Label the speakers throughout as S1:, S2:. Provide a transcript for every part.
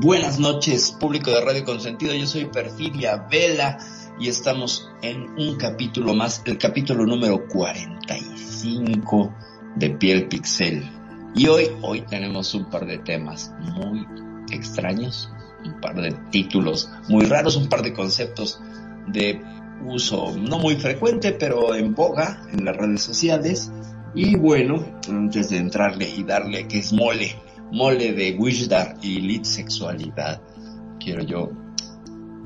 S1: Buenas noches, público de Radio Consentido. Yo soy Perfidia Vela y estamos en un capítulo más, el capítulo número 45 de Piel Pixel. Y hoy, hoy tenemos un par de temas muy extraños, un par de títulos muy raros, un par de conceptos de uso no muy frecuente, pero en boga en las redes sociales. Y bueno, antes de entrarle y darle que es mole, mole de Wishdar y Lit Sexualidad, quiero yo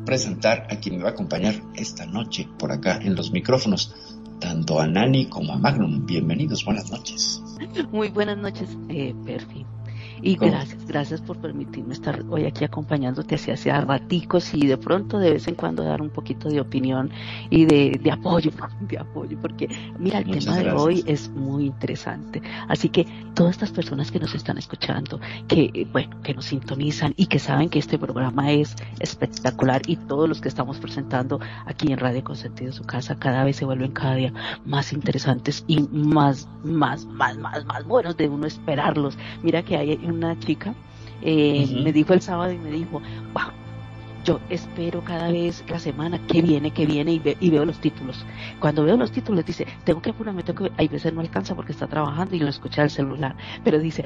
S1: presentar a quien me va a acompañar esta noche por acá en los micrófonos, tanto a Nani como a Magnum. Bienvenidos, buenas noches.
S2: Muy buenas noches, eh. Y gracias, gracias por permitirme estar hoy aquí acompañándote hacia raticos y de pronto de vez en cuando dar un poquito de opinión y de, de apoyo, de apoyo, porque mira, el
S1: Muchas
S2: tema de hoy es muy interesante. Así que todas estas personas que nos están escuchando, que eh, bueno, que nos sintonizan y que saben que este programa es espectacular y todos los que estamos presentando aquí en Radio Consentido su casa cada vez se vuelven cada día más interesantes y más, más, más, más, más buenos de uno esperarlos. Mira que hay una chica, eh, me dijo el sábado y me dijo, wow, yo espero cada vez la semana que viene, que viene y, ve- y veo los títulos. Cuando veo los títulos dice, tengo que apurarme, tengo que ver". hay veces no alcanza porque está trabajando y lo escucha el celular, pero dice,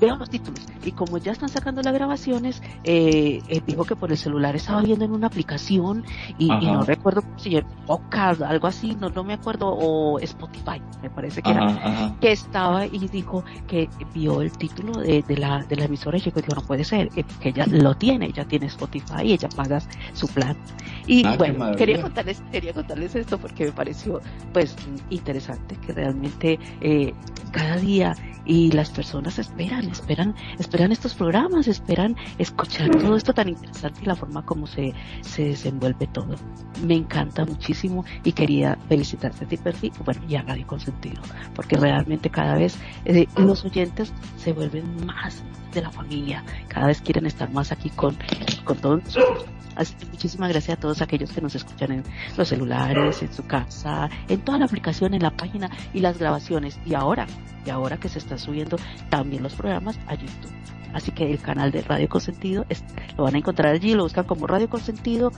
S2: veo los títulos y como ya están sacando las grabaciones eh, eh, dijo que por el celular estaba viendo en una aplicación y, no recuerdo si era podcast algo así no no me acuerdo o Spotify me parece que era
S1: Ajá,
S2: que estaba y dijo que vio el título de, de la de la emisora y yo digo no puede ser eh, que ella lo tiene ella tiene Spotify y ella paga su plan y
S1: Ah,
S2: bueno quería contarles quería contarles esto porque me pareció pues interesante que realmente eh, cada día y las personas esperan, esperan, esperan estos programas, esperan escuchar todo esto tan interesante y la forma como se, se desenvuelve todo. Me encanta muchísimo y quería felicitarte a ti, Perfi, bueno, y a Radio Consentido, porque realmente cada vez eh, los oyentes se vuelven más de la familia, cada vez quieren estar más aquí con, con todos nosotros. Así que muchísimas gracias a todos aquellos que nos escuchan en los celulares, en su casa, en toda la aplicación, en la página y las grabaciones. Y ahora, y ahora que se están subiendo también los programas a YouTube. Así que el canal de Radio Consentido es- lo van a encontrar allí, lo buscan como Radio Consentido,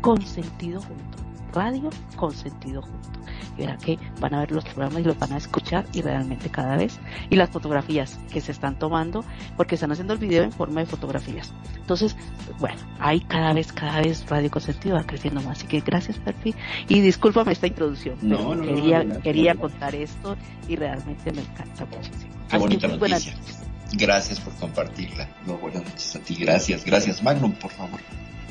S2: Consentido Junto. Radio Consentido Junto. Y verán que van a ver los programas y los van a escuchar y realmente cada vez. Y las fotografías que se están tomando, porque están haciendo el video en forma de fotografías. Entonces, bueno, ahí cada vez, cada vez Radio Consentido va creciendo más. Así que gracias, Perfi. Y discúlpame esta introducción,
S1: No,
S2: pero
S1: no, no,
S2: quería,
S1: no, no,
S2: quería
S1: no.
S2: contar esto y realmente me encanta muchísimo.
S1: Qué
S2: Así
S1: bonita
S2: que buenas noches.
S1: Gracias por compartirla. No, buenas noches a ti. Gracias, gracias. Magnum, por favor.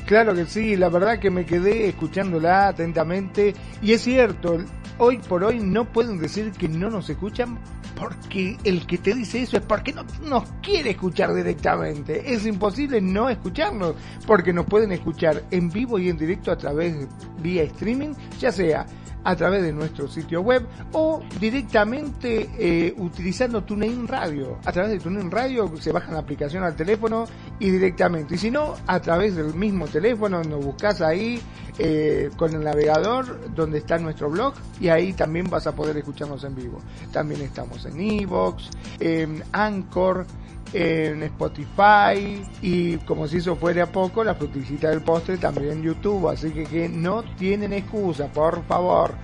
S3: Claro que sí, la verdad que me quedé escuchándola atentamente y es cierto, hoy por hoy no pueden decir que no nos escuchan porque el que te dice eso es porque no nos quiere escuchar directamente. Es imposible no escucharnos porque nos pueden escuchar en vivo y en directo a través vía streaming, ya sea a través de nuestro sitio web o directamente eh, utilizando TuneIn Radio. A través de TuneIn Radio se baja la aplicación al teléfono y directamente. Y si no, a través del mismo teléfono nos buscas ahí eh, con el navegador donde está nuestro blog y ahí también vas a poder escucharnos en vivo. También estamos en Evox, en Anchor, en Spotify y como si eso fuera poco, la fruticita del postre también en YouTube. Así que, no tienen excusa, por favor.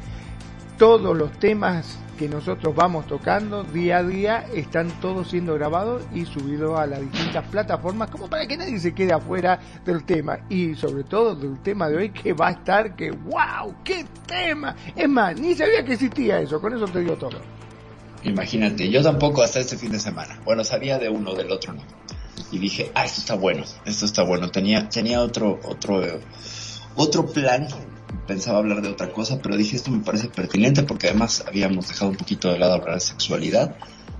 S3: Todos los temas que nosotros vamos tocando día a día están todos siendo grabados y subidos a las distintas plataformas como para que nadie se quede afuera del tema y sobre todo del tema de hoy que va a estar que wow, qué tema. Es más, ni sabía que existía eso, con eso te digo todo.
S1: Imagínate, yo tampoco hasta este fin de semana. Bueno, sabía de uno, del otro no. y dije, ah, esto está bueno, esto está bueno. Tenía, tenía otro, otro, otro plan. Pensaba hablar de otra cosa, pero dije, esto me parece pertinente porque además habíamos dejado un poquito de lado hablar de sexualidad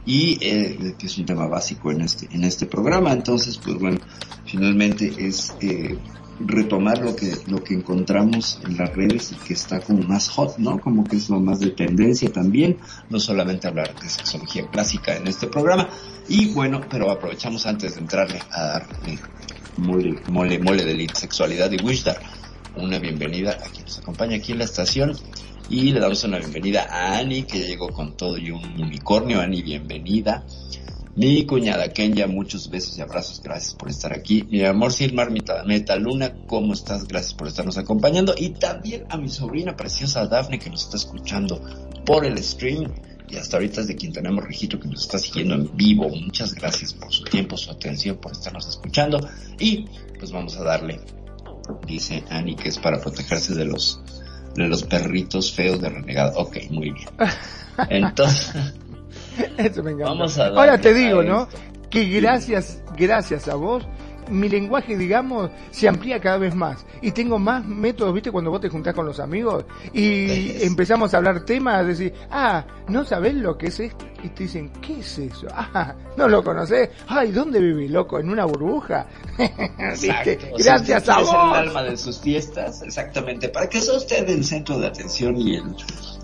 S1: y eh, que es un tema básico en este, en este programa. Entonces, pues bueno, finalmente es eh, retomar lo que, lo que encontramos en las redes y que está como más hot, ¿no? Como que es lo más de tendencia también, no solamente hablar de sexología clásica en este programa. Y bueno, pero aprovechamos antes de entrarle a darle mole, mole, mole de sexualidad y Wishdar una bienvenida a quien nos acompaña aquí en la estación y le damos una bienvenida a Ani que llegó con todo y un unicornio. Ani, bienvenida. Mi cuñada Kenya, muchos besos y abrazos, gracias por estar aquí. Mi amor Silmar Metaluna, ¿cómo estás? Gracias por estarnos acompañando. Y también a mi sobrina preciosa Dafne que nos está escuchando por el stream. Y hasta ahorita es de quien tenemos registro que nos está siguiendo en vivo. Muchas gracias por su tiempo, su atención, por estarnos escuchando. Y pues vamos a darle, dice Annie, que es para protegerse de los, de los perritos feos de renegado. Ok, muy bien. Entonces...
S3: Eso me encanta. Ahora te digo, ¿no? Que gracias, gracias a vos, mi lenguaje, digamos, se amplía cada vez más. Y tengo más métodos, ¿viste? Cuando vos te juntás con los amigos y empezamos a hablar temas, decir, ah, ¿no sabés lo que es esto? Y te dicen, ¿qué es eso? Ah, ¿no lo conocés? Ay, ¿dónde vivís, loco? ¿En una burbuja? gracias a vos.
S1: el alma de sus fiestas, exactamente, para que sea usted el centro de atención y el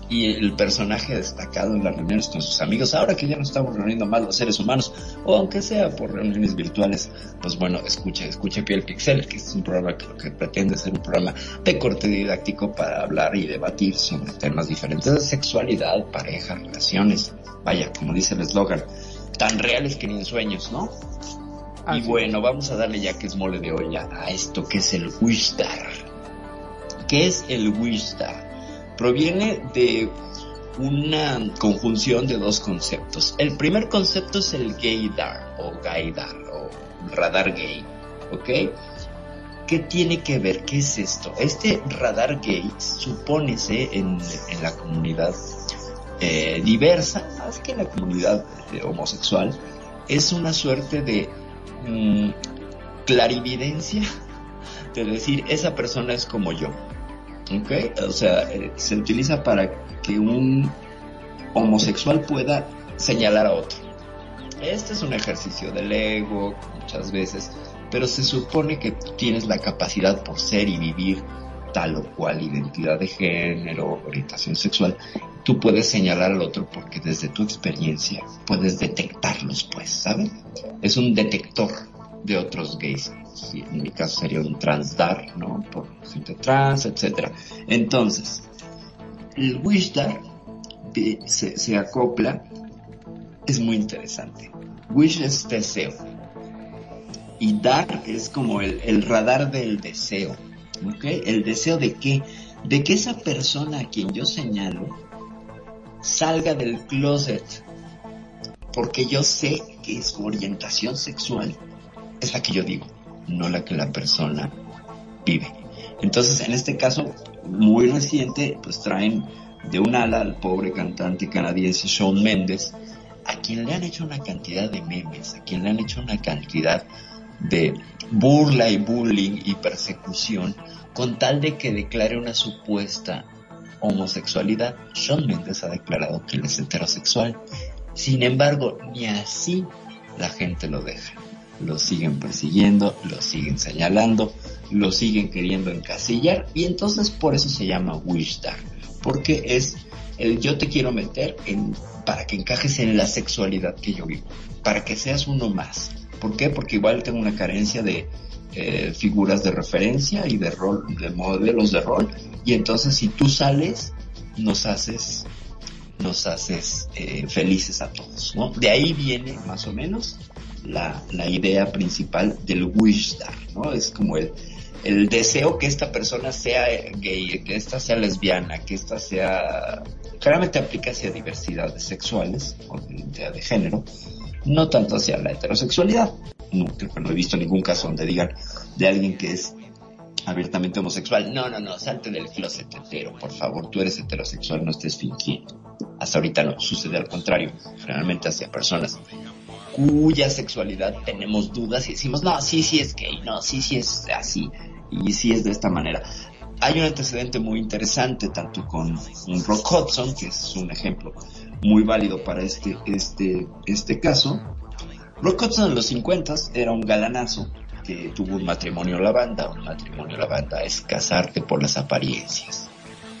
S1: y el personaje destacado en las reuniones con sus amigos, ahora que ya no estamos reuniendo más los seres humanos, o aunque sea por reuniones virtuales, pues bueno, escuche, escuche Piel Pixel, que es un programa que lo que pretende ser un programa de corte didáctico para hablar y debatir sobre temas diferentes de sexualidad, pareja, relaciones, vaya, como dice el eslogan, tan reales que ni en sueños, ¿no? y bueno, vamos a darle ya que es mole de olla a esto que es el Wishdar. ¿Qué es el Wishdar? Proviene de una conjunción de dos conceptos. El primer concepto es el gaydar o gaydar o radar gay, ¿ok? ¿Qué tiene que ver? ¿Qué es esto? Este radar gay, supónese en, la comunidad eh, diversa, más que en la comunidad eh, homosexual, es una suerte de mm, clarividencia, de decir, esa persona es como yo, ¿ok? O sea, eh, se utiliza para que un homosexual pueda señalar a otro. Este es un ejercicio del ego muchas veces, pero se supone que tienes la capacidad por ser y vivir tal o cual identidad de género, orientación sexual, tú puedes señalar al otro porque desde tu experiencia puedes detectarlos, pues, ¿sabes? Es un detector de otros gays en mi caso sería un transdar, ¿no? Por gente trans, etcétera. Entonces, el wishdar se, se acopla, es muy interesante. Wish es deseo. Y dar es como el, el radar del deseo. ¿Ok? El deseo de qué? De que esa persona a quien yo señalo salga del closet. Porque yo sé que su orientación sexual es la que yo digo no la que la persona vive. Entonces, en este caso, muy reciente, pues traen de un ala al pobre cantante canadiense Shawn Mendes, a quien le han hecho una cantidad de memes, a quien le han hecho una cantidad de burla y bullying y persecución, con tal de que declare una supuesta homosexualidad. Shawn Mendes ha declarado que él es heterosexual. Sin embargo, ni así la gente lo deja lo siguen persiguiendo, lo siguen señalando, lo siguen queriendo encasillar y entonces por eso se llama Wishdar, porque es el yo te quiero meter en, para que encajes en la sexualidad que yo vivo, para que seas uno más. ¿Por qué? Porque igual tengo una carencia de eh, figuras de referencia y de rol, de modelos de rol, y entonces si tú sales, nos haces nos haces eh, felices a todos, ¿no? De ahí viene más o menos la, la idea principal del wishdar, ¿no? Es como el, el deseo que esta persona sea gay, que esta sea lesbiana, que esta sea... Claramente aplica hacia diversidades sexuales o de de género, no tanto hacia la heterosexualidad. Nunca, no he visto ningún caso donde digan de alguien que es abiertamente homosexual. No, no, no, salte del closet hetero, por favor, tú eres heterosexual, no estés fingiendo. Hasta ahorita no, sucede al contrario, generalmente hacia personas cuya sexualidad tenemos dudas y decimos, no, sí, sí es gay, no, sí, sí es así, y sí es de esta manera. Hay un antecedente muy interesante, tanto con Rock Hudson, que es un ejemplo muy válido para este, este, este caso. Rock Hudson en los 50 era un galanazo que tuvo un matrimonio lavanda. Un matrimonio lavanda es casarte por las apariencias.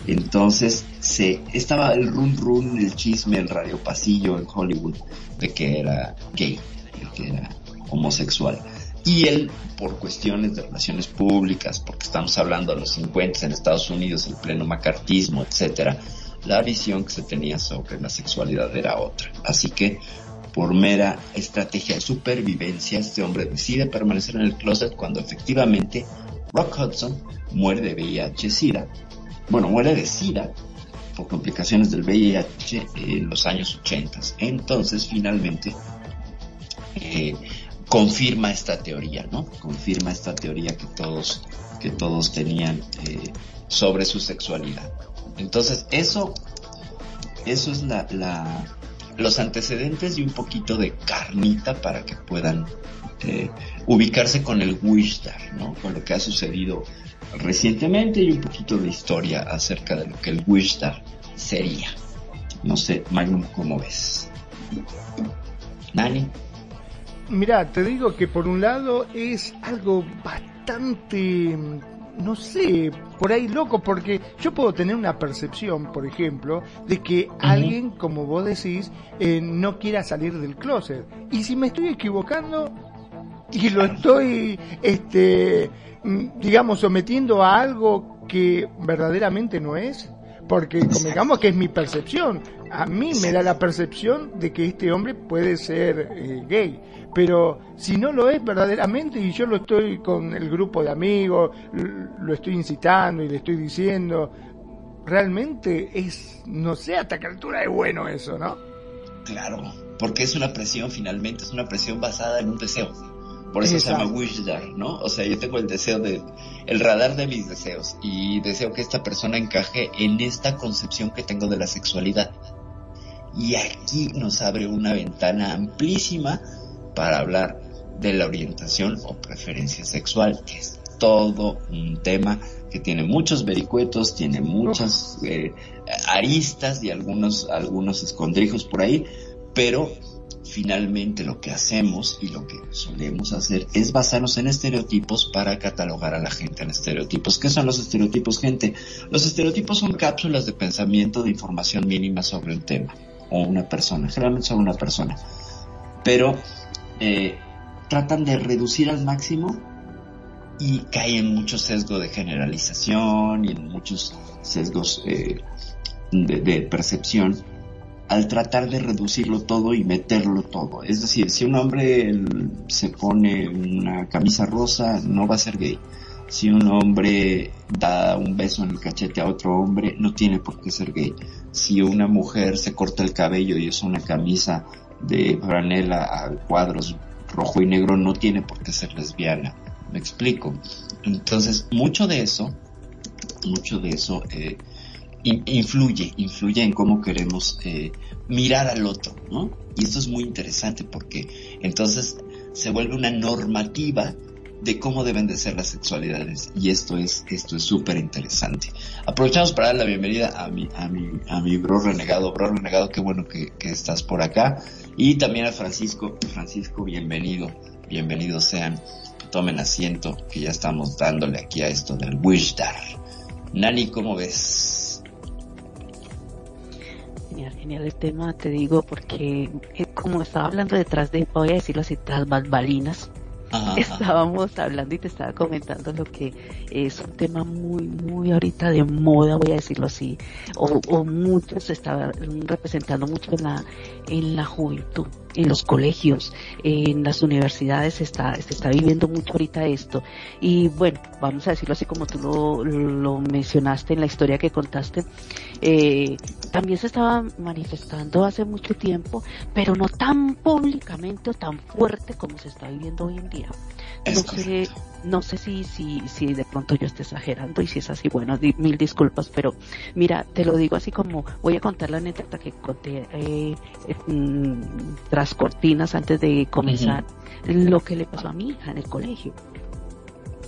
S1: Entonces se estaba el run run, el chisme, el radio pasillo en Hollywood de que era gay, de que era homosexual. Y él, por cuestiones de relaciones públicas, porque estamos hablando de los 50 en Estados Unidos, el pleno macartismo, etcétera, la visión que se tenía sobre la sexualidad era otra. Así que, por mera estrategia de supervivencia, este hombre decide permanecer en el closet cuando efectivamente Rock Hudson muere de VIH-Sida. Bueno, muere de SIDA por complicaciones del VIH en los años 80. Entonces, finalmente, eh, confirma esta teoría, ¿no? Confirma esta teoría que todos, que todos tenían eh, sobre su sexualidad. Entonces, eso, eso es la, la, los antecedentes y un poquito de carnita para que puedan eh, ubicarse con el Wishdar, ¿no? Con lo que ha sucedido recientemente y un poquito de historia acerca de lo que el Wishdar sería. No sé, Magnum, ¿cómo ves? Nani.
S3: Mira, te digo que por un lado es algo bastante no sé, por ahí loco, porque yo puedo tener una percepción, por ejemplo, de que alguien, como vos decís, eh, no quiera salir del closet. Y si me estoy equivocando y lo estoy, este, digamos, sometiendo a algo que verdaderamente no es, porque digamos que es mi percepción. A mí me da la percepción de que este hombre puede ser eh, gay pero si no lo es verdaderamente y yo lo estoy con el grupo de amigos, lo estoy incitando y le estoy diciendo, realmente es, no sé hasta qué altura es bueno eso, ¿no?
S1: Claro, porque es una presión finalmente, es una presión basada en un deseo. Por eso se llama wish ¿no? O sea, yo tengo el deseo de, el radar de mis deseos y deseo que esta persona encaje en esta concepción que tengo de la sexualidad. Y aquí nos abre una ventana amplísima para hablar de la orientación o preferencia sexual, que es todo un tema que tiene muchos vericuetos, tiene muchas eh, aristas y algunos, algunos escondrijos por ahí, pero finalmente lo que hacemos y lo que solemos hacer es basarnos en estereotipos para catalogar a la gente en estereotipos. ¿Qué son los estereotipos, gente? Los estereotipos son cápsulas de pensamiento de información mínima sobre un tema o una persona, generalmente sobre una persona. Pero eh, tratan de reducir al máximo y caen en mucho sesgo de generalización y en muchos sesgos eh, de, percepción al tratar de reducirlo todo y meterlo todo. Es decir, si un hombre se pone una camisa rosa, no va a ser gay. Si un hombre da un beso en el cachete a otro hombre, no tiene por qué ser gay. Si una mujer se corta el cabello y es una camisa de franela a cuadros rojo y negro no tiene por qué ser lesbiana. Me explico. Entonces, mucho de eso, mucho de eso eh, influye, influye en cómo queremos eh, mirar al otro, ¿no? Y esto es muy interesante porque entonces se vuelve una normativa de cómo deben de ser las sexualidades y esto es esto es súper interesante. Aprovechamos para dar la bienvenida a mi a mi a mi bro renegado, bro renegado, qué bueno que, que estás por acá. Y también a Francisco, Francisco, bienvenido, bienvenidos sean, tomen asiento, que ya estamos dándole aquí a esto del Wishdar. Nani, ¿cómo ves?
S2: Genial, genial el tema, te digo, porque eh, como estaba hablando detrás de, voy a decirlo así, tras balinas, estábamos hablando y te estaba comentando lo que es un tema muy, muy ahorita de moda, voy a decirlo así, o, o mucho se está representando mucho en la, en la juventud, en los colegios, en las universidades se está, se está viviendo mucho ahorita esto. Y bueno, vamos a decirlo así como tú lo, lo mencionaste en la historia que contaste, eh, también se estaba manifestando hace mucho tiempo, pero no tan públicamente o tan fuerte como se está viviendo hoy en día. sé, no sé si, si, si de pronto yo esté exagerando y si es así, bueno, mil disculpas, pero mira, te lo digo así como voy a contar la anécdota que conté eh, mm, tras cortinas antes de comenzar, lo que le pasó a mi hija en el colegio,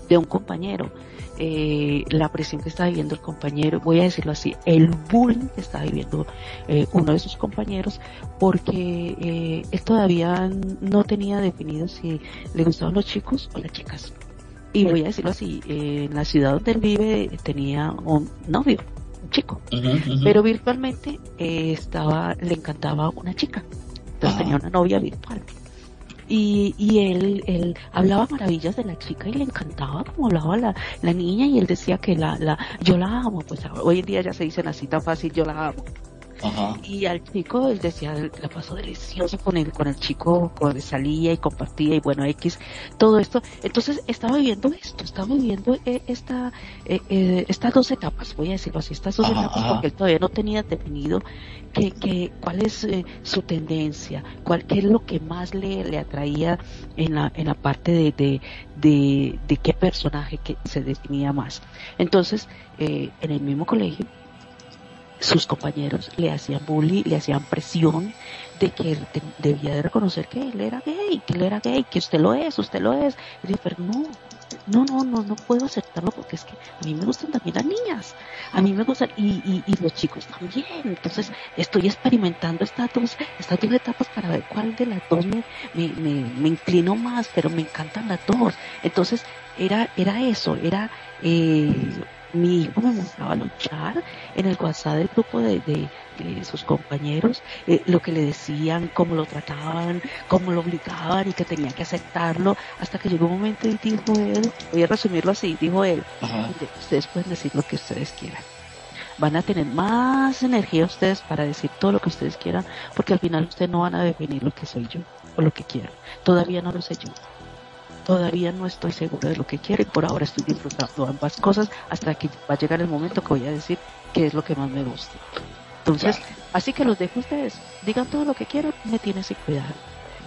S2: de un compañero. Eh, la presión que está viviendo el compañero, voy a decirlo así, el bullying que está viviendo eh, uno de sus compañeros, porque eh, él todavía no tenía definido si le gustaban los chicos o las chicas. Y voy a decirlo así, en la ciudad donde él vive tenía un novio, un chico, pero virtualmente estaba, le encantaba una chica, entonces tenía una novia virtual. Y, y él, él hablaba maravillas de la chica y le encantaba como hablaba la, la niña y él decía que la, la, yo la amo, pues hoy en día ya se dicen así tan fácil, yo la amo. Y al chico él decía, la pasó delicioso con él, con el chico, con salía y compartía y bueno, X, todo esto. Entonces estaba viviendo esto, estaba viviendo eh, esta, eh, eh, estas dos etapas, voy a decirlo así, estas dos etapas porque él todavía no tenía definido que, que, cuál es su tendencia, cuál, qué es lo que más le, le atraía en la, en la parte de, de, de, de qué personaje que se definía más. Entonces, en el mismo colegio, sus compañeros le hacían bullying, le hacían presión de que él debía de reconocer que él era gay, que él era gay, que usted lo es, usted lo es. Y dije, no, no, no, no, no puedo aceptarlo porque es que a mí me gustan también las niñas, a mí me gustan y, y, y los chicos también. Entonces estoy experimentando estas dos, estas dos etapas para ver cuál de las dos me, me, me, me inclino más, pero me encantan las dos. Entonces era, era eso, era eh, mi hijo me mostraba luchar en el WhatsApp del grupo de, de, sus compañeros, eh, lo que le decían, cómo lo trataban, cómo lo obligaban y que tenía que aceptarlo, hasta que llegó un momento y dijo él, voy a resumirlo así, dijo él, ustedes pueden decir lo que ustedes quieran. Van a tener más energía ustedes para decir todo lo que ustedes quieran, porque al final ustedes no van a definir lo que soy yo o lo que quieran. Todavía no lo sé yo todavía no estoy segura de lo que quiero y por ahora estoy disfrutando ambas cosas hasta que va a llegar el momento que voy a decir qué es lo que más me gusta. Entonces, así que los dejo ustedes, digan todo lo que quieran, me tienes que cuidar.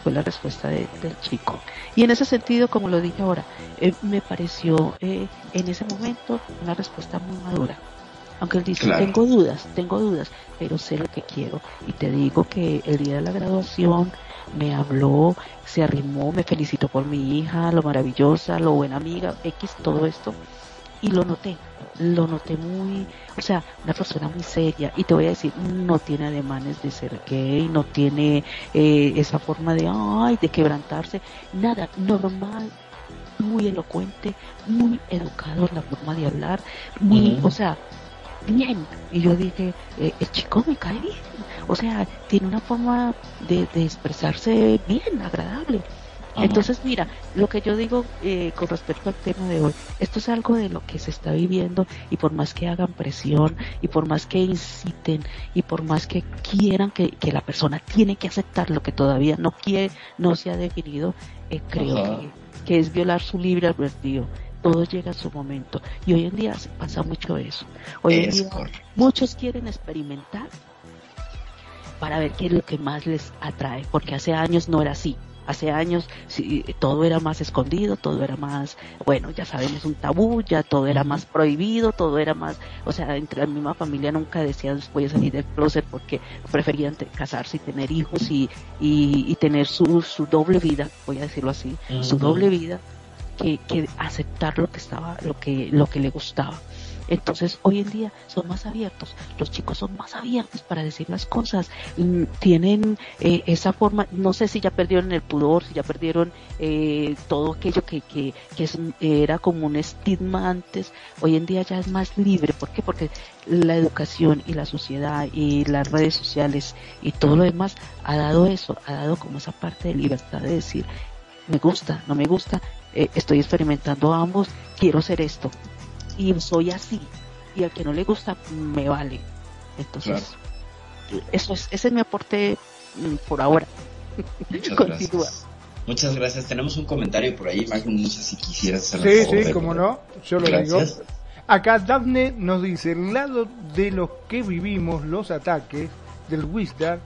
S2: Fue la respuesta del chico. Y en ese sentido, como lo dije ahora, eh, me pareció eh, en ese momento una respuesta muy madura. Aunque él dice, tengo dudas, tengo dudas, pero sé lo que quiero. Y te digo que el día de la graduación me habló, se arrimó, me felicitó por mi hija, lo maravillosa, lo buena amiga, X, todo esto. Y lo noté, lo noté muy, o sea, una persona muy seria. Y te voy a decir, no tiene ademanes de ser gay, no tiene eh, esa forma de, ay, de quebrantarse, nada, normal, muy elocuente, muy educado en la forma de hablar, muy, o sea, bien. Y yo dije, eh, el chico me cae bien. O sea, tiene una forma de, expresarse bien, agradable. Entonces, mira, lo que yo digo eh, con respecto al tema de hoy, esto es algo de lo que se está viviendo y por más que hagan presión y por más que inciten y por más que quieran que, la persona tiene que aceptar lo que todavía no quiere, no se ha definido, eh, creo que, que, es violar su libre albedrío todo llega a su momento. Y hoy en día pasa mucho eso. Hoy en día muchos quieren experimentar para ver qué es lo que más les atrae, porque hace años no era así. Hace años sí, todo era más escondido, todo era más, bueno, ya sabemos, un tabú, ya todo era más prohibido, todo era más, o sea, entre la misma familia nunca decían voy a salir del closet porque preferían casarse y tener hijos y, y, tener su, su doble vida, voy a decirlo así, su doble vida que, aceptar lo que estaba, lo que, lo que le gustaba. Entonces, hoy en día son más abiertos, los chicos son más abiertos para decir las cosas, tienen eh, esa forma, no sé si ya perdieron el pudor, si ya perdieron eh, todo aquello que, que, era como un estigma antes, hoy en día ya es más libre, ¿por qué? Porque la educación y la sociedad y las redes sociales y todo lo demás ha dado eso, ha dado como esa parte de libertad de decir, me gusta, no me gusta, eh, estoy experimentando ambos, quiero ser esto. Y soy así. Y al que no le gusta, me vale. Entonces, eso es, ese es mi aporte mm, por ahora.
S1: Muchas gracias. Muchas gracias. Tenemos un comentario por ahí, Magnum. No sé si quisieras
S3: hacer Sí, sí, como no. Yo lo digo. Acá Daphne nos dice, el lado de los que vivimos los ataques del Wistar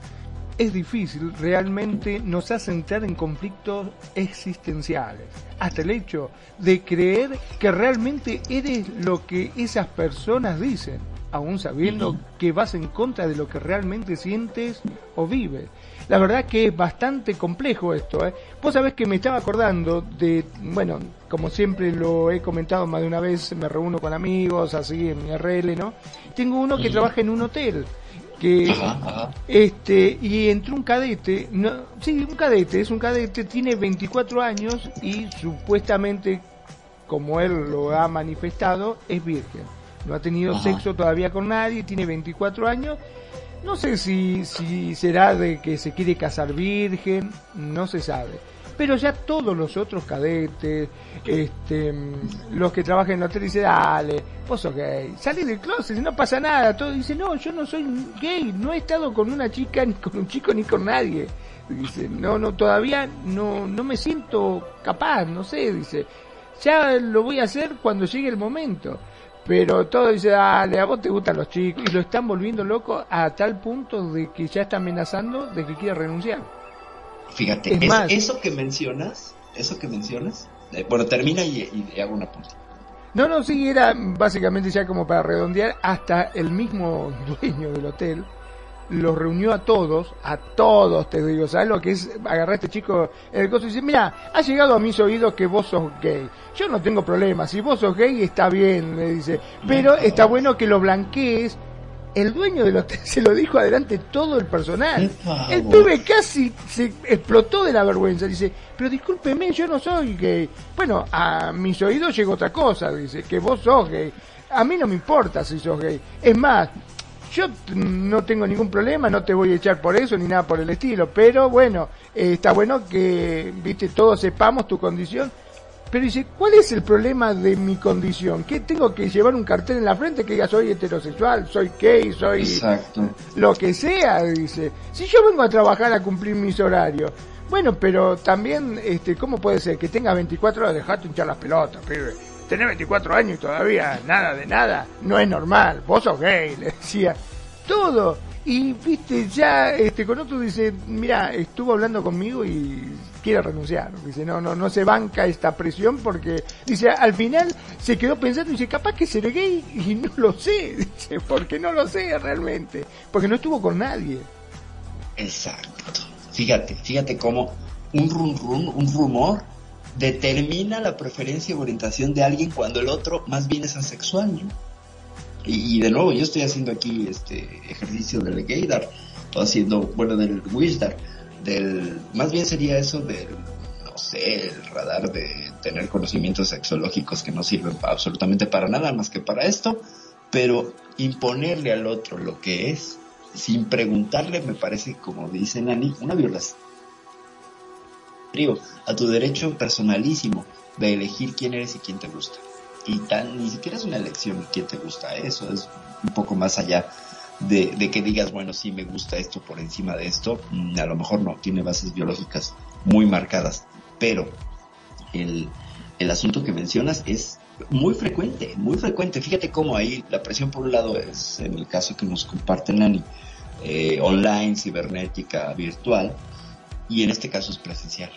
S3: es difícil realmente nos hace entrar en conflictos existenciales. Hasta el hecho de creer que realmente eres lo que esas personas dicen, aún sabiendo que vas en contra de lo que realmente sientes o vives. La verdad que es bastante complejo esto. ¿eh? Vos sabés que me estaba acordando de, bueno, como siempre lo he comentado más de una vez, me reúno con amigos, así en mi RL, ¿no? Tengo uno que trabaja en un hotel que este y entró un cadete, no, sí, un cadete, es un cadete, tiene 24 años y supuestamente, como él lo ha manifestado, es virgen. No ha tenido sexo todavía con nadie, tiene 24 años. No sé si, si será de que se quiere casar virgen, no se sabe pero ya todos los otros cadetes, este, los que trabajan en el hotel dicen, dale, vos sos gay, salí del closet, no pasa nada, todo dice, no, yo no soy gay, no he estado con una chica, ni con un chico, ni con nadie. Dice, no, no, todavía no, no me siento capaz, no sé, dice, ya lo voy a hacer cuando llegue el momento. Pero todo dice, dale, a vos te gustan los chicos, y lo están volviendo loco a tal punto de que ya está amenazando de que quiere renunciar.
S1: Fíjate, eso que mencionas, eso que mencionas, eh, bueno, termina y, hago una punta.
S3: No, no, sí, era básicamente ya como para redondear, hasta el mismo dueño del hotel los reunió a todos, a todos te digo, ¿sabes lo que es agarrar a este chico en el coso y dice, mira, ha llegado a mis oídos que vos sos gay. Yo no tengo problema, si vos sos gay está bien, me dice, pero está bueno que lo blanquees el dueño del hotel se lo dijo adelante todo el personal. El pibe casi se explotó de la vergüenza. Dice, pero discúlpeme, yo no soy gay. Bueno, a mis oídos llegó otra cosa, dice, que vos sos gay. A mí no me importa si sos gay. Es más, yo no tengo ningún problema, no te voy a echar por eso ni nada por el estilo, pero bueno, eh, está bueno que, viste, todos sepamos tu condición pero dice, ¿cuál es el problema de mi condición? ¿Qué tengo que llevar un cartel en la frente que diga soy heterosexual, soy gay, soy Exacto. lo que sea? Dice, si yo vengo a trabajar a cumplir mis horarios. Bueno, pero también, este, ¿cómo puede ser que tenga 24 horas? Dejate hinchar las pelotas, pibe. Tenés 24 años y todavía nada de nada. No es normal. Vos sos gay, le decía. Todo. Y viste, ya este con otro dice, mira, estuvo hablando conmigo y quiere renunciar. Dice, no, no, no se banca esta presión porque, dice, al final se quedó pensando dice, capaz que seré gay y no lo sé, dice, porque no lo sé realmente, porque no estuvo con nadie.
S1: Exacto. Fíjate, fíjate cómo un rum rum, un rumor determina la preferencia y orientación de alguien cuando el otro más bien es asexual, ¿no? Y, de nuevo, yo estoy haciendo aquí este ejercicio del gaydar, o haciendo, bueno, del wishdar, del, más bien sería eso del, no sé, el radar de tener conocimientos sexológicos que no sirven absolutamente para nada más que para esto, pero imponerle al otro lo que es, sin preguntarle, me parece, como dice Nani, una violación. A tu derecho personalísimo de elegir quién eres y quién te gusta. Y tan, ni siquiera es una elección quién te gusta eso, es un poco más allá de, que digas, bueno, sí me gusta esto por encima de esto, mm, a lo mejor no, tiene bases biológicas muy marcadas, pero el, el asunto que mencionas es muy frecuente, muy frecuente. Fíjate cómo ahí la presión por un lado es, en el caso que nos comparten Nani, eh, online, cibernética, virtual, y en este caso es presencial.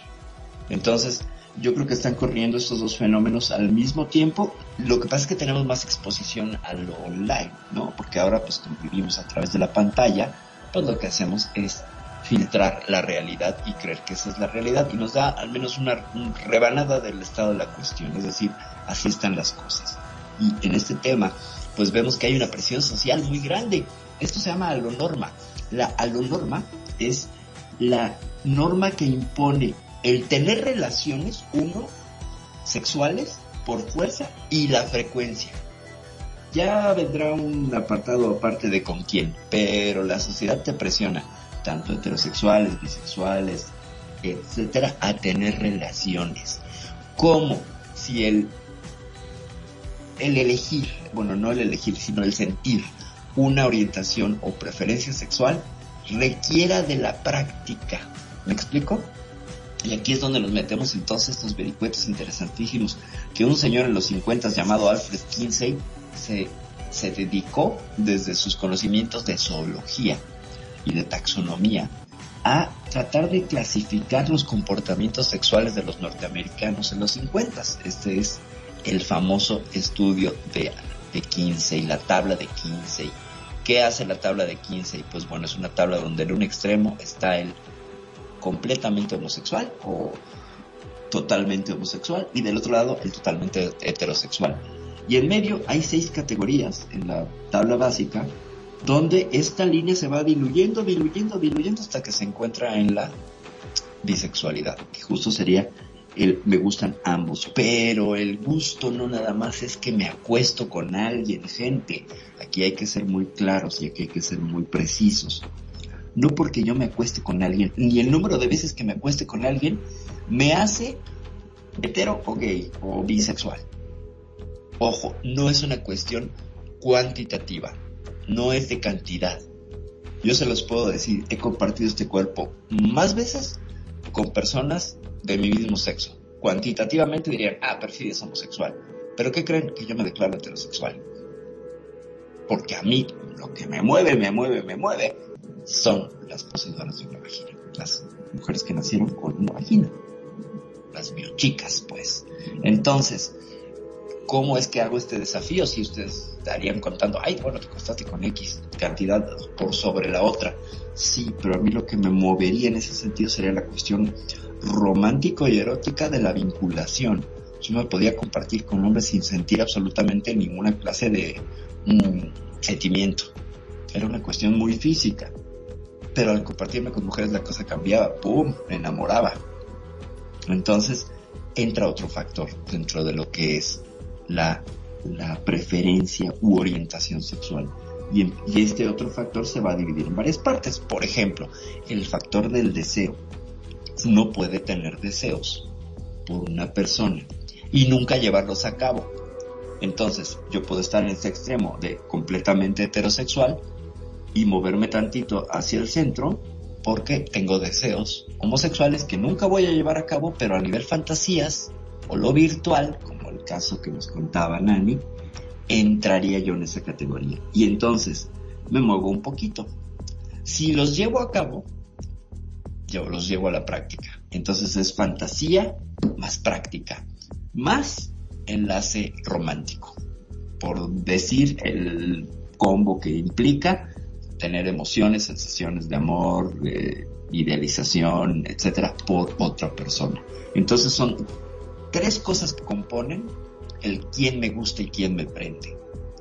S1: Entonces, yo creo que están corriendo estos dos fenómenos al mismo tiempo. Lo que pasa es que tenemos más exposición a lo online, ¿no? Porque ahora pues como vivimos a través de la pantalla, pues lo que hacemos es filtrar la realidad y creer que esa es la realidad y nos da al menos una, rebanada del estado de la cuestión, es decir, así están las cosas. Y en este tema, pues vemos que hay una presión social muy grande. Esto se llama alonorma. La alonorma es la norma que impone el tener relaciones, uno, sexuales, por fuerza y la frecuencia. Ya vendrá un apartado aparte de con quién, pero la sociedad te presiona, tanto heterosexuales, bisexuales, etcétera, a tener relaciones. Como si el, el elegir, bueno, no el elegir, sino el sentir una orientación o preferencia sexual requiera de la práctica. ¿Me explico? Y aquí es donde nos metemos en todos estos vericuetos interesantísimos que un señor en los 50 llamado Alfred Kinsey se, se dedicó desde sus conocimientos de zoología y de taxonomía a tratar de clasificar los comportamientos sexuales de los norteamericanos en los 50. Este es el famoso estudio de, de Kinsey, la tabla de Kinsey. ¿Qué hace la tabla de Kinsey? Pues bueno, es una tabla donde en un extremo está el completamente homosexual o totalmente homosexual y del otro lado el totalmente heterosexual. Y en medio hay seis categorías en la tabla básica donde esta línea se va diluyendo, diluyendo, diluyendo hasta que se encuentra en la bisexualidad, que justo sería el me gustan ambos, pero el gusto no nada más es que me acuesto con alguien, gente, aquí hay que ser muy claros y aquí hay que ser muy precisos. No porque yo me acueste con alguien, ni el número de veces que me acueste con alguien me hace hetero o gay o bisexual. Ojo, no es una cuestión cuantitativa, no es de cantidad. Yo se los puedo decir, he compartido este cuerpo más veces con personas de mi mismo sexo. Cuantitativamente dirían, ah, perfil es homosexual. Pero ¿qué creen? Que yo me declaro heterosexual. Porque a mí lo que me mueve, me mueve, me mueve son las poseedoras de una vagina. Las mujeres que nacieron con una vagina. Las biochicas, pues. Entonces, ¿cómo es que hago este desafío? Si ustedes estarían contando, ay, bueno, te costaste con X cantidad por sobre la otra. Sí, pero a mí lo que me movería en ese sentido sería la cuestión romántico y erótica de la vinculación. Yo me podía compartir con hombres sin sentir absolutamente ninguna clase de mm, sentimiento. Era una cuestión muy física. Pero al compartirme con mujeres la cosa cambiaba. ¡Pum! Me enamoraba. Entonces entra otro factor dentro de lo que es la, la preferencia u orientación sexual. Y, y, este otro factor se va a dividir en varias partes. Por ejemplo, el factor del deseo. No puede tener deseos por una persona y nunca llevarlos a cabo. Entonces, yo puedo estar en este extremo de completamente heterosexual y moverme tantito hacia el centro porque tengo deseos homosexuales que nunca voy a llevar a cabo, pero a nivel fantasías o lo virtual, como el caso que nos contaba Nani, entraría yo en esa categoría. Y entonces me muevo un poquito. Si los llevo a cabo, yo los llevo a la práctica. Entonces es fantasía más práctica, más enlace romántico. Por decir el combo que implica tener emociones, sensaciones de amor, de idealización, etcétera, por otra persona. Entonces son tres cosas que componen el quién me gusta y quién me prende.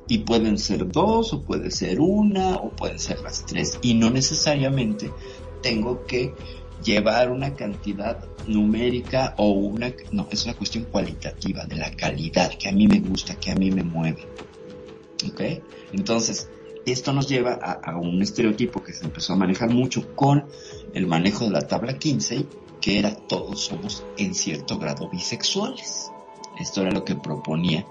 S1: Y pueden ser dos, o puede ser una, o pueden ser las tres. Y no necesariamente tengo que llevar una cantidad numérica o una... No, es una cuestión cualitativa, de la calidad, que a mí me gusta, que a mí me mueve. ¿Ok? Entonces, esto nos lleva a, un estereotipo que se empezó a manejar mucho con el manejo de la tabla 15, que era todos somos en cierto grado bisexuales. Esto era lo que proponía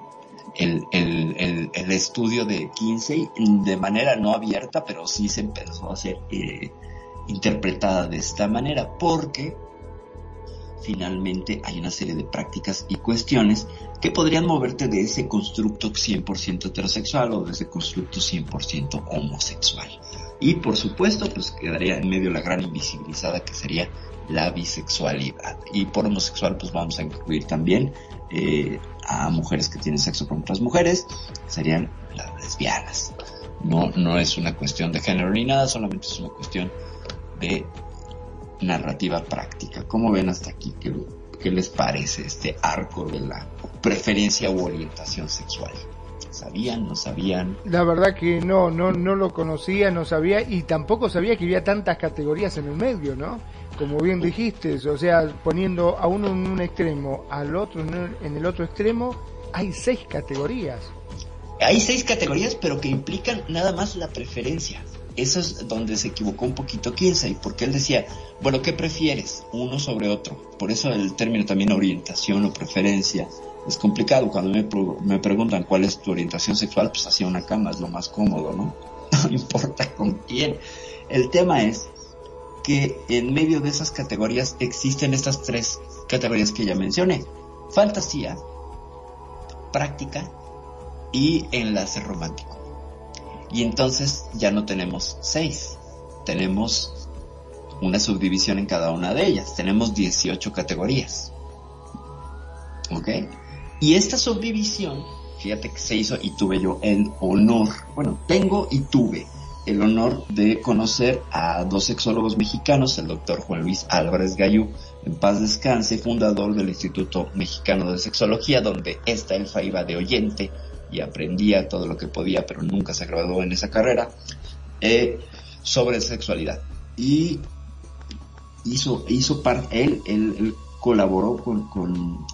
S1: el, estudio de Kinsey de manera no abierta, pero sí se empezó a hacer eh, interpretada de esta manera, porque finalmente hay una serie de prácticas y cuestiones que podrían moverte de ese constructo 100% heterosexual o de ese constructo 100% homosexual. Y por supuesto, pues quedaría en medio la gran invisibilizada que sería la bisexualidad. Y por homosexual, pues vamos a incluir también eh, a mujeres que tienen sexo con otras mujeres, serían las lesbianas. No, no es una cuestión de género ni nada, solamente es una cuestión de narrativa práctica. ¿Cómo ven hasta aquí? ¿Qué, qué les parece este arco de la preferencia u orientación sexual? ¿Sabían? ¿No sabían?
S3: La verdad que no, no, no lo conocía, no sabía y tampoco sabía que había tantas categorías en el medio, ¿no? Como bien dijiste, o sea, poniendo a uno en un extremo, al otro en el otro extremo, hay seis categorías.
S1: Hay seis categorías, pero que implican nada más la preferencia. Eso es donde se equivocó un poquito Kinsey, porque él decía, bueno, ¿qué prefieres? Uno sobre otro. Por eso el término también orientación o preferencia es complicado. Cuando me, preguntan cuál es tu orientación sexual, pues hacia una cama es lo más cómodo, ¿no? No importa con quién. El tema es que en medio de esas categorías existen estas tres categorías que ya mencioné. Fantasía, práctica y enlace romántico. Y entonces ya no tenemos seis, tenemos una subdivisión en cada una de ellas. Tenemos 18 categorías. ¿Ok? Y esta subdivisión, fíjate que se hizo y tuve yo el honor, bueno, tengo y tuve el honor de conocer a dos sexólogos mexicanos, el doctor Juan Luis Álvarez Gayú, en paz descanse, fundador del Instituto Mexicano de Sexología, donde esta elfa iba de oyente y aprendía todo lo que podía, pero nunca se graduó en esa carrera, eh, sobre sexualidad. Y hizo, hizo parte, él, él, colaboró con, con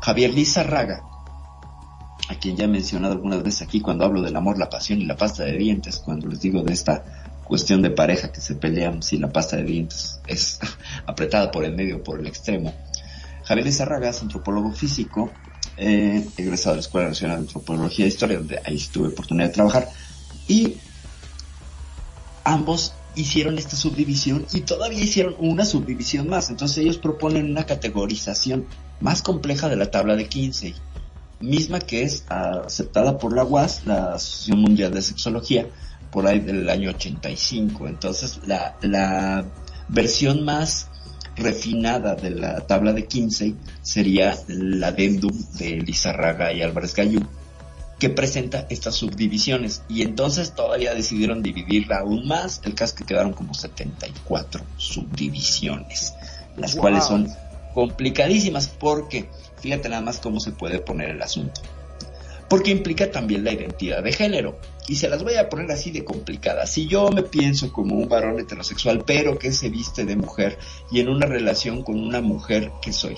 S1: Javier Lizarraga, a quien ya he mencionado algunas veces aquí cuando hablo del amor, la pasión y la pasta de dientes, cuando les digo de esta cuestión de pareja que se pelean si la pasta de dientes es apretada por el medio o por el extremo. Javier Lizarraga es antropólogo físico, eh, egresado de la Escuela Nacional de Antropología e Historia, donde ahí tuve oportunidad de trabajar, y ambos hicieron esta subdivisión y todavía hicieron una subdivisión más. Entonces ellos proponen una categorización más compleja de la tabla de 15, misma que es aceptada por la UAS, la Asociación Mundial de Sexología, por ahí del año 85. Entonces la, la versión más refinada de la tabla de 15 sería la adendum de Lizarraga y Álvarez Gallú, que presenta estas subdivisiones y entonces todavía decidieron dividirla aún más, el caso que quedaron como 74 subdivisiones, las cuales son complicadísimas porque fíjate nada más cómo se puede poner el asunto. Porque implica también la identidad de género. Y se las voy a poner así de complicadas. Si yo me pienso como un varón heterosexual, pero que se viste de mujer y en una relación con una mujer, ¿qué soy?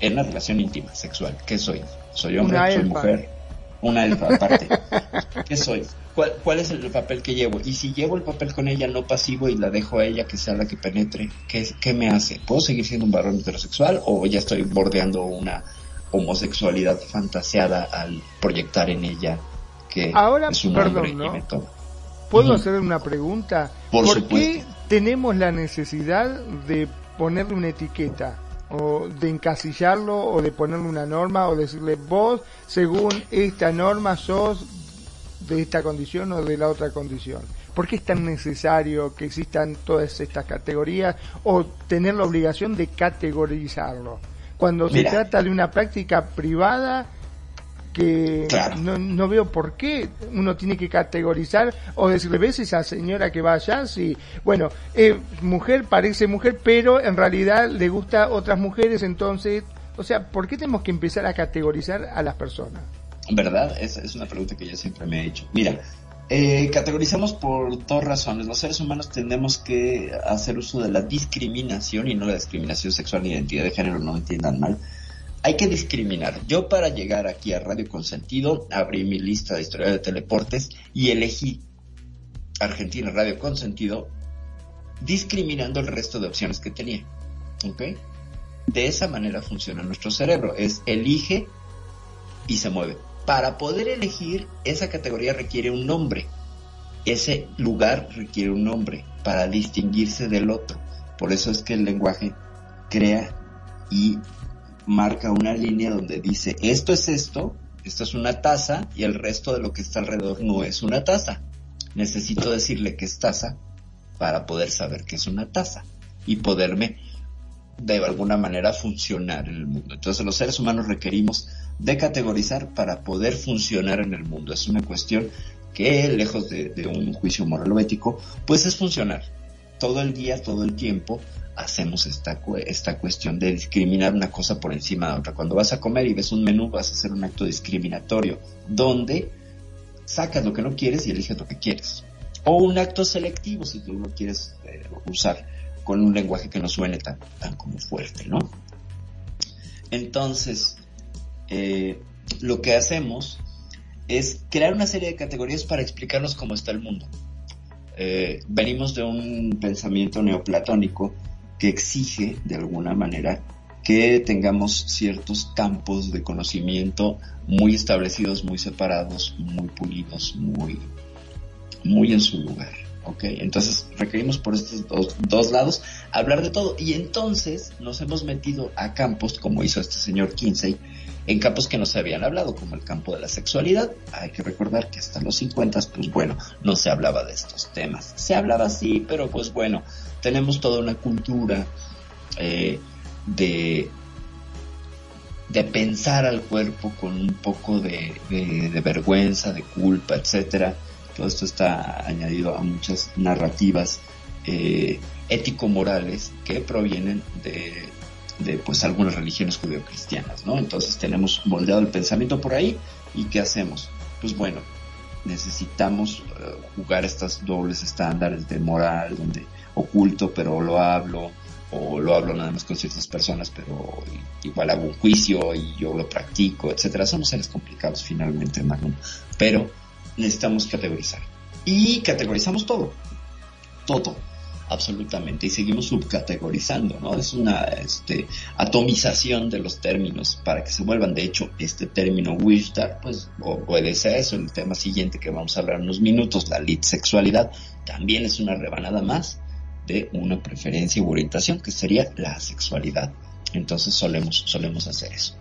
S1: En una relación íntima, sexual, ¿qué soy? ¿Soy hombre? ¿Soy mujer? una elfa aparte. ¿Qué soy? ¿Cuál, ¿Cuál es el papel que llevo? Y si llevo el papel con ella no pasivo y la dejo a ella que sea la que penetre, ¿qué, qué me hace? ¿Puedo seguir siendo un varón heterosexual o ya estoy bordeando una homosexualidad fantaseada al proyectar en ella que
S3: Ahora,
S1: es un
S3: perdón, ¿no? ¿Puedo hacer una pregunta?
S1: Por
S3: qué tenemos la necesidad de ponerle una etiqueta? O de encasillarlo, o de ponerle una norma, o decirle vos, según esta norma, sos de esta condición o de la otra condición. ¿Por qué es tan necesario que existan todas estas categorías o tener la obligación de categorizarlo? Cuando
S1: Mira.
S3: se trata de una práctica privada que
S1: Claro.
S3: no, no veo por qué uno tiene que categorizar o decirle, ¿ves esa señora que va allá? Sí, bueno, eh, mujer parece mujer, pero en realidad le gusta otras mujeres, entonces, o sea, ¿por qué tenemos que empezar a categorizar a las personas?
S1: ¿Verdad? Es, es una pregunta que yo siempre me he hecho. Mira, eh, categorizamos por dos razones. Los seres humanos tenemos que hacer uso de la discriminación y no la discriminación sexual ni identidad de género, no entiendan mal. Hay que discriminar. Yo para llegar aquí a Radio Consentido abrí mi lista de historia de teleportes y elegí Argentina Radio Consentido discriminando el resto de opciones que tenía. ¿Ok? De esa manera funciona nuestro cerebro. Es elige y se mueve. Para poder elegir, esa categoría requiere un nombre. Ese lugar requiere un nombre para distinguirse del otro. Por eso es que el lenguaje crea y marca una línea donde dice esto es esto, esto es una taza y el resto de lo que está alrededor no es una taza. Necesito decirle que es taza para poder saber que es una taza y poderme de alguna manera funcionar en el mundo. Entonces los seres humanos requerimos de categorizar para poder funcionar en el mundo. Es una cuestión que, lejos de, de un juicio moral o ético, pues es funcionar. Todo el día, todo el tiempo, hacemos esta, esta cuestión de discriminar una cosa por encima de otra. Cuando vas a comer y ves un menú, vas a hacer un acto discriminatorio, donde sacas lo que no quieres y eliges lo que quieres. O un acto selectivo, si tú lo quieres eh, usar con un lenguaje que no suene tan, tan como fuerte, ¿no? Entonces, eh, lo que hacemos es crear una serie de categorías para explicarnos cómo está el mundo. Eh, venimos de un pensamiento neoplatónico que exige, de alguna manera, que tengamos ciertos campos de conocimiento muy establecidos, muy separados, muy pulidos, muy, muy en su lugar. ¿ok? Entonces requerimos por estos dos, dos lados hablar de todo y entonces nos hemos metido a campos como hizo este señor Kinsey en campos que no se habían hablado como el campo de la sexualidad hay que recordar que hasta los 50 pues bueno no se hablaba de estos temas se hablaba así pero pues bueno tenemos toda una cultura eh, de, de pensar al cuerpo con un poco de, vergüenza, de culpa, etcétera. Todo esto está añadido a muchas narrativas eh, ético-morales que provienen de, de pues algunas religiones judeocristianas, ¿no? Entonces tenemos moldeado el pensamiento por ahí y ¿qué hacemos? Pues bueno, necesitamos eh, jugar estas dobles estándares de moral donde oculto pero lo hablo o lo hablo nada más con ciertas personas pero igual hago un juicio y yo lo practico, etcétera. Somos seres complicados finalmente, Magnum, pero necesitamos categorizar y categorizamos todo, todo absolutamente y seguimos subcategorizando, ¿no? Es una este, atomización de los términos para que se vuelvan, de hecho, este término Wishdar, pues obedece a eso, el tema siguiente que vamos a hablar en unos minutos, la lit sexualidad, también es una rebanada más de una preferencia u orientación que sería la sexualidad. Entonces solemos, solemos hacer eso.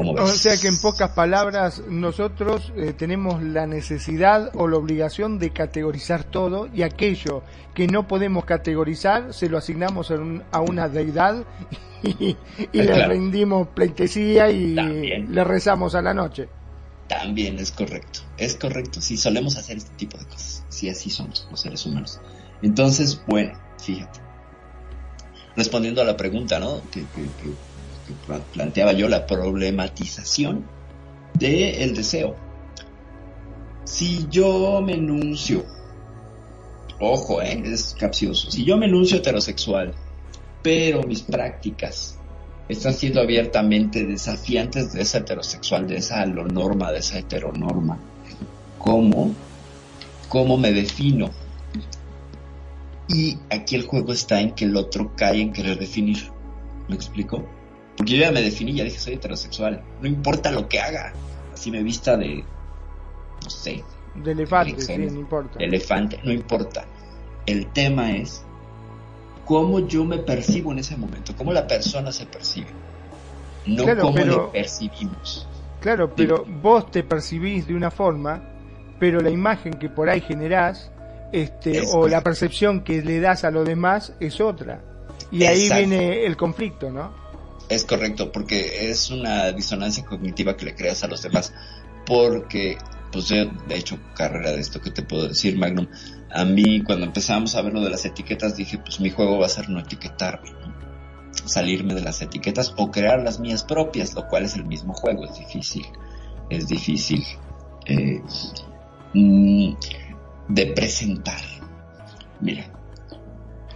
S3: O sea que en pocas palabras nosotros eh, tenemos la necesidad o la obligación de categorizar todo y aquello que no podemos categorizar se lo asignamos a, una deidad y, le rendimos pleitesía y le rezamos a la noche.
S1: También es correcto, es correcto, sí, solemos hacer este tipo de cosas, sí, así somos los seres humanos. Entonces, bueno, fíjate, respondiendo a la pregunta, ¿no? que, planteaba yo, la problematización del deseo. Si yo me enuncio, ojo, ¿eh? es capcioso, si yo me enuncio heterosexual, pero mis prácticas están siendo abiertamente desafiantes de esa heterosexual, de esa norma, de esa heteronorma, ¿cómo? ¿Cómo me defino? Y aquí el juego está en que el otro cae en querer definir. ¿Me explico? Porque yo ya me definí, ya dije soy heterosexual. No importa lo que haga. Así me vista de. No sé.
S3: De elefante, sí, no importa.
S1: De elefante, no importa. El tema es cómo yo me percibo en ese momento, cómo la persona se percibe. No cómo le percibimos.
S3: Claro, pero vos te percibís de una forma, pero la imagen que por ahí generás, este, o la percepción que le das a lo demás es otra. Y ahí viene el conflicto, ¿no?
S1: Es correcto, porque es una disonancia cognitiva que le creas a los demás. Porque, pues yo, de hecho, carrera de esto que te puedo decir, Magnum, a mí cuando empezamos a ver lo de las etiquetas dije, pues mi juego va a ser no etiquetarme, salirme de las etiquetas o crear las mías propias, lo cual es el mismo juego, es difícil, es difícil eh, mm, de presentar. Mira,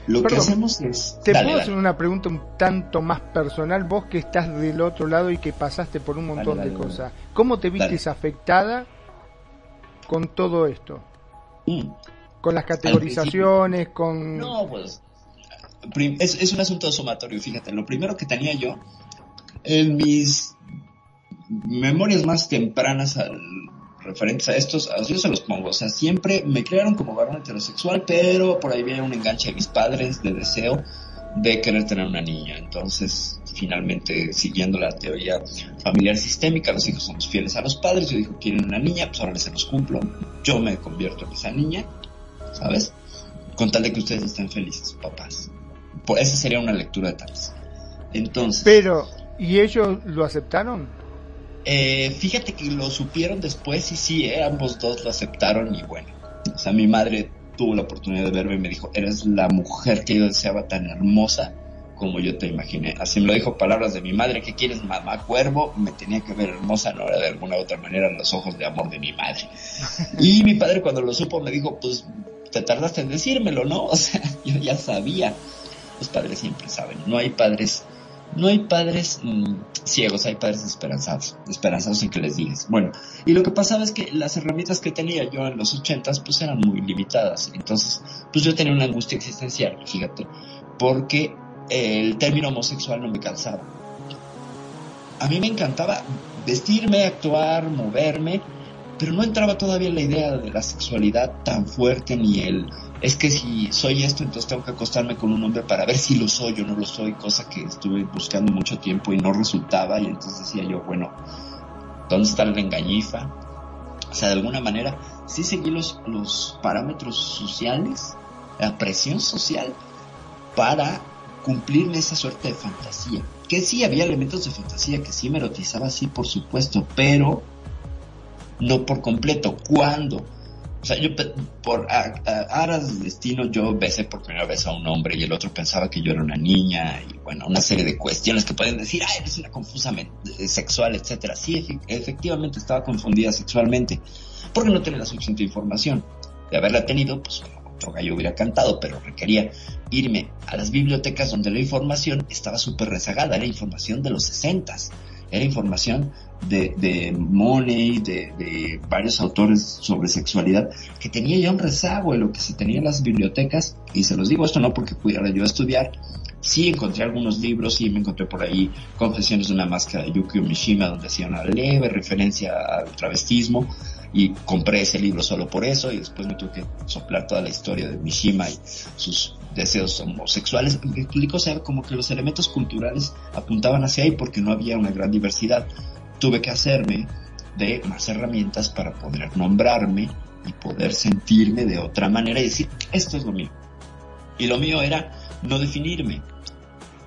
S1: lo que hacemos es...
S3: ¿Te puedo hacer una pregunta un tanto más personal? Vos que estás del otro lado y que pasaste por un montón de cosas. ¿Cómo te viste afectada con todo esto? Mm. Con las categorizaciones, con...
S1: No, pues... Es, es un asunto sumatorio, fíjate. Lo primero que tenía yo en mis memorias más tempranas al referentes a estos, yo se los pongo, o sea, siempre me crearon como varón heterosexual, pero por ahí viene un enganche de mis padres de deseo de querer tener una niña. Entonces, finalmente, siguiendo la teoría familiar sistémica, los hijos somos fieles a los padres, yo digo, quieren una niña, pues ahora se los cumplo, yo me convierto en esa niña, ¿sabes? Con tal de que ustedes estén felices, papás. Pues esa sería una lectura de tales. Entonces...
S3: Pero, ¿y ellos lo aceptaron?
S1: Eh, fíjate que lo supieron después y sí, eh, ambos dos lo aceptaron y bueno, o sea, mi madre tuvo la oportunidad de verme y me dijo, eres la mujer que yo deseaba tan hermosa como yo te imaginé. Así me lo dijo palabras de mi madre, ¿qué quieres mamá cuervo? Me tenía que ver hermosa, no era de alguna otra manera los ojos de amor de mi madre. Y mi padre cuando lo supo me dijo, pues te tardaste en decírmelo, ¿no? O sea, yo ya sabía. Los padres siempre saben, no hay padres no hay padres mm, ciegos, hay padres esperanzados, esperanzados en que les digas. Bueno, y lo que pasaba es que las herramientas que tenía yo en los ochentas pues eran muy limitadas. Entonces, pues yo tenía una angustia existencial, fíjate, porque el término homosexual no me calzaba. A mí me encantaba vestirme, actuar, moverme, pero no entraba todavía la idea de la sexualidad tan fuerte ni el es que si soy esto, entonces tengo que acostarme con un hombre para ver si lo soy o no lo soy, cosa que estuve buscando mucho tiempo y no resultaba, y entonces decía yo, bueno, ¿dónde está la engañifa? O sea, de alguna manera, sí seguí los, los parámetros sociales, la presión social, para cumplirme esa suerte de fantasía. Que sí, había elementos de fantasía, que sí me erotizaba, sí, por supuesto, pero no por completo. ¿Cuándo? O sea, yo por aras del destino yo besé por primera vez a un hombre y el otro pensaba que yo era una niña y bueno, una serie de cuestiones que pueden decir, ay, eres una confusa eh, sexual, etcétera. Sí, efectivamente estaba confundida sexualmente porque no tenía la suficiente información. De haberla tenido, pues otro gallo hubiera cantado, pero requería irme a las bibliotecas donde la información estaba súper rezagada, era información de los sesentas, era información de, de Money, de, varios autores sobre sexualidad, que tenía ya un rezago en lo que se tenía en las bibliotecas, y se los digo esto no porque pudiera yo estudiar, sí encontré algunos libros, sí me encontré por ahí Confesiones de una máscara de Yukio Mishima, donde hacía una leve referencia al travestismo, y compré ese libro solo por eso, y después me tuve que soplar toda la historia de Mishima y sus deseos homosexuales. Explico, o como que los elementos culturales apuntaban hacia ahí porque no había una gran diversidad tuve que hacerme de más herramientas para poder nombrarme y poder sentirme de otra manera y decir, esto es lo mío. Y lo mío era no definirme.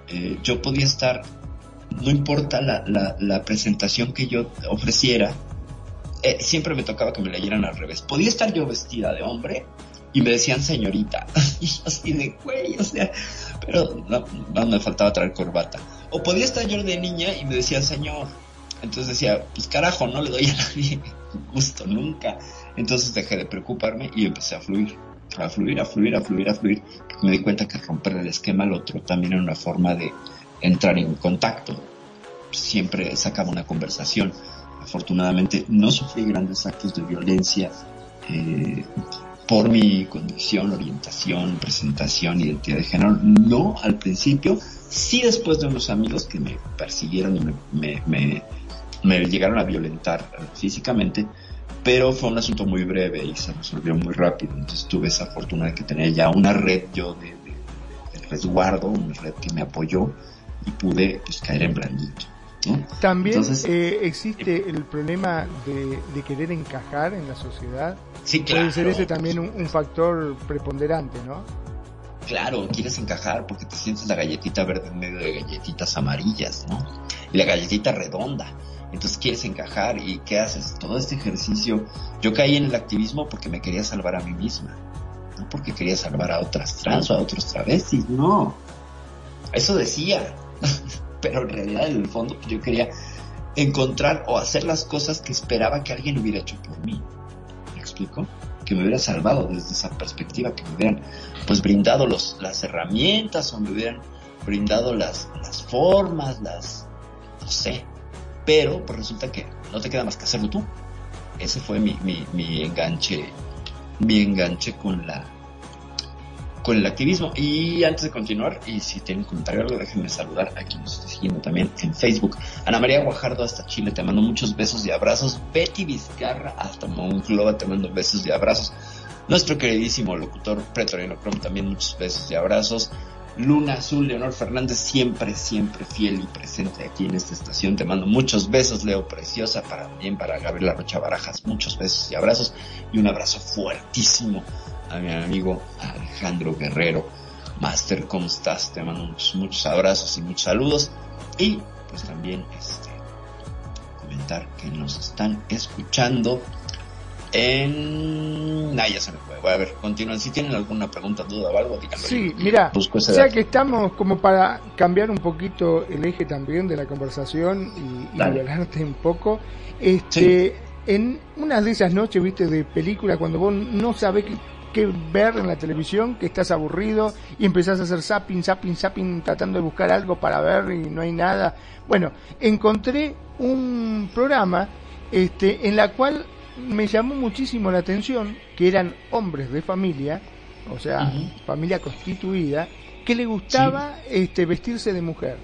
S1: Eh, yo podía estar, no importa la, la, presentación que yo ofreciera, eh, siempre me tocaba que me leyeran al revés. Podía estar yo vestida de hombre y me decían señorita. y así de güey, o sea, pero no me faltaba traer corbata. O podía estar yo de niña y me decían señor. Entonces decía, pues carajo, no le doy a nadie gusto nunca. Entonces dejé de preocuparme y empecé a fluir, a fluir, a fluir, a fluir, a fluir. Me di cuenta que romper el esquema al otro también era una forma de entrar en contacto. Siempre sacaba una conversación. Afortunadamente no sufrí grandes actos de violencia eh, por mi condición, orientación, presentación, identidad de género. No al principio, sí después de unos amigos que me persiguieron y me, llegaron a violentar físicamente, pero fue un asunto muy breve y se resolvió muy rápido. Entonces tuve esa fortuna de que tenía ya una red yo de, resguardo, una red que me apoyó y pude pues, caer en blandito.
S3: También eh, existe el problema de, querer encajar en la sociedad.
S1: Sí, claro.
S3: Puede ser ese también un, factor preponderante, ¿no?
S1: Claro, quieres encajar porque te sientes la galletita verde en medio de galletitas amarillas, ¿no? Y la galletita redonda entonces quieres encajar y ¿qué haces? Todo este ejercicio, yo caí en el activismo porque me quería salvar a mí misma, no porque quería salvar a otras trans o a otros travestis, no. Eso decía, pero en realidad en el fondo yo quería encontrar o hacer las cosas que esperaba que alguien hubiera hecho por mí. ¿Me explico? Que me hubiera salvado desde esa perspectiva, que me hubieran pues brindado los, las herramientas o me hubieran brindado las, las formas, las, no sé, pero pues resulta que no te queda más que hacerlo tú. Ese fue mi, mi, mi enganche, mi enganche con la con el activismo. Y antes de continuar, y si tienen comentario algo, déjenme saludar a quien nos está siguiendo también en Facebook. Ana María Guajardo hasta Chile, te mando muchos besos y abrazos. Betty Vizcarra hasta Monclova, te mando besos y abrazos. Nuestro queridísimo locutor Pretoriano Chrome, también muchos besos y abrazos. Luna Azul, Leonor Fernández, siempre, siempre fiel y presente aquí en esta estación. Te mando muchos besos, Leo Preciosa, para bien para Gabriela Rocha Barajas, muchos besos y abrazos. Y un abrazo fuertísimo a mi amigo Alejandro Guerrero. Master, ¿cómo estás? Te mando muchos, muchos abrazos y muchos saludos. Y pues también este comentar que nos están escuchando en... Ah, ya se me fue. Voy a ver, continúen. Si tienen alguna pregunta, duda o algo, díganlo.
S3: Sí, mira, o sea que estamos como para cambiar un poquito el eje también de la conversación y, y un poco. Este, En unas de esas noches, viste, de película, cuando vos no sabés qué, ver en la televisión, que estás aburrido y empezás a hacer zapping, zapping, zapping, tratando de buscar algo para ver y no hay nada. Bueno, encontré un programa este, en la cual me llamó muchísimo la atención que eran hombres de familia, o sea, familia constituida, que le gustaba este, vestirse de mujer.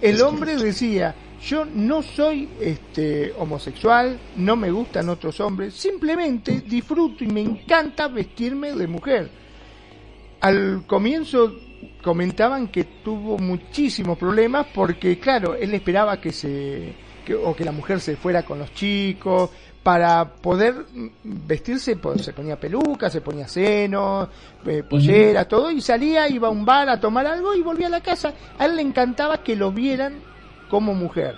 S3: El hombre decía, yo no soy este, homosexual, no me gustan otros hombres, simplemente disfruto y me encanta vestirme de mujer. Al comienzo comentaban que tuvo muchísimos problemas porque, claro, él esperaba que se que, o que la mujer se fuera con los chicos, para poder vestirse, pues, se ponía peluca, se ponía seno, eh, pollera, todo, y salía, iba a un bar a tomar algo y volvía a la casa. A él le encantaba que lo vieran como mujer.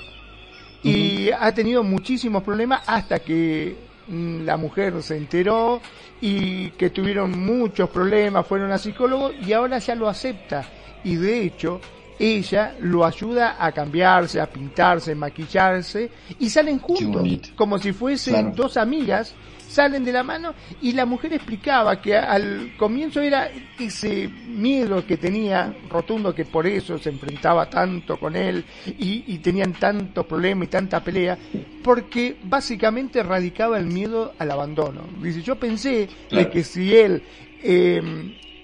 S3: Y ha tenido muchísimos problemas hasta que mm, la mujer se enteró y que tuvieron muchos problemas, fueron a psicólogo y ahora ya lo acepta. Y de hecho, ella lo ayuda a cambiarse, a pintarse, a maquillarse y salen juntos, como si fuesen dos amigas, salen de la mano y la mujer explicaba que al comienzo era ese miedo que tenía rotundo que por eso se enfrentaba tanto con él y, tenían tantos problemas y tanta pelea, porque básicamente radicaba el miedo al abandono. Dice, yo pensé de que si él eh,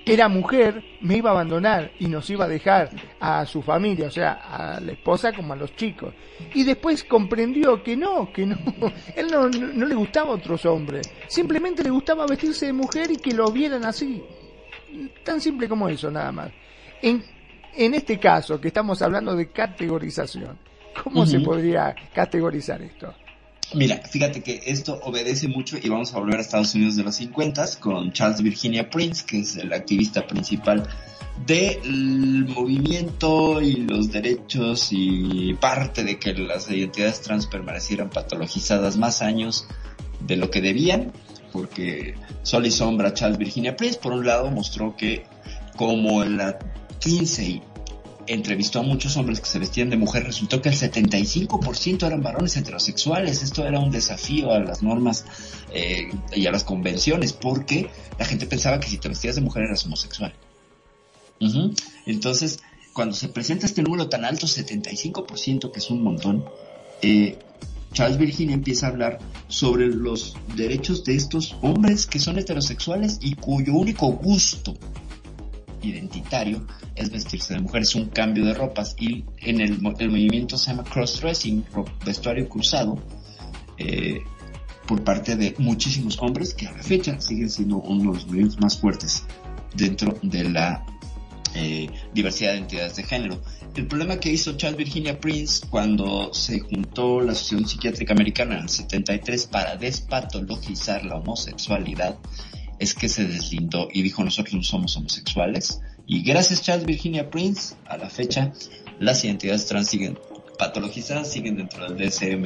S3: era mujer, me iba a abandonar y nos iba a dejar a su familia, o sea, a la esposa como a los chicos. Y después comprendió que no, que no, él no, no, le gustaba a otros hombres, simplemente le gustaba vestirse de mujer y que lo vieran así. Tan simple como eso, nada más. En, en este caso, que estamos hablando de categorización, ¿cómo se podría categorizar esto?
S1: Mira, fíjate que esto obedece mucho y vamos a volver a Estados Unidos de los 50 con Charles Virginia Prince, que es el activista principal del movimiento y los derechos y parte de que las identidades trans permanecieran patologizadas más años de lo que debían, porque Sol y Sombra Charles Virginia Prince, por un lado, mostró que como en la 15 entrevistó a muchos hombres que se vestían de mujer, resultó que el 75% eran varones heterosexuales. Esto era un desafío a las normas eh, y a las convenciones, porque la gente pensaba que si te vestías de mujer eras homosexual. Entonces, cuando se presenta este número tan alto, 75%, que es un montón, eh, Charles Virginia empieza a hablar sobre los derechos de estos hombres que son heterosexuales y cuyo único gusto identitario es vestirse de mujer, es un cambio de ropas y en el, movimiento se llama cross-dressing, vestuario cruzado, eh, por parte de muchísimos hombres que a la fecha siguen siendo uno de los movimientos más fuertes dentro de la eh, diversidad de identidades de género. El problema que hizo Charles Virginia Prince cuando se juntó la Asociación Psiquiátrica Americana en el 73 para despatologizar la homosexualidad es que se deslindó y dijo nosotros no somos homosexuales. Y gracias Charles Virginia Prince, a la fecha, las identidades trans siguen patologizadas, siguen dentro del DSM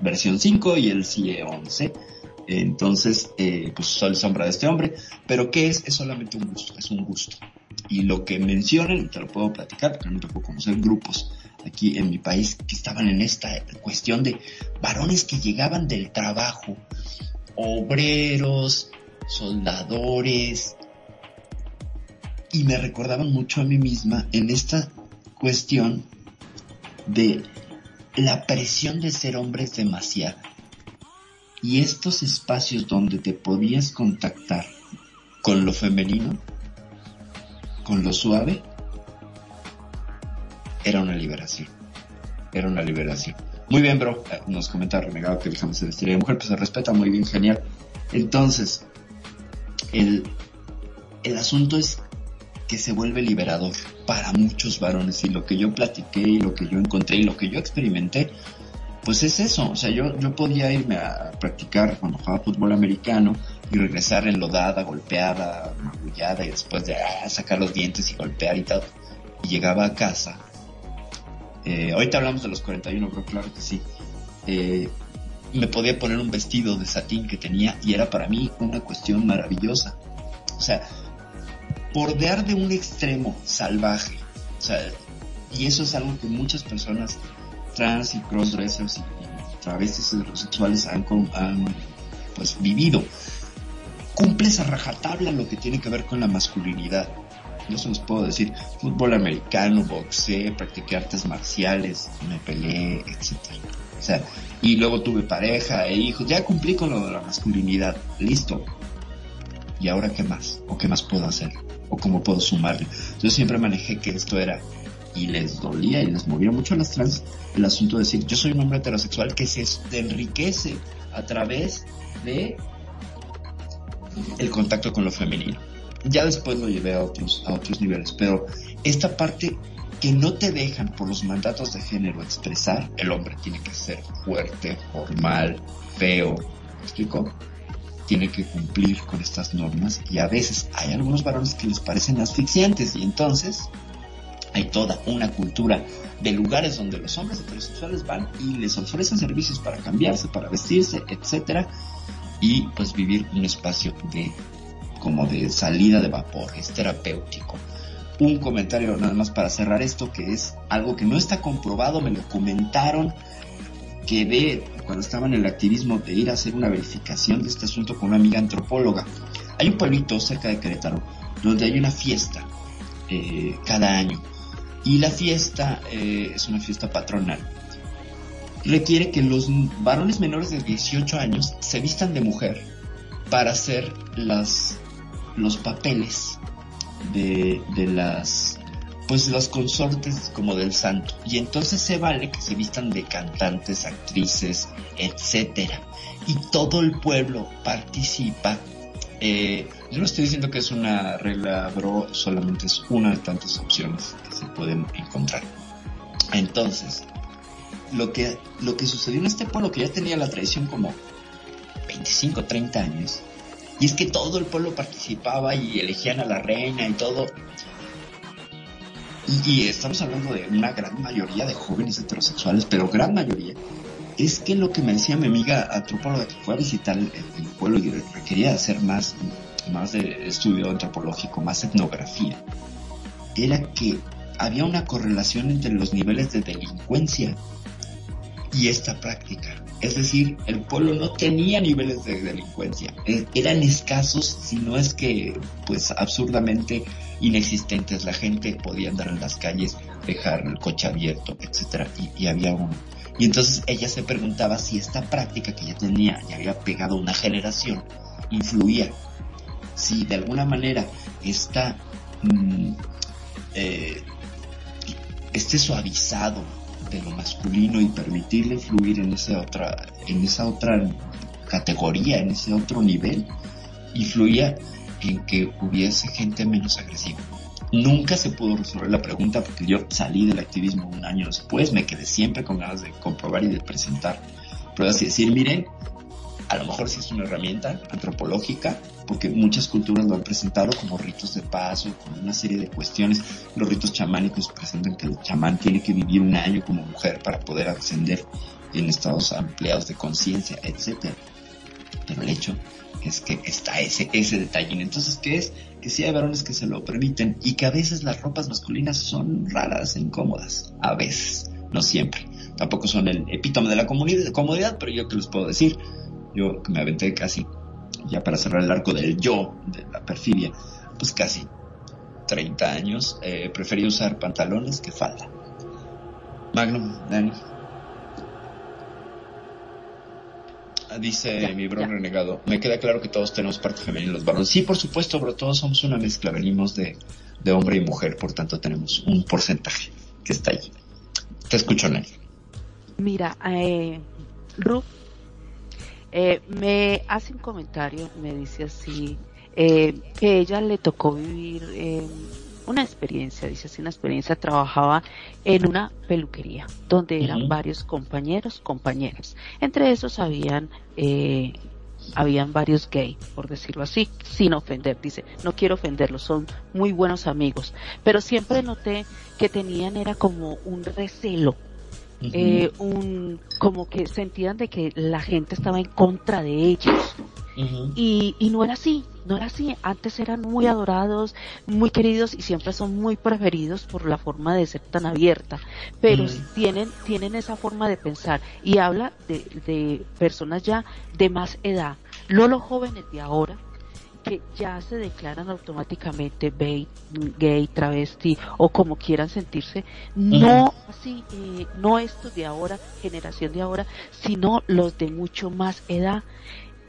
S1: versión 5 y el CIE 11. Entonces, eh, pues sol sombra de este hombre. Pero ¿qué es? Es solamente un gusto, es un gusto. Y lo que mencionan, te lo puedo platicar, porque no te puedo conocer grupos aquí en mi país que estaban en esta cuestión de varones que llegaban del trabajo, obreros, soldadores, y me recordaban mucho a mí misma en esta cuestión de la presión de ser hombres demasiado. Y estos espacios donde te podías contactar con lo femenino, con lo suave, era una liberación. Era una liberación. Muy bien, bro. Nos comenta Renegado que el se vestiría de mujer, pues se respeta muy bien, genial. Entonces, el, el asunto es que se vuelve liberador para muchos varones y lo que yo platiqué y lo que yo encontré y lo que yo experimenté, pues es eso, o sea, yo, yo podía irme a practicar cuando jugaba fútbol americano y regresar enlodada, golpeada, magullada y después de ah, sacar los dientes y golpear y tal, y llegaba a casa. Eh, ahorita hablamos de los 41, bro, claro que sí. Eh, me podía poner un vestido de satín que tenía y era para mí una cuestión maravillosa. O sea, bordear de un extremo salvaje. O sea, y eso es algo que muchas personas trans y crossdressers y, y travestis heterosexuales han, han pues vivido. Cumples a rajatabla lo que tiene que ver con la masculinidad. Yo se los puedo decir, fútbol americano, boxeo, practiqué artes marciales, me peleé, etcétera. O sea, y luego tuve pareja e hijos, ya cumplí con lo de la masculinidad, listo. ¿Y ahora qué más? ¿O qué más puedo hacer? ¿O cómo puedo sumarle? Yo siempre manejé que esto era, y les dolía y les movía mucho a las trans, el asunto de decir, yo soy un hombre heterosexual que se enriquece a través de el contacto con lo femenino. Ya después lo llevé a otros, a otros niveles, pero esta parte que no te dejan por los mandatos de género expresar, el hombre tiene que ser fuerte, formal, feo, ¿me explico? Tiene que cumplir con estas normas y a veces hay algunos varones que les parecen asfixiantes y entonces hay toda una cultura de lugares donde los hombres heterosexuales van y les ofrecen servicios para cambiarse, para vestirse, etcétera, y pues vivir un espacio de como de salida de vapor, es terapéutico. Un comentario nada más para cerrar esto, que es algo que no está comprobado, me lo comentaron, que de cuando estaba en el activismo de ir a hacer una verificación de este asunto con una amiga antropóloga. Hay un pueblito cerca de Querétaro donde hay una fiesta eh, cada año y la fiesta eh, es una fiesta patronal. Requiere que los varones menores de 18 años se vistan de mujer para hacer las, los papeles de, las pues las consortes como del santo. Y entonces se vale que se vistan de cantantes, actrices, etcétera. Y todo el pueblo participa. Eh, yo no estoy diciendo que es una regla, bro, solamente es una de tantas opciones que se pueden encontrar. Entonces, lo que, lo que sucedió en este pueblo, que ya tenía la tradición como 25, 30 años, y es que todo el pueblo participaba y elegían a la reina y todo. Y, estamos hablando de una gran mayoría de jóvenes heterosexuales, pero gran mayoría es que lo que me decía mi amiga antropóloga que fue a visitar el, pueblo y requería hacer más, más de estudio antropológico, más etnografía, era que había una correlación entre los niveles de delincuencia y esta práctica. Es decir, el pueblo no tenía niveles de delincuencia, e, eran escasos, si no es que, pues, absurdamente inexistentes. La gente podía andar en las calles, dejar el coche abierto, etcétera, y, había un, y entonces ella se preguntaba si esta práctica que ya tenía, ya había pegado una generación, influía. Si de alguna manera está mm, eh, este suavizado de lo masculino y permitirle fluir en esa otra, en esa otra categoría, en ese otro nivel, influía en que hubiese gente menos agresiva. Nunca se pudo resolver la pregunta porque yo salí del activismo un año después, me quedé siempre con ganas de comprobar y de presentar pruebas y decir, miren, a lo mejor sí es una herramienta antropológica, porque muchas culturas lo han presentado como ritos de paso, como una serie de cuestiones. Los ritos chamánicos presentan que el chamán tiene que vivir un año como mujer para poder ascender en estados ampliados de conciencia, etc. Pero el hecho es que está ese, ese detalle. Entonces, ¿qué es? Que sí hay varones que se lo permiten y que a veces las ropas masculinas son raras e incómodas. A veces, no siempre. Tampoco son el epítome de la comodidad, pero yo que les puedo decir, yo que me aventé casi, ya para cerrar el arco del yo, de la perfidia, pues casi 30 años, eh, preferí usar pantalones que falda. Magnum, Dani. Dice mi bro renegado, me queda claro que todos tenemos parte femenina los varones. Sí, por supuesto, bro, todos somos una mezcla, venimos de, de hombre y mujer, por tanto tenemos un porcentaje que está allí. Te escucho, Nelly.
S2: Mira, eh, Ruth eh, me hace un comentario, me dice así, eh, que ella le tocó vivir eh, una experiencia, dice así, una experiencia, trabajaba en una peluquería donde eran varios compañeros, compañeras. Entre esos habían, eh, habían varios gay, por decirlo así, sin ofender. Dice, no quiero ofenderlos, son muy buenos amigos. Pero siempre noté que tenían, era como un recelo. Eh, un como que sentían de que la gente estaba en contra de ellos. Y, y no era así, no era así. Antes eran muy adorados, muy queridos y siempre son muy preferidos por la forma de ser tan abierta. Pero tienen, tienen esa forma de pensar. Y habla de, de personas ya de más edad, no los jóvenes de ahora que ya se declaran automáticamente gay, gay, travesti o como quieran sentirse, no así, eh, no estos de ahora, generación de ahora, sino los de mucho más edad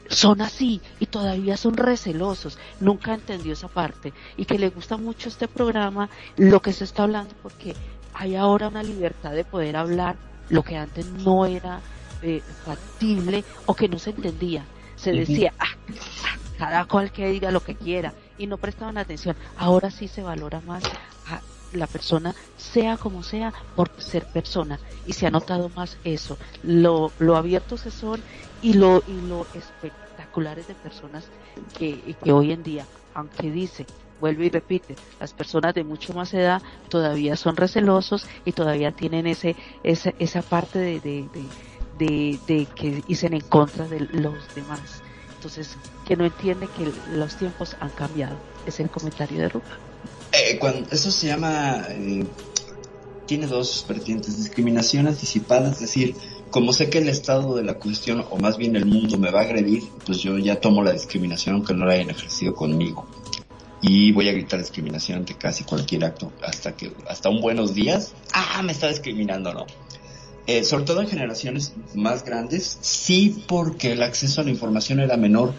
S2: son así y todavía son recelosos. Nunca entendió esa parte y que le gusta mucho este programa, lo que se está hablando, porque hay ahora una libertad de poder hablar lo que antes no era eh, factible o que no se entendía. Se decía, ah, ah, cada cual que diga lo que quiera y no prestaban atención. Ahora sí se valora más a la persona sea como sea por ser persona y se ha notado más eso lo, lo abiertos se son y lo y lo espectaculares de personas que, que hoy en día aunque dice vuelve y repite, las personas de mucho más edad todavía son recelosos y todavía tienen ese, esa, esa parte de, de, de, de, que dicen en contra de los demás. Entonces, que no entiende que los tiempos han cambiado. Es el comentario de Rupa.
S1: Eh, cuando, eso se llama, eh, tiene dos vertientes, discriminación anticipada, es decir, como sé que el estado de la cuestión, o más bien el mundo me va a agredir, pues yo ya tomo la discriminación aunque no la hayan ejercido conmigo. Y voy a gritar discriminación ante casi cualquier acto, hasta que, hasta un buenos días, ah, me está discriminando, ¿no? Eh, sobre todo en generaciones más grandes, sí porque el acceso a la información era menor.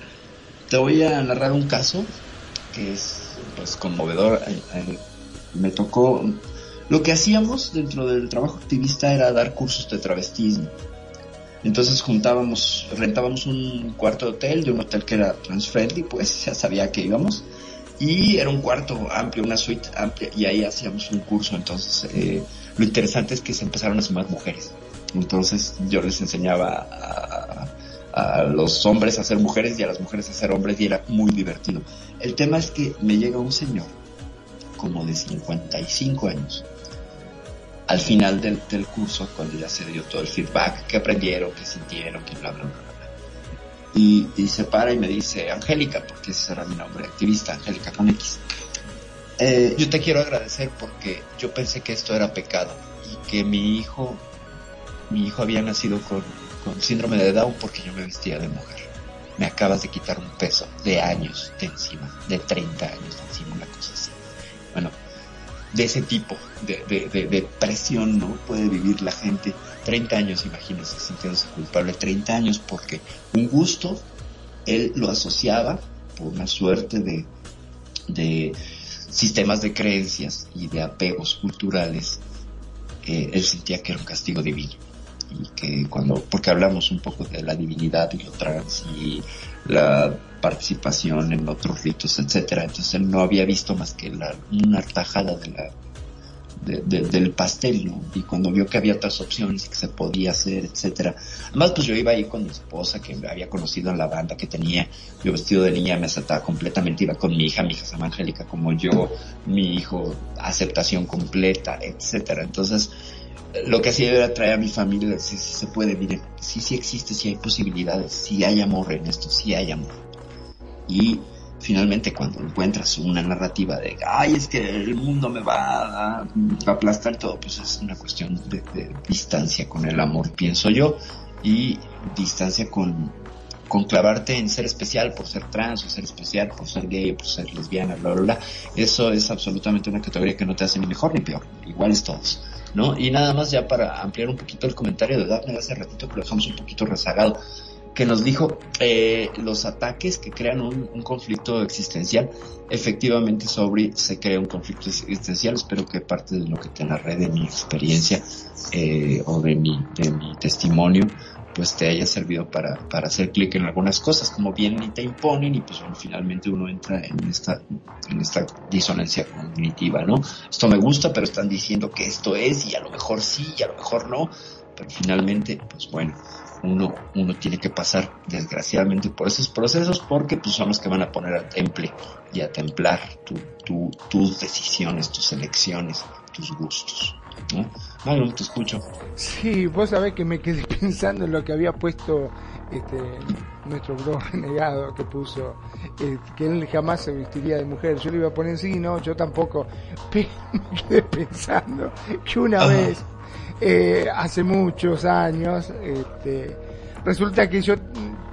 S1: Te voy a narrar un caso que es pues conmovedor. Me tocó, lo que hacíamos dentro del trabajo activista era dar cursos de travestismo. Entonces juntábamos, rentábamos un cuarto de hotel, de un hotel que era transfriendly, pues ya sabía que íbamos. Y era un cuarto amplio, una suite amplia, y ahí hacíamos un curso. Entonces, eh, lo interesante es que se empezaron a sumar mujeres. Entonces, yo les enseñaba a, a los hombres a ser mujeres y a las mujeres a ser hombres y era muy divertido. El tema es que me llega un señor como de 55 años al final del, del curso cuando ya se dio todo el feedback que aprendieron, que sintieron, que bla bla bla. bla. Y, y se para y me dice, Angélica, porque ese era mi nombre, activista, Angélica con X. Eh, yo te quiero agradecer porque yo pensé que esto era pecado y que mi hijo, mi hijo había nacido con, con síndrome de Down porque yo me vestía de mujer. Me acabas de quitar un peso de años de encima, de 30 años de encima, una cosa así. Bueno, de ese tipo de, presión no puede vivir la gente 30 años, imagínense, sintiéndose culpable 30 años porque un gusto él lo asociaba por una suerte de, de sistemas de creencias y de apegos culturales, eh, él sentía que era un castigo divino y que cuando, porque hablamos un poco de la divinidad y lo trans y la participación en otros ritos, etcétera. Entonces él no había visto más que la, una tajada de la, de, de, del pastel, ¿no? Y cuando vio que había otras opciones que se podía hacer, etcétera. Además, pues yo iba ahí con mi esposa que había conocido en la banda que tenía, yo vestido de niña me aceptaba completamente, iba con mi hija, mi hija se Angélica como yo, mi hijo, aceptación completa, etcétera. Entonces, lo que hacía era traer a mi familia, si, se puede, miren, sí, sí existe, sí hay posibilidades, sí hay amor en esto, sí hay amor. Y finalmente cuando encuentras una narrativa de, ay, es que el mundo me va a, aplastar todo, pues es una cuestión de, distancia con el amor, pienso yo, y distancia con, con clavarte en ser especial por ser trans, o ser especial por ser gay, o por ser lesbiana, bla, bla, bla. Eso es absolutamente una categoría que no te hace ni mejor ni peor, iguales todos. ¿no? Y nada más ya para ampliar un poquito el comentario de Daphne hace ratito que lo dejamos un poquito rezagado, que nos dijo eh, los ataques que crean un, conflicto existencial. Efectivamente, sobre se crea un conflicto existencial. Espero que parte de lo que te narré de mi experiencia eh, o de mi, de mi testimonio pues te haya servido para, para hacer clic en algunas cosas, como bien y te imponen y pues bueno, finalmente uno entra en esta, en esta disonancia cognitiva, ¿no? Esto me gusta, pero están diciendo que esto es y a lo mejor sí y a lo mejor no, pero finalmente, pues bueno, uno, uno tiene que pasar desgraciadamente por esos procesos porque pues son los que van a poner a temple y a templar tu, tu, tus decisiones, tus elecciones, tus gustos. ¿no? Magnum, te escucho.
S3: Sí, vos sabés que me quedé pensando en lo que había puesto este, nuestro bro renegado que puso eh, que él jamás se vestiría de mujer. Yo le iba a poner sí, no, yo tampoco. Pero me quedé pensando que una Ajá. vez, eh, hace muchos años, este, resulta que yo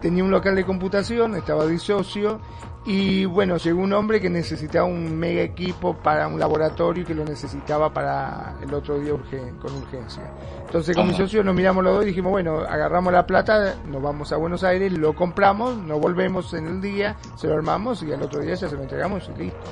S3: tenía un local de computación, estaba de socio y bueno, llegó un hombre que necesitaba un mega equipo para un laboratorio y que lo necesitaba para el otro día urgen, con urgencia. Entonces con Ajá. mi socio nos miramos los dos y dijimos, bueno, agarramos la plata, nos vamos a Buenos Aires, lo compramos, nos volvemos en el día, se lo armamos y al otro día ya se lo entregamos y listo.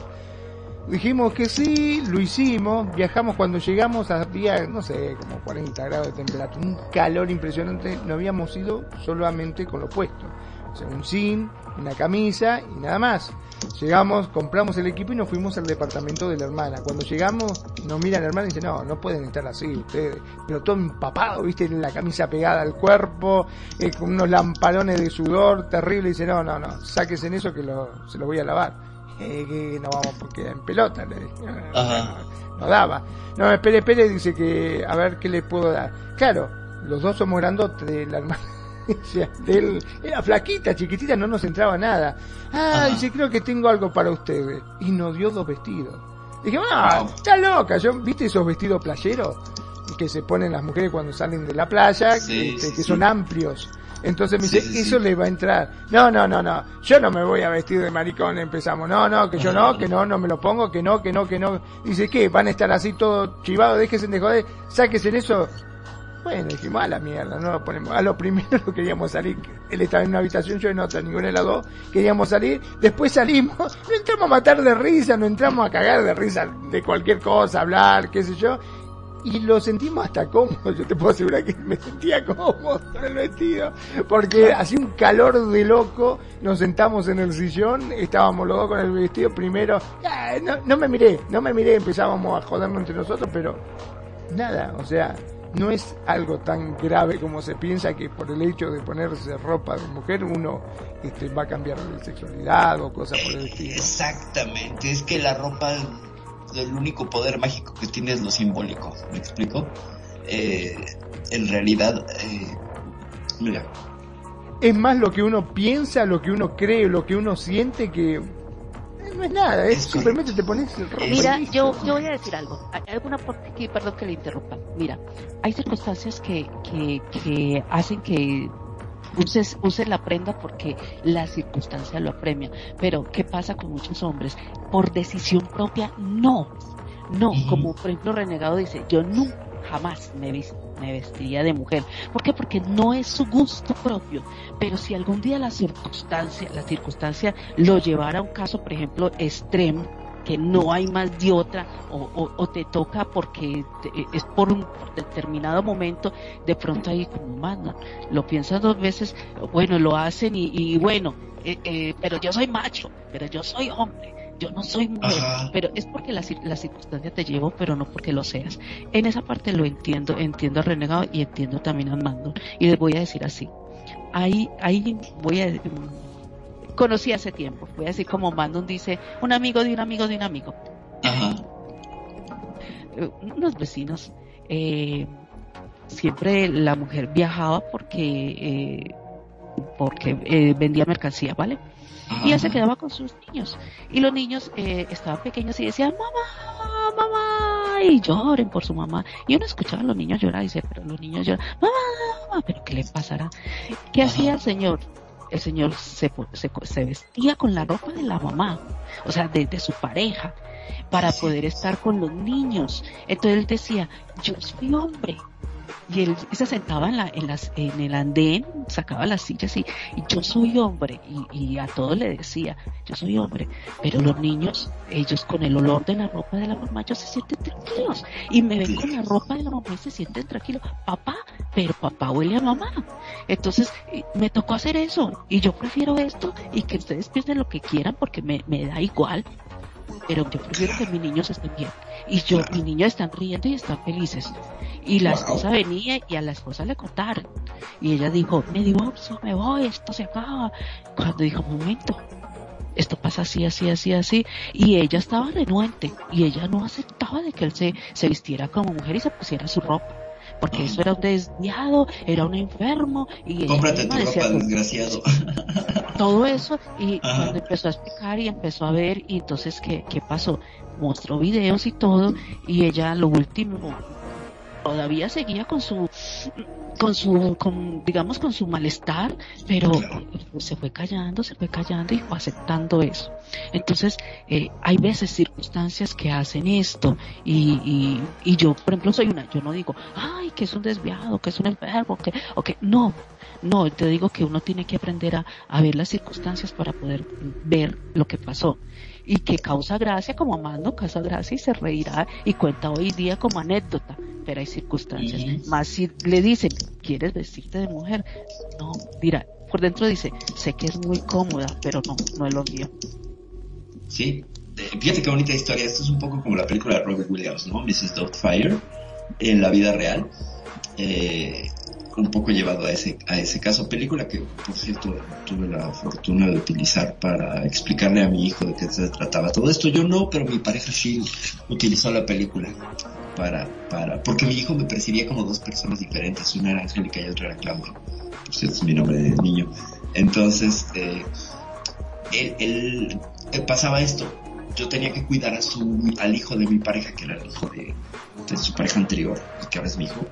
S3: Dijimos que sí, lo hicimos, viajamos cuando llegamos, había, no sé, como 40 grados de temperatura, un calor impresionante, no habíamos ido solamente con lo puesto O sea, un jean, una camisa y nada más. Llegamos, compramos el equipo y nos fuimos al departamento de la hermana. Cuando llegamos, nos mira la hermana y dice, no, no pueden estar así ustedes. Pero todo empapado, viste, la camisa pegada al cuerpo, eh, con unos lamparones de sudor terrible. Y dice, no, no, no, sáquese en eso que lo, se lo voy a lavar. Eh, que no vamos porque en pelota, le dije. No daba. No, espere, espere, dice que, a ver qué le puedo dar. Claro, los dos somos grandotes de la hermana. él era flaquita, chiquitita, no nos entraba nada. Ah, dice, creo que tengo algo para ustedes. Y nos dio dos vestidos. Dije, ah, está loca. Yo, ¿Viste esos vestidos playeros? Que se ponen las mujeres cuando salen de la playa, que, que son amplios. Entonces me dice, eso le va a entrar. No, no, no, no. Yo no me voy a vestir de maricón, empezamos. No, no, que yo no, que no, no me lo pongo, que no, que no, que no. Dice, ¿qué? Van a estar así todo chivados, déjense de joder, sáquense en eso. Bueno, dijimos, a la mierda, no lo ponemos. A lo primero queríamos salir. Él estaba en una habitación, yo en otra, ninguna de las dos. Queríamos salir. Después salimos. No entramos a matar de risa, no entramos a cagar de risa de cualquier cosa, hablar, qué sé yo y lo sentimos hasta cómodo. Yo te puedo asegurar que me sentía cómodo con el vestido, porque hacía un calor de loco. Nos sentamos en el sillón, estábamos los dos con el vestido. Primero, no, no me miré, no me miré, empezábamos a jodernos entre nosotros, pero nada, o sea, no es algo tan grave como se piensa que por el hecho de ponerse ropa de mujer uno este, va a cambiar de sexualidad o cosas por el estilo.
S1: Exactamente, es que la ropa el único poder mágico que tiene es lo simbólico, ¿me explico? Eh, en realidad, eh, mira.
S3: Es más lo que uno piensa, lo que uno cree, lo que uno siente que no es nada, es, simplemente te pones
S2: ropa. Mira, yo, yo voy a decir algo. Hay alguna que, perdón que le interrumpa. Mira, hay circunstancias que, que, que hacen que uses, use la prenda porque la circunstancia lo apremia. Pero, ¿qué pasa con muchos hombres? Por decisión propia, no. No, como por ejemplo Renegado dice, yo nunca, jamás me, me vestiría de mujer. ¿Por qué? Porque no es su gusto propio. Pero si algún día la circunstancia, la circunstancia lo llevara a un caso, por ejemplo, extremo, que no hay más de otra o, o, te toca porque es por un determinado momento, de pronto ahí como manda, lo piensas dos veces, bueno, lo hacen y, bueno, eh, eh, pero yo soy macho, pero yo soy hombre. Yo no soy mujer, pero es porque la, la circunstancia te llevo, pero no porque lo seas. En esa parte lo entiendo, entiendo a Renegado y entiendo también a Mando. Y les voy a decir así. Ahí, ahí voy a conocí hace tiempo. Voy a decir como Mandon dice, un amigo de un amigo de un amigo. Ajá. Eh, unos vecinos. Eh, siempre la mujer viajaba porque eh, porque eh, vendía mercancía, ¿vale? Y ella se quedaba con sus niños. Y los niños eh, estaban pequeños y decían, mamá, mamá, y lloren por su mamá. Y uno escuchaba a los niños llorar y dice, pero los niños lloran, mamá, mamá, pero ¿qué le pasará? ¿Qué hacía el Señor? el señor se, se, vestía con la ropa de la mamá, o sea, de, de, su pareja, para poder estar con los niños. Entonces él decía, yo soy hombre, y él se sentaba en, la, en, las, en el andén, sacaba las sillas y, yo soy hombre, y, a todos le decía, yo soy hombre, pero los niños, ellos con el olor de la ropa de la mamá, ellos se sienten tranquilos, y me ven con la ropa de la mamá y se sienten tranquilos, papá, pero papá huele a mamá, entonces me tocó hacer eso, y yo prefiero esto, y que ustedes piensen lo que quieran porque me, me da igual, pero yo prefiero que mis niños estén bien. Y yo, mis niños están riendo y están felices. Y la esposa venía y a la esposa le contaron. Y ella dijo, me divorcio, me voy, esto se acaba. Cuando dijo, momento, esto pasa así, así, así, así. Y ella estaba renuente y ella no aceptaba de que él se, se vistiera como mujer y se pusiera su ropa. Porque eso era un desviado, era un enfermo. Y
S1: Cómprate tu ropa, desgraciado.
S2: Todo eso, y cuando empezó a explicar y empezó a ver, y entonces, ¿qué, qué pasó? Mostró videos y todo, y ella lo último todavía seguía con su con su con, digamos con su malestar pero se fue callando se fue callando y fue aceptando eso. Entonces eh, hay veces circunstancias que hacen esto y, y, y, yo por ejemplo soy una yo no digo ay que es un desviado que es un enfermo que o que no no te digo que uno tiene que aprender a, a ver las circunstancias para poder ver lo que pasó y que causa gracia como Amando causa gracia y se reirá y cuenta hoy día como anécdota, pero hay circunstancias. Más si le dicen, ¿quieres vestirte de mujer? No, dirá, por dentro dice, sé que es muy cómoda, pero no, no es lo mío.
S1: Sí, eh, fíjate qué bonita historia. Esto es un poco como la película de Robert Williams, ¿no? Mrs. Doubtfire, en la vida real. Eh, un poco llevado a ese, a ese caso. Película que, por cierto, tuve la fortuna de utilizar para explicarle a mi hijo de qué se trataba todo esto. Yo no, pero mi pareja sí utilizó la película para, para, porque mi hijo me percibía como dos personas diferentes. Una era Angélica y otra era Claudia. Por cierto, es mi nombre de niño. Entonces, eh, él, pasaba esto. Yo tenía que cuidar a su, al hijo de mi pareja, que era el hijo de, de su pareja anterior, que ahora es mi hijo.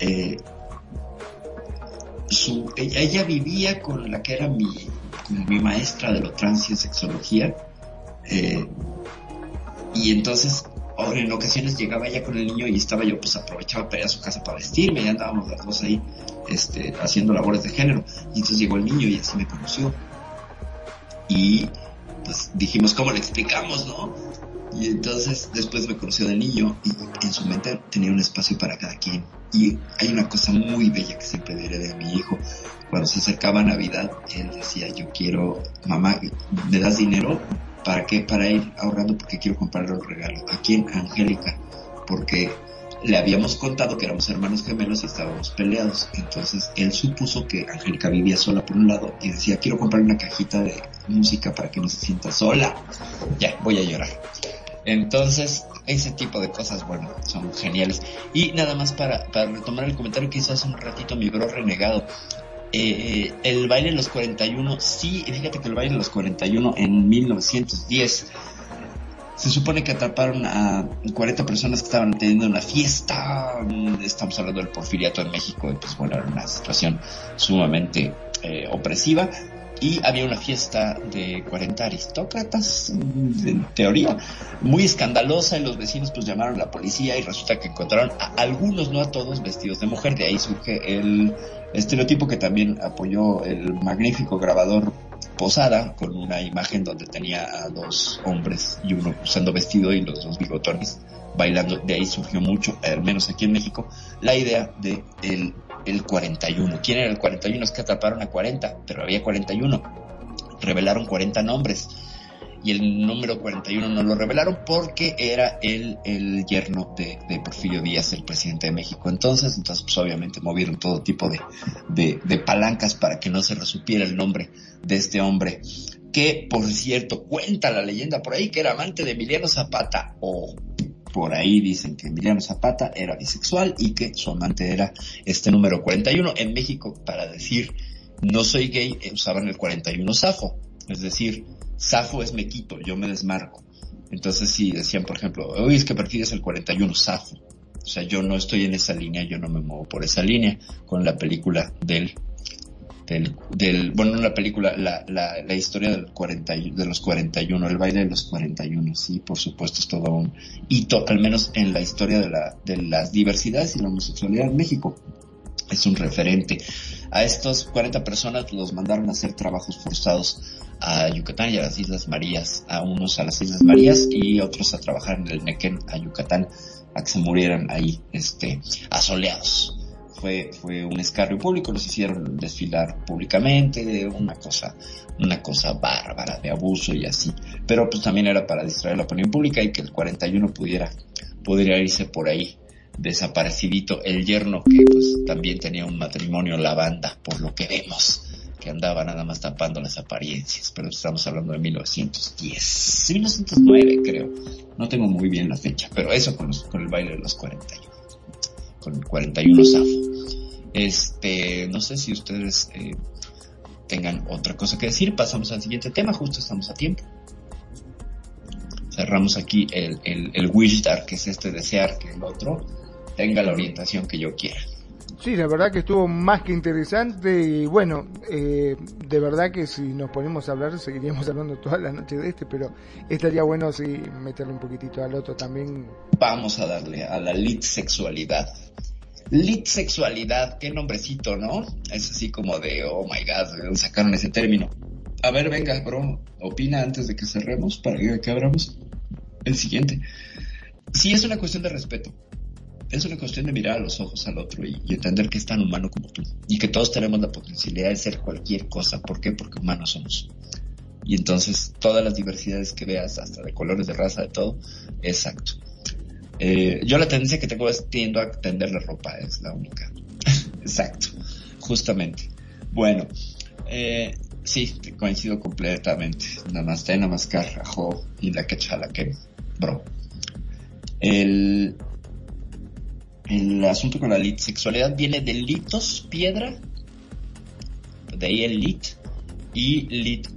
S1: Eh, ella, vivía con la que era mi, mi maestra de lo trans y sexología. Eh, y entonces, en ocasiones llegaba ella con el niño y estaba yo, pues aprovechaba para ir a su casa para vestirme y andábamos las dos ahí, este, haciendo labores de género. Y entonces llegó el niño y así me conoció. Y pues dijimos, ¿cómo le explicamos, no? Y entonces después me conoció del niño y en su mente tenía un espacio para cada quien. Y hay una cosa muy bella que siempre diré de mi hijo. Cuando se acercaba Navidad, él decía, yo quiero, mamá, ¿me das dinero? ¿Para qué? Para ir ahorrando porque quiero comprarle un regalo. ¿A quién? A Angélica. Porque le habíamos contado que éramos hermanos gemelos y estábamos peleados. Entonces él supuso que Angélica vivía sola por un lado y decía, quiero comprar una cajita de música para que no se sienta sola. Ya, voy a llorar. Entonces, ese tipo de cosas, bueno, son geniales. Y nada más para, para retomar el comentario que hizo hace un ratito mi bro renegado. Eh, el baile de los 41, sí, fíjate que el baile de los 41 en 1910 se supone que atraparon a 40 personas que estaban teniendo una fiesta. Estamos hablando del porfiriato en México, y pues bueno, era una situación sumamente eh, opresiva y había una fiesta de 40 aristócratas, en teoría, muy escandalosa y los vecinos pues llamaron a la policía y resulta que encontraron a algunos, no a todos, vestidos de mujer. De ahí surge el estereotipo que también apoyó el magnífico grabador Posada con una imagen donde tenía a dos hombres y uno usando vestido y los dos bigotones bailando. De ahí surgió mucho, al menos aquí en México, la idea de el el 41. ¿Quién era el 41? Es que atraparon a 40, pero había 41. Revelaron 40 nombres. Y el número 41 no lo revelaron porque era el, el yerno de, Porfirio Díaz, el presidente de México. Entonces, entonces pues obviamente movieron todo tipo de, de, de palancas para que no se resupiera el nombre de este hombre que por cierto cuenta la leyenda por ahí que era amante de Emiliano Zapata o por ahí dicen que Emiliano Zapata era bisexual y que su amante era este número 41. En México, para decir no soy gay, eh, usaban el 41 Safo. Es decir, Safo es me quito, yo me desmarco. Entonces si decían, por ejemplo, oye, es que prefieres el 41 Safo. O sea, yo no estoy en esa línea, yo no me muevo por esa línea con la película del del, del bueno, la película, la, la, la historia del 40, de los 41, el baile de los 41, sí, por supuesto es todo un hito, al menos en la historia de, la, de las diversidades y la homosexualidad en México. Es un referente. A estos 40 personas los mandaron a hacer trabajos forzados a Yucatán y a las Islas Marías, a unos a las Islas Marías y otros a trabajar en el Nequén a Yucatán, a que se murieran ahí, este, asoleados fue, fue un escarrio público, los hicieron desfilar públicamente, una cosa, una cosa bárbara de abuso y así. Pero pues también era para distraer la opinión pública y que el 41 pudiera, pudiera irse por ahí desaparecidito. El yerno que pues también tenía un matrimonio la banda, por lo que vemos que andaba nada más tapando las apariencias, pero estamos hablando de 1910, 1909 creo, no tengo muy bien la fecha, pero eso con el baile de los 41 con el 41 SAF. Este, no sé si ustedes eh, tengan otra cosa que decir. Pasamos al siguiente tema, justo estamos a tiempo. Cerramos aquí el, el, el wish que es este desear que el otro tenga la orientación que yo quiera.
S3: Sí, la verdad que estuvo más que interesante y bueno, eh, de verdad que si nos ponemos a hablar seguiríamos hablando toda la noche de este, pero estaría bueno si meterle un poquitito al otro también.
S1: Vamos a darle a la lit sexualidad. Lit sexualidad, qué nombrecito, ¿no? Es así como de, oh my god, sacaron ese término. A ver, venga, bro, opina antes de que cerremos para que abramos el siguiente. Sí, es una cuestión de respeto Es una cuestión de mirar a los ojos al otro y, entender que es tan humano como tú. Y que todos tenemos la potencialidad de ser cualquier cosa. ¿Por qué? Porque humanos somos. Y entonces todas las diversidades que veas, hasta de colores, de raza, de todo, exacto. Eh, yo la tendencia que tengo es tiendo a tender la ropa, es la única. exacto, justamente. Bueno, eh, sí, coincido completamente. Namaste, namaskar, ajo y la quechala que, bro. El, el asunto con la sexualidad viene de litos, piedra, de ahí el lit, y lit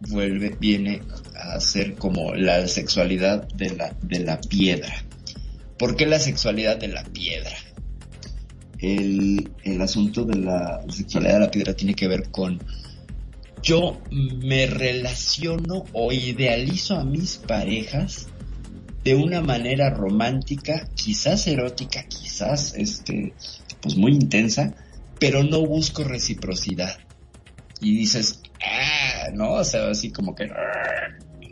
S1: vuelve, viene a ser como la sexualidad de la, de la piedra. ¿Por qué la sexualidad de la piedra? El, el asunto de la sexualidad de la piedra tiene que ver con yo me relaciono o idealizo a mis parejas de una manera romántica, quizás erótica, quizás este, pues muy intensa, pero no busco reciprocidad. Y dices, ah, no, o sea, así como que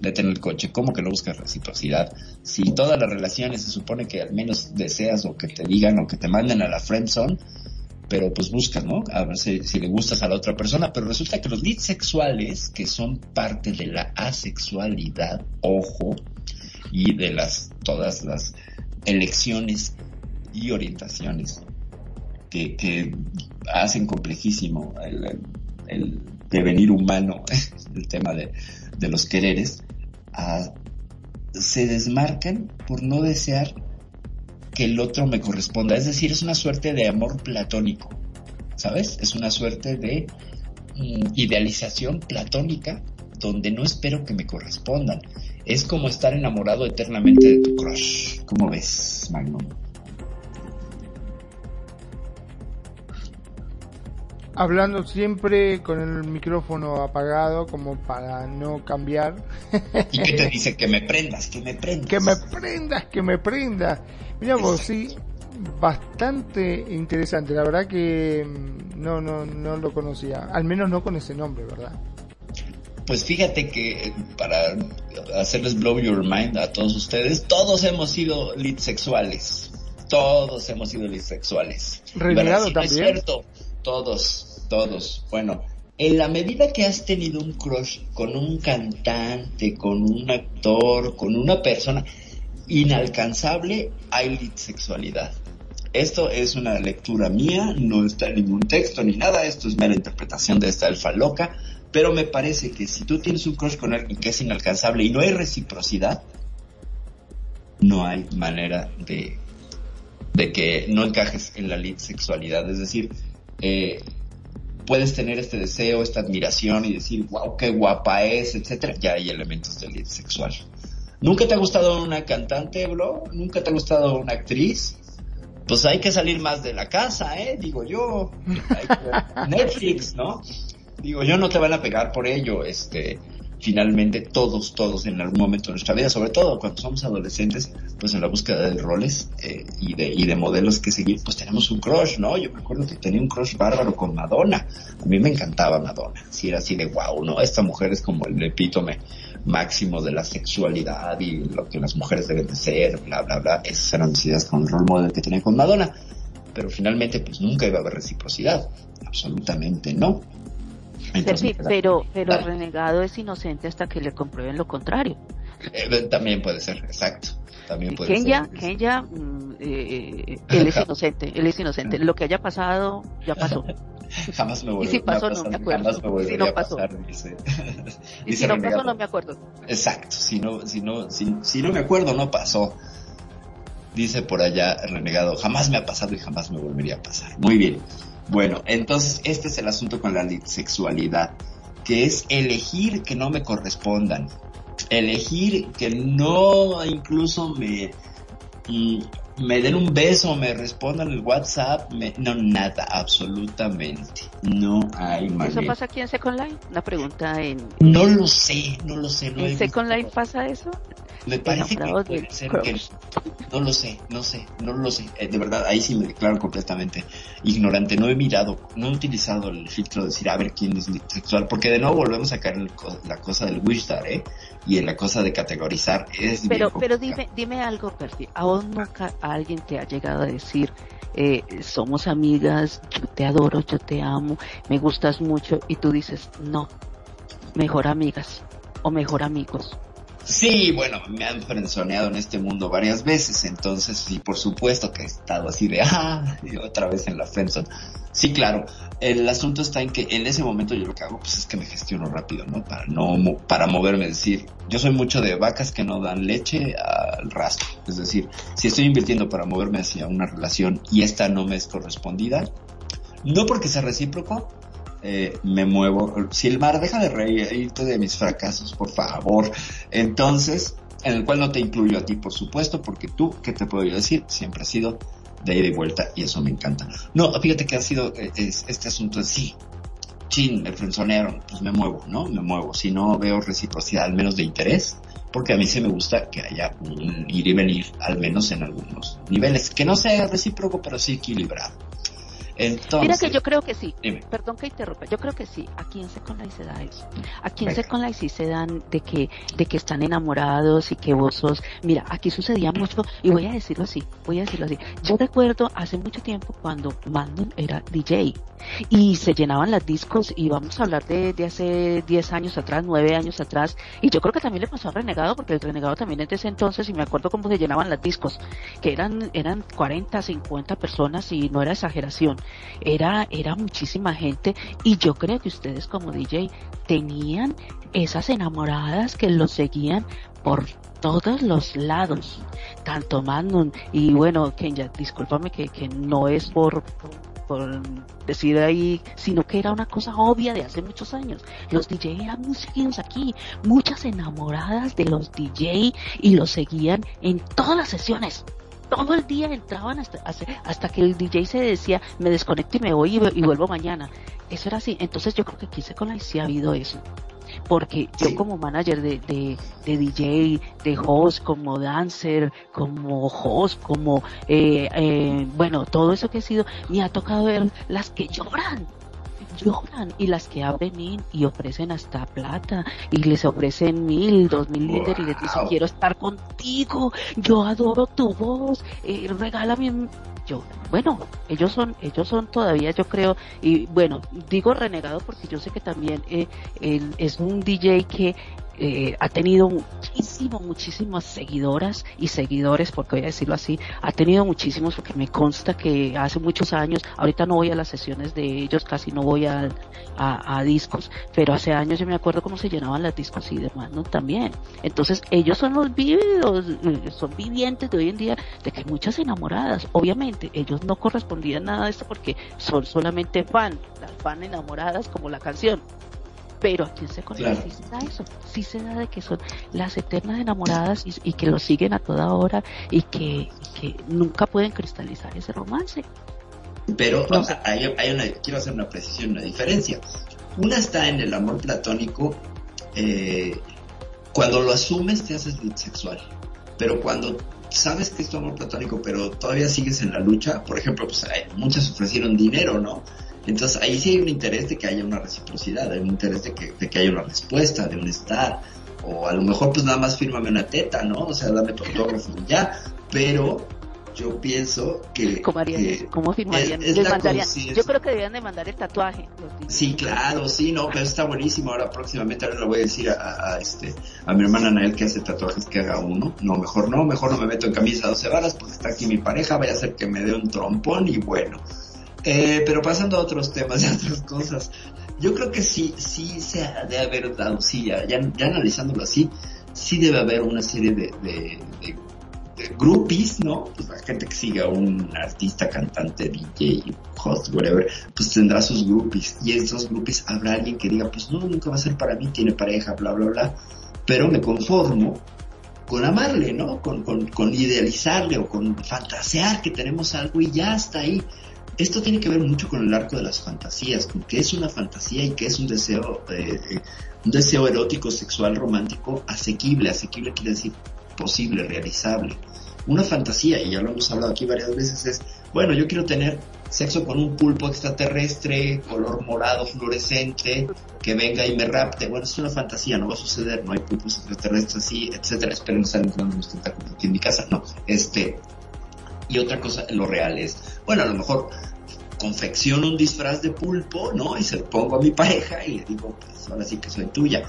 S1: detén el coche, ¿cómo que no buscas reciprocidad? Si todas las relaciones se supone que al menos deseas o que te digan o que te manden a la friend zone, pero pues buscas, ¿no? A ver si, si, le gustas a la otra persona, pero resulta que los leads sexuales, que son parte de la asexualidad, ojo, y de las todas las elecciones y orientaciones que, hacen complejísimo el, devenir humano, el tema de, de los quereres, se desmarcan por no desear que el otro me corresponda. Es decir, es una suerte de amor platónico, ¿sabes? Es una suerte de mm, idealización platónica donde no espero que me correspondan. Es como estar enamorado eternamente de tu crush. ¿Cómo ves, Magnum?
S3: Hablando siempre con el micrófono apagado como para no cambiar.
S1: ¿Y qué te dice? Que me prendas, que me prendas.
S3: Que me prendas, que me prendas. Mira vos, sí, bastante interesante. La verdad que mm, no, no, no lo conocía. Al menos no con ese nombre, ¿verdad?
S1: Pues fíjate que eh, para hacerles blow your mind a todos ustedes, todos hemos sido sexuales. Todos hemos sido leads sexuales.
S3: Renegado también. es
S1: cierto. Todos, todos. Bueno, en la medida que has tenido un crush con un cantante, con un actor, con una persona inalcanzable, hay lead sexualidad. Esto es una lectura mía, no está en ningún texto ni nada, esto es mera interpretación de esta alfa loca pero me parece que si tú tienes un crush con alguien que es inalcanzable y no hay reciprocidad, no hay manera de, de que no encajes en la lead sexualidad. Es decir, eh, puedes tener este deseo, esta admiración y decir, wow, qué guapa es, etcétera. Ya hay elementos de lead sexual. ¿Nunca te ha gustado una cantante, bro? ¿Nunca te ha gustado una actriz? Pues hay que salir más de la casa, ¿eh? Digo yo. Netflix, ¿no? Digo, yo no te van a pegar por ello, este, finalmente todos, todos en algún momento de nuestra vida, sobre todo cuando somos adolescentes, pues en la búsqueda de roles eh, y, de, y de modelos que seguir, pues tenemos un crush, ¿no? Yo me acuerdo que tenía un crush bárbaro con Madonna. A mí me encantaba Madonna. Si era así de wow, ¿no? Esta mujer es como el epítome máximo de la sexualidad y lo que las mujeres deben de ser, bla, bla, bla. Esas eran mis con el rol model que tenía con Madonna. Pero finalmente, pues nunca iba a haber reciprocidad. Absolutamente no
S2: pero, pero el renegado es inocente hasta que le comprueben lo contrario.
S1: Eh, también puede ser, exacto. También puede
S2: Kenya, ser. Kenya, mm, eh, él es inocente, él es inocente. Lo que haya pasado, ya pasó.
S1: jamás me
S2: volverá Y si pasó, no me acuerdo.
S1: si
S2: no pasó. dice, y si no pasó, no me acuerdo.
S1: Exacto, si no, si no, si, si no me acuerdo, no pasó. Dice por allá renegado, jamás me ha pasado y jamás me volvería a pasar. Muy bien. Bueno, entonces este es el asunto con la sexualidad, que es elegir que no me correspondan, elegir que no incluso me, mm, me den un beso, me respondan el WhatsApp, no, nada, absolutamente, no hay manera.
S2: ¿Eso pasa aquí en Second Life? Una pregunta en...
S1: No lo sé, no lo sé. No
S2: ¿En Second Life pasa eso?
S1: Me parece que puede ser que no lo sé, no sé, no lo sé. Eh, de verdad, ahí sí me declaro completamente ignorante. No he mirado, no he utilizado el filtro de decir a ver quién es sexual, porque de nuevo volvemos a caer en la cosa del Wishstar, ¿eh? Y en la cosa de categorizar. Es
S2: pero, pero dime, dime algo, Percy. ¿Aún nunca alguien te ha llegado a decir, eh, somos amigas, yo te adoro, yo te amo, me gustas mucho, y tú dices, no, mejor amigas o mejor amigos?
S1: Sí, bueno, me han frenzoneado en este mundo varias veces, entonces sí, por supuesto que he estado así de, ah, otra vez en la friendzone. Sí, claro, el asunto está en que en ese momento yo lo que hago pues es que me gestiono rápido, ¿no? Para no, para moverme, es decir, yo soy mucho de vacas que no dan leche al rastro, es decir, si estoy invirtiendo para moverme hacia una relación y esta no me es correspondida, no porque sea recíproco, eh, me muevo. Si el mar deja de reírte de mis fracasos, por favor. Entonces, en el cual no te incluyo a ti, por supuesto, porque tú, ¿qué te puedo decir? Siempre has sido de ida y vuelta y eso me encanta. No, fíjate que ha sido eh, este asunto de sí. Chin, me frenzonearon, pues me muevo, ¿no? Me muevo. Si no veo reciprocidad, al menos de interés, porque a mí sí me gusta que haya un ir y venir, al menos en algunos niveles. Que no sea recíproco, pero sí equilibrado.
S2: Mira que yo creo que sí. Perdón que interrumpa. Yo creo que sí. Aquí en Second Life se da eso. Aquí en Second Life sí se dan de que, de que están enamorados y que vos sos. Mira, aquí sucedía mucho, y voy a decirlo así, voy a decirlo así. Yo recuerdo hace mucho tiempo cuando Mandon era DJ y se llenaban las discos y vamos a hablar de, de hace 10 años atrás, 9 años atrás. Y yo creo que también le pasó a Renegado porque el Renegado también es de ese entonces y me acuerdo cómo se llenaban las discos, que eran, eran 40, 50 personas y no era exageración era, era muchísima gente y yo creo que ustedes como DJ tenían esas enamoradas que los seguían por todos los lados, tanto Manon y bueno, Kenya, discúlpame que, que no es por, por decir ahí, sino que era una cosa obvia de hace muchos años. Los DJ eran muy seguidos aquí, muchas enamoradas de los DJ y los seguían en todas las sesiones todo el día entraban hasta, hasta que el DJ se decía, me desconecto y me voy y, vuelvo mañana. Eso era así. Entonces yo creo que aquí con sí ha habido eso. Porque yo como manager de, de, de, DJ, de host, como dancer, como host, como, eh, eh, bueno, todo eso que he sido, me ha tocado ver las que lloran lloran y las que abren y ofrecen hasta plata y les ofrecen mil, dos mil líderes y les dicen quiero estar contigo, yo adoro tu voz, eh, regálame yo, bueno, ellos son, ellos son todavía, yo creo, y bueno, digo renegado porque yo sé que también eh, es un DJ que eh, ha tenido muchísimo, muchísimas seguidoras y seguidores, porque voy a decirlo así, ha tenido muchísimos, porque me consta que hace muchos años, ahorita no voy a las sesiones de ellos, casi no voy a, a, discos, pero hace años yo me acuerdo cómo se llenaban las discos y demás, ¿no? También. Entonces, ellos son los vivos, eh, son vivientes de hoy en día, de que muchas enamoradas, obviamente, ellos no correspondían nada de esto porque son solamente fan, las fan enamoradas como la canción, pero aquí se conoce, sí se da eso, sí se da de que son las eternas enamoradas y, que lo siguen a toda hora y que, nunca pueden cristalizar ese romance.
S1: Pero hay, una, quiero hacer una precisión, una diferencia. Una está en el amor platónico, eh, cuando lo asumes te haces sexual, pero cuando sabes que es tu amor platónico, pero todavía sigues en la lucha, por ejemplo, pues muchas ofrecieron dinero, ¿no? Entonces ahí sí hay un interés de que haya una reciprocidad, hay un interés de que, de que haya una respuesta, de un estar, o a lo mejor pues nada más fírmame una teta, ¿no? O sea, dame tu autógrafo y ya, pero yo pienso que...
S2: ¿Cómo, harían, ¿cómo firmarían? yo creo que deberían de mandar el tatuaje.
S1: Sí, claro, sí, no, pero está buenísimo. Ahora próximamente ahora le voy a decir a, este a mi hermana Nael que hace tatuajes que haga uno. No, mejor no, mejor no me meto en camisa 12 varas porque está aquí mi pareja, vaya a ser que me dé un trompón y bueno. Eh, pero pasando a otros temas y otras cosas, yo creo que sí, sí se ha de haber dado, sí, ya, ya, analizándolo así, sí debe haber una serie de, de, de, groupies, ¿no? Pues la gente que siga a un artista, cantante, DJ, host, whatever, pues tendrá sus groupies. Y en esos groupies habrá alguien que diga, pues no, nunca va a ser para mí, tiene pareja, bla, bla, bla. Pero me conformo con amarle, ¿no? Con, con, con idealizarle o con fantasear que tenemos algo y ya está ahí esto tiene que ver mucho con el arco de las fantasías, con qué es una fantasía y qué es un deseo, eh, un deseo erótico, sexual, romántico, asequible. Asequible quiere decir posible, realizable. Una fantasía, y ya lo hemos hablado aquí varias veces, es, bueno, yo quiero tener sexo con un pulpo extraterrestre, color morado, fluorescente, que venga y me rapte. Bueno, es una fantasía, no va a suceder, no hay pulpos extraterrestres así, etcétera. Espero no salgan unos tentáculos aquí en mi casa, no. Este, y otra cosa, lo real es, bueno, a lo mejor confecciono un disfraz de pulpo, ¿no? Y se lo pongo a mi pareja y le digo, pues ahora sí que soy tuya.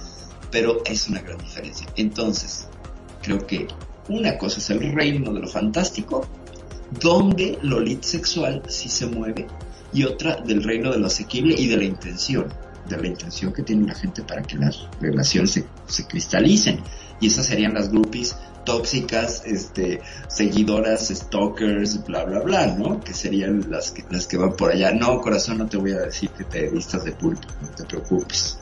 S1: Pero es una gran diferencia. Entonces, creo que una cosa es el reino de lo fantástico donde lo lit sexual sí se mueve y otra del reino de lo asequible y de la intención, de la intención que tiene la gente para que las relaciones se, se cristalicen. Y esas serían las groupies tóxicas, este, seguidoras, stalkers, bla, bla, bla, ¿no? Que serían las que, las que van por allá. No, corazón, no te voy a decir que te vistas de pulpo, no te preocupes.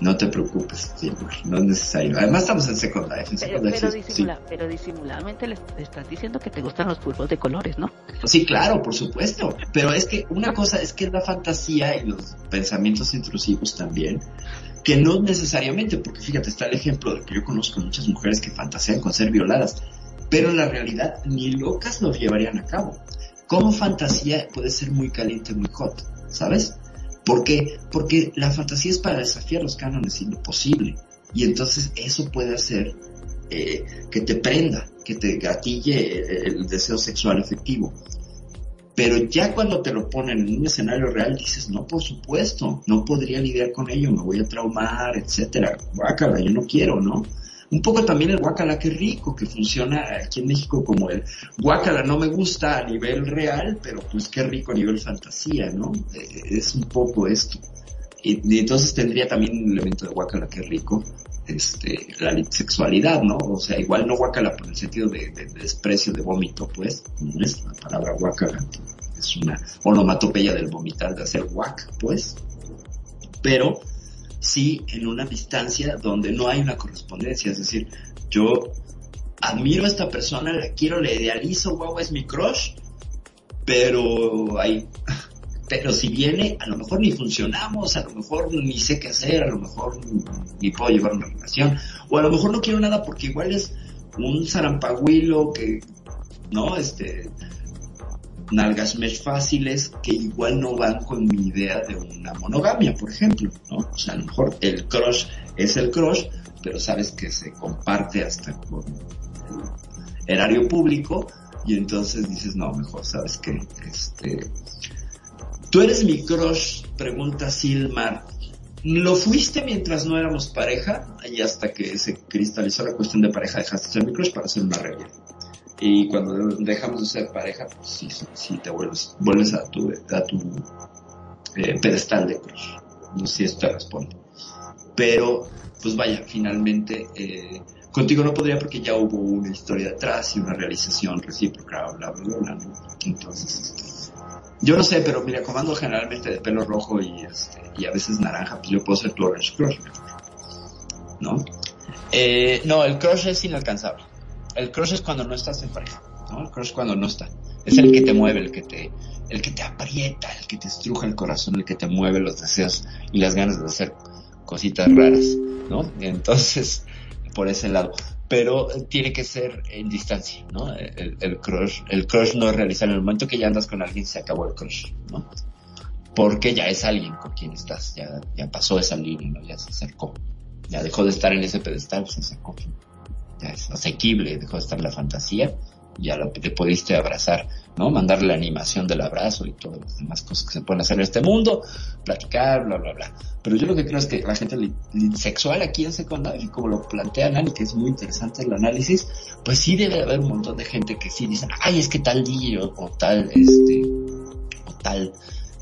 S1: No te preocupes, no es necesario. Además estamos en secundaria.
S2: pero, pero, disimuladamente le, estás diciendo que te gustan los pulpos de colores, ¿no?
S1: Sí, claro, por supuesto. Pero es que una cosa es que es la fantasía y los pensamientos intrusivos también, que no necesariamente, porque fíjate, está el ejemplo de que yo conozco muchas mujeres que fantasean con ser violadas, pero en la realidad ni locas lo llevarían a cabo. Como fantasía puede ser muy caliente, muy hot, ¿sabes? ¿Por qué? Porque la fantasía es para desafiar los cánones imposible. Y entonces eso puede hacer eh, que te prenda, que te gatille el deseo sexual efectivo. Pero ya cuando te lo ponen en un escenario real, dices, no, por supuesto, no podría lidiar con ello, me voy a traumar, etcétera. Guácala, yo no quiero, ¿no? Un poco también el guacala que rico, que funciona aquí en México como el guacala no me gusta a nivel real, pero pues qué rico a nivel fantasía, ¿no? Eh, es un poco esto. Y, entonces tendría también un elemento de guacala que rico, este, la sexualidad, ¿no? O sea, igual no guacala por el sentido de, desprecio, de vómito, pues, no es la palabra guacala, es una onomatopeya del vomitar, de hacer guac, pues, pero sí en una distancia donde no hay una correspondencia. Es decir, yo admiro a esta persona, la quiero, le idealizo, guau, es mi crush, pero hay, pero si viene, a lo mejor ni funcionamos, a lo mejor ni sé qué hacer, a lo mejor ni puedo llevar una relación, o a lo mejor no quiero nada porque igual es un zarampahuilo que, no, este, nalgas mesh fáciles que igual no van con mi idea de una monogamia, por ejemplo, ¿no? O sea, a lo mejor el crush es el crush, pero sabes que se comparte hasta con el erario público y entonces dices, no, mejor sabes que, este, tú eres mi crush, pregunta Silmar, ¿Lo fuiste mientras no éramos pareja? Y hasta que se cristalizó la cuestión de pareja dejaste de ser mi crush para ser una regla. Y cuando dejamos de ser pareja, pues sí, sí, te vuelves, vuelves a tu, a tu eh, pedestal de cruz. No sé si esto te responde. Pero, pues vaya, finalmente, eh, contigo no podría porque ya hubo una historia atrás y una realización recíproca, bla, bla, bla, ¿no? Entonces, yo no sé, pero mira, comando generalmente de pelo rojo y, este, y a veces naranja, pues yo puedo ser tu orange crush, ¿no? Eh, no, el crush es inalcanzable el crush es cuando no estás en pareja, ¿no? El crush cuando no está. Es el que te mueve, el que te, el que te aprieta, el que te estruja el corazón, el que te mueve los deseos y las ganas de hacer cositas raras, ¿no? Entonces, por ese lado. Pero tiene que ser en distancia, ¿no? El, crush, el crush no es realizar en el momento que ya andas con alguien se acabó el crush, ¿no? Porque ya es alguien con quien estás, ya, pasó esa línea, ¿no? Ya se acercó. Ya dejó de estar en ese pedestal, se acercó es asequible, dejó de estar la fantasía, ya te pudiste abrazar, ¿no? Mandarle la animación del abrazo y todas las demás cosas que se pueden hacer en este mundo, platicar, bla, bla, bla. Pero yo lo que creo es que la gente sexual aquí en secundaria, como lo plantea Nani, que es muy interesante el análisis, pues sí debe haber un montón de gente que sí dice, ay, es que tal día o, tal, este, o tal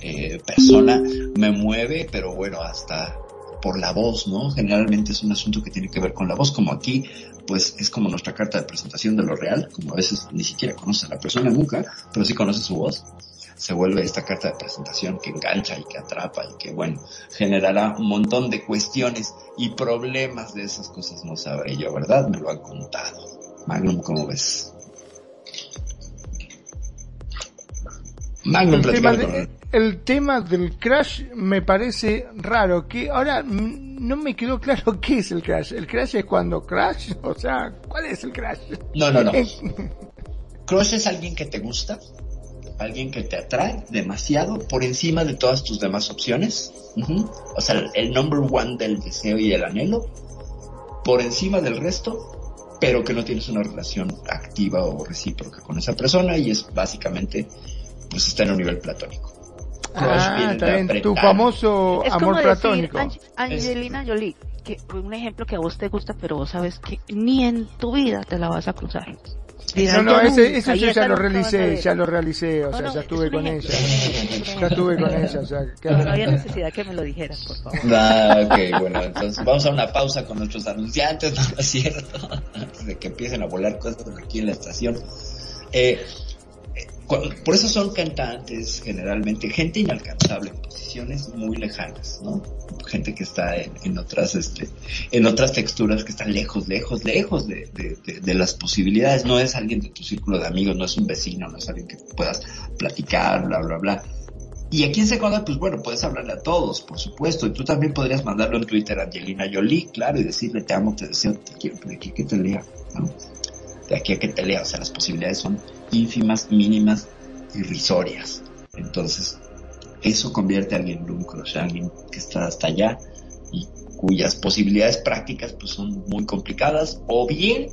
S1: eh, persona me mueve, pero bueno, hasta por la voz, ¿no? Generalmente es un asunto que tiene que ver con la voz, como aquí pues es como nuestra carta de presentación de lo real, como a veces ni siquiera conoce a la persona nunca, pero sí conoce su voz, se vuelve esta carta de presentación que engancha y que atrapa y que bueno, generará un montón de cuestiones y problemas de esas cosas no sabré yo, ¿verdad? Me lo han contado. Magnum, ¿cómo ves?
S3: Magnum, el tema, de, el tema del crash me parece raro, que ahora no me quedó claro qué es el crash. ¿El crash es cuando crash? O sea, ¿cuál es el crash?
S1: No, no, no. crush es alguien que te gusta, alguien que te atrae demasiado por encima de todas tus demás opciones. O sea, el number one del deseo y el anhelo, por encima del resto, pero que no tienes una relación activa o recíproca con esa persona y es básicamente, pues está en un nivel platónico.
S3: Ah, también tu famoso amor platónico.
S2: Angelina Jolie, que un ejemplo que a vos te gusta, pero vos sabes que ni en tu vida te la vas a cruzar.
S3: No, no, ese, eso yo ya lo realicé, ya lo realicé, o sea, ya estuve con ella. Ya estuve con ella, o sea,
S2: que... No había necesidad que me lo dijeras, por favor.
S1: Ah, ok, bueno, entonces vamos a una pausa con nuestros anunciantes, ¿no es cierto? Antes de que empiecen a volar cosas aquí en la estación. Eh, por eso son cantantes generalmente, gente inalcanzable en posiciones muy lejanas, ¿no? Gente que está en, otras, este, en otras texturas que están lejos, lejos, lejos de, las posibilidades. No es alguien de tu círculo de amigos, no es un vecino, no es alguien que puedas platicar, bla, bla, bla. Y aquí en Seconda, pues bueno, puedes hablarle a todos, por supuesto. Y tú también podrías mandarlo en Twitter a Angelina Jolie, claro, y decirle te amo, te deseo, te quiero, de aquí que te lea, ¿no? De aquí a que te lea, o sea, las posibilidades son ínfimas, mínimas, irrisorias. Entonces, eso convierte a alguien en un crush, alguien que está hasta allá y cuyas posibilidades prácticas pues son muy complicadas o bien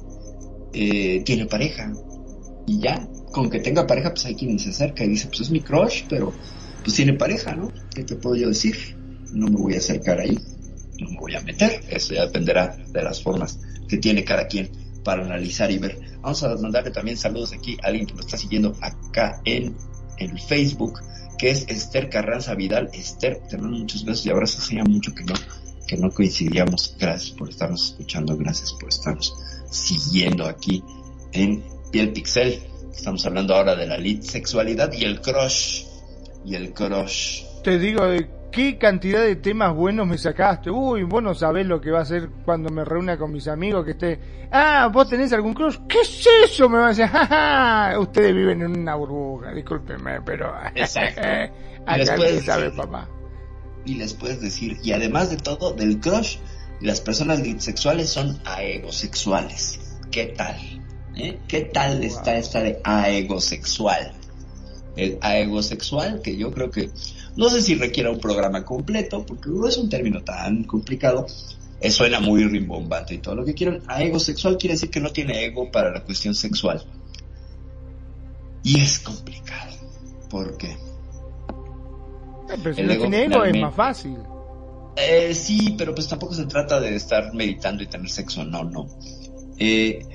S1: eh, tiene pareja y ya con que tenga pareja pues hay quien se acerca y dice pues es mi crush pero pues tiene pareja ¿no? ¿qué te puedo yo decir? no me voy a acercar ahí no me voy a meter eso ya dependerá de las formas que tiene cada quien para analizar y ver. Vamos a mandarle también saludos aquí a alguien que nos está siguiendo acá en el Facebook, que es Esther Carranza Vidal. Esther, te mando muchos besos y abrazos. Hacía mucho que no, que no coincidíamos. Gracias por estarnos escuchando, gracias por estarnos siguiendo aquí en Piel Pixel. Estamos hablando ahora de la lead sexualidad y el crush. Y el crush.
S3: Te digo de qué cantidad de temas buenos me sacaste. Uy, vos no sabés lo que va a hacer cuando me reúna con mis amigos que esté. Ah, vos tenés algún crush. ¿Qué es eso? Me va a decir, jaja, ustedes viven en una burbuja, discúlpenme, pero.
S1: Exacto.
S3: Acá sabe, papá.
S1: Y les puedes decir, y además de todo, del crush, las personas sexuales son aegosexuales. ¿Qué tal? ¿Eh? ¿Qué tal está esta de aegosexual? El aegosexual, que yo creo que no sé si requiera un programa completo, porque no es un término tan complicado. Eh, suena muy rimbombante y todo lo que quieran. A ego sexual quiere decir que no tiene ego para la cuestión sexual. Y es complicado. ¿Por qué?
S3: Eh, pero si no tiene ego es más fácil.
S1: Eh, sí, pero pues tampoco se trata de estar meditando y tener sexo, no, no. el,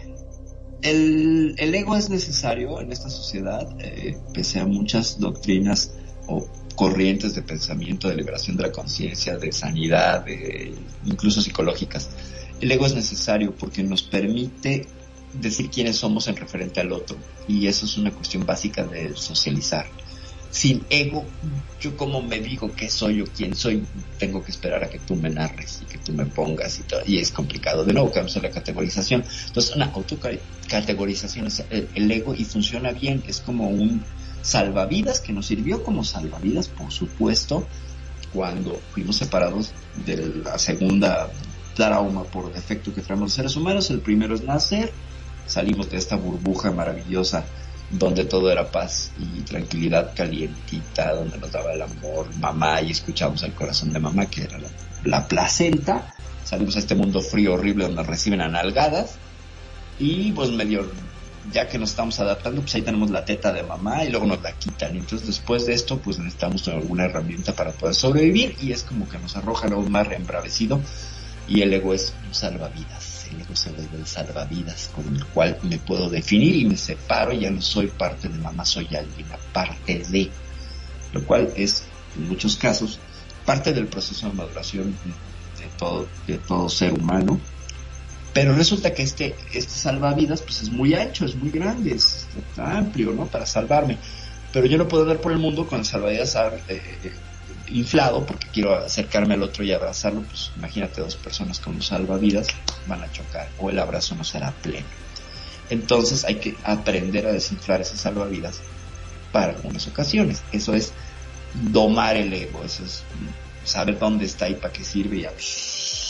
S1: el, ego es necesario en esta sociedad, pese a muchas doctrinas o corrientes de pensamiento, de liberación de la conciencia, de sanidad, de, incluso psicológicas. El ego es necesario porque nos permite decir quiénes somos en referente al otro y eso es una cuestión básica de socializar. Sin ego, yo como me digo qué soy o quién soy, tengo que esperar a que tú me narres y que tú me pongas y todo, y es complicado. De nuevo, a la categorización. Entonces, una autocategorización es el ego y funciona bien, es como un salvavidas que nos sirvió como salvavidas, por supuesto, cuando fuimos separados de la segunda trauma por defecto que traemos los seres humanos. El primero es nacer, salimos de esta burbuja maravillosa donde todo era paz y tranquilidad calientita, donde nos daba el amor mamá y escuchamos el corazón de mamá que era la, la placenta. Salimos a este mundo frío horrible donde reciben analgadas y pues medio ya que nos estamos adaptando, pues ahí tenemos la teta de mamá y luego nos la quitan. Entonces después de esto, pues necesitamos alguna herramienta para poder sobrevivir y es como que nos arrojan aún más reembravecido y el ego es un salvavidas. El ego vuelve el salvavidas con el cual me puedo definir y me separo, ya no soy parte de mamá, soy alguien aparte de. Lo cual es, en muchos casos, parte del proceso de maduración de todo, de todo ser humano pero resulta que este, este salvavidas pues es muy ancho, es muy grande, es amplio, ¿no? Para salvarme. Pero yo no puedo andar por el mundo con el salvavidas eh, inflado porque quiero acercarme al otro y abrazarlo. Pues imagínate dos personas con un salvavidas van a chocar o el abrazo no será pleno. Entonces hay que aprender a desinflar ese salvavidas para algunas ocasiones. Eso es domar el ego, eso es saber dónde está y para qué sirve, y ya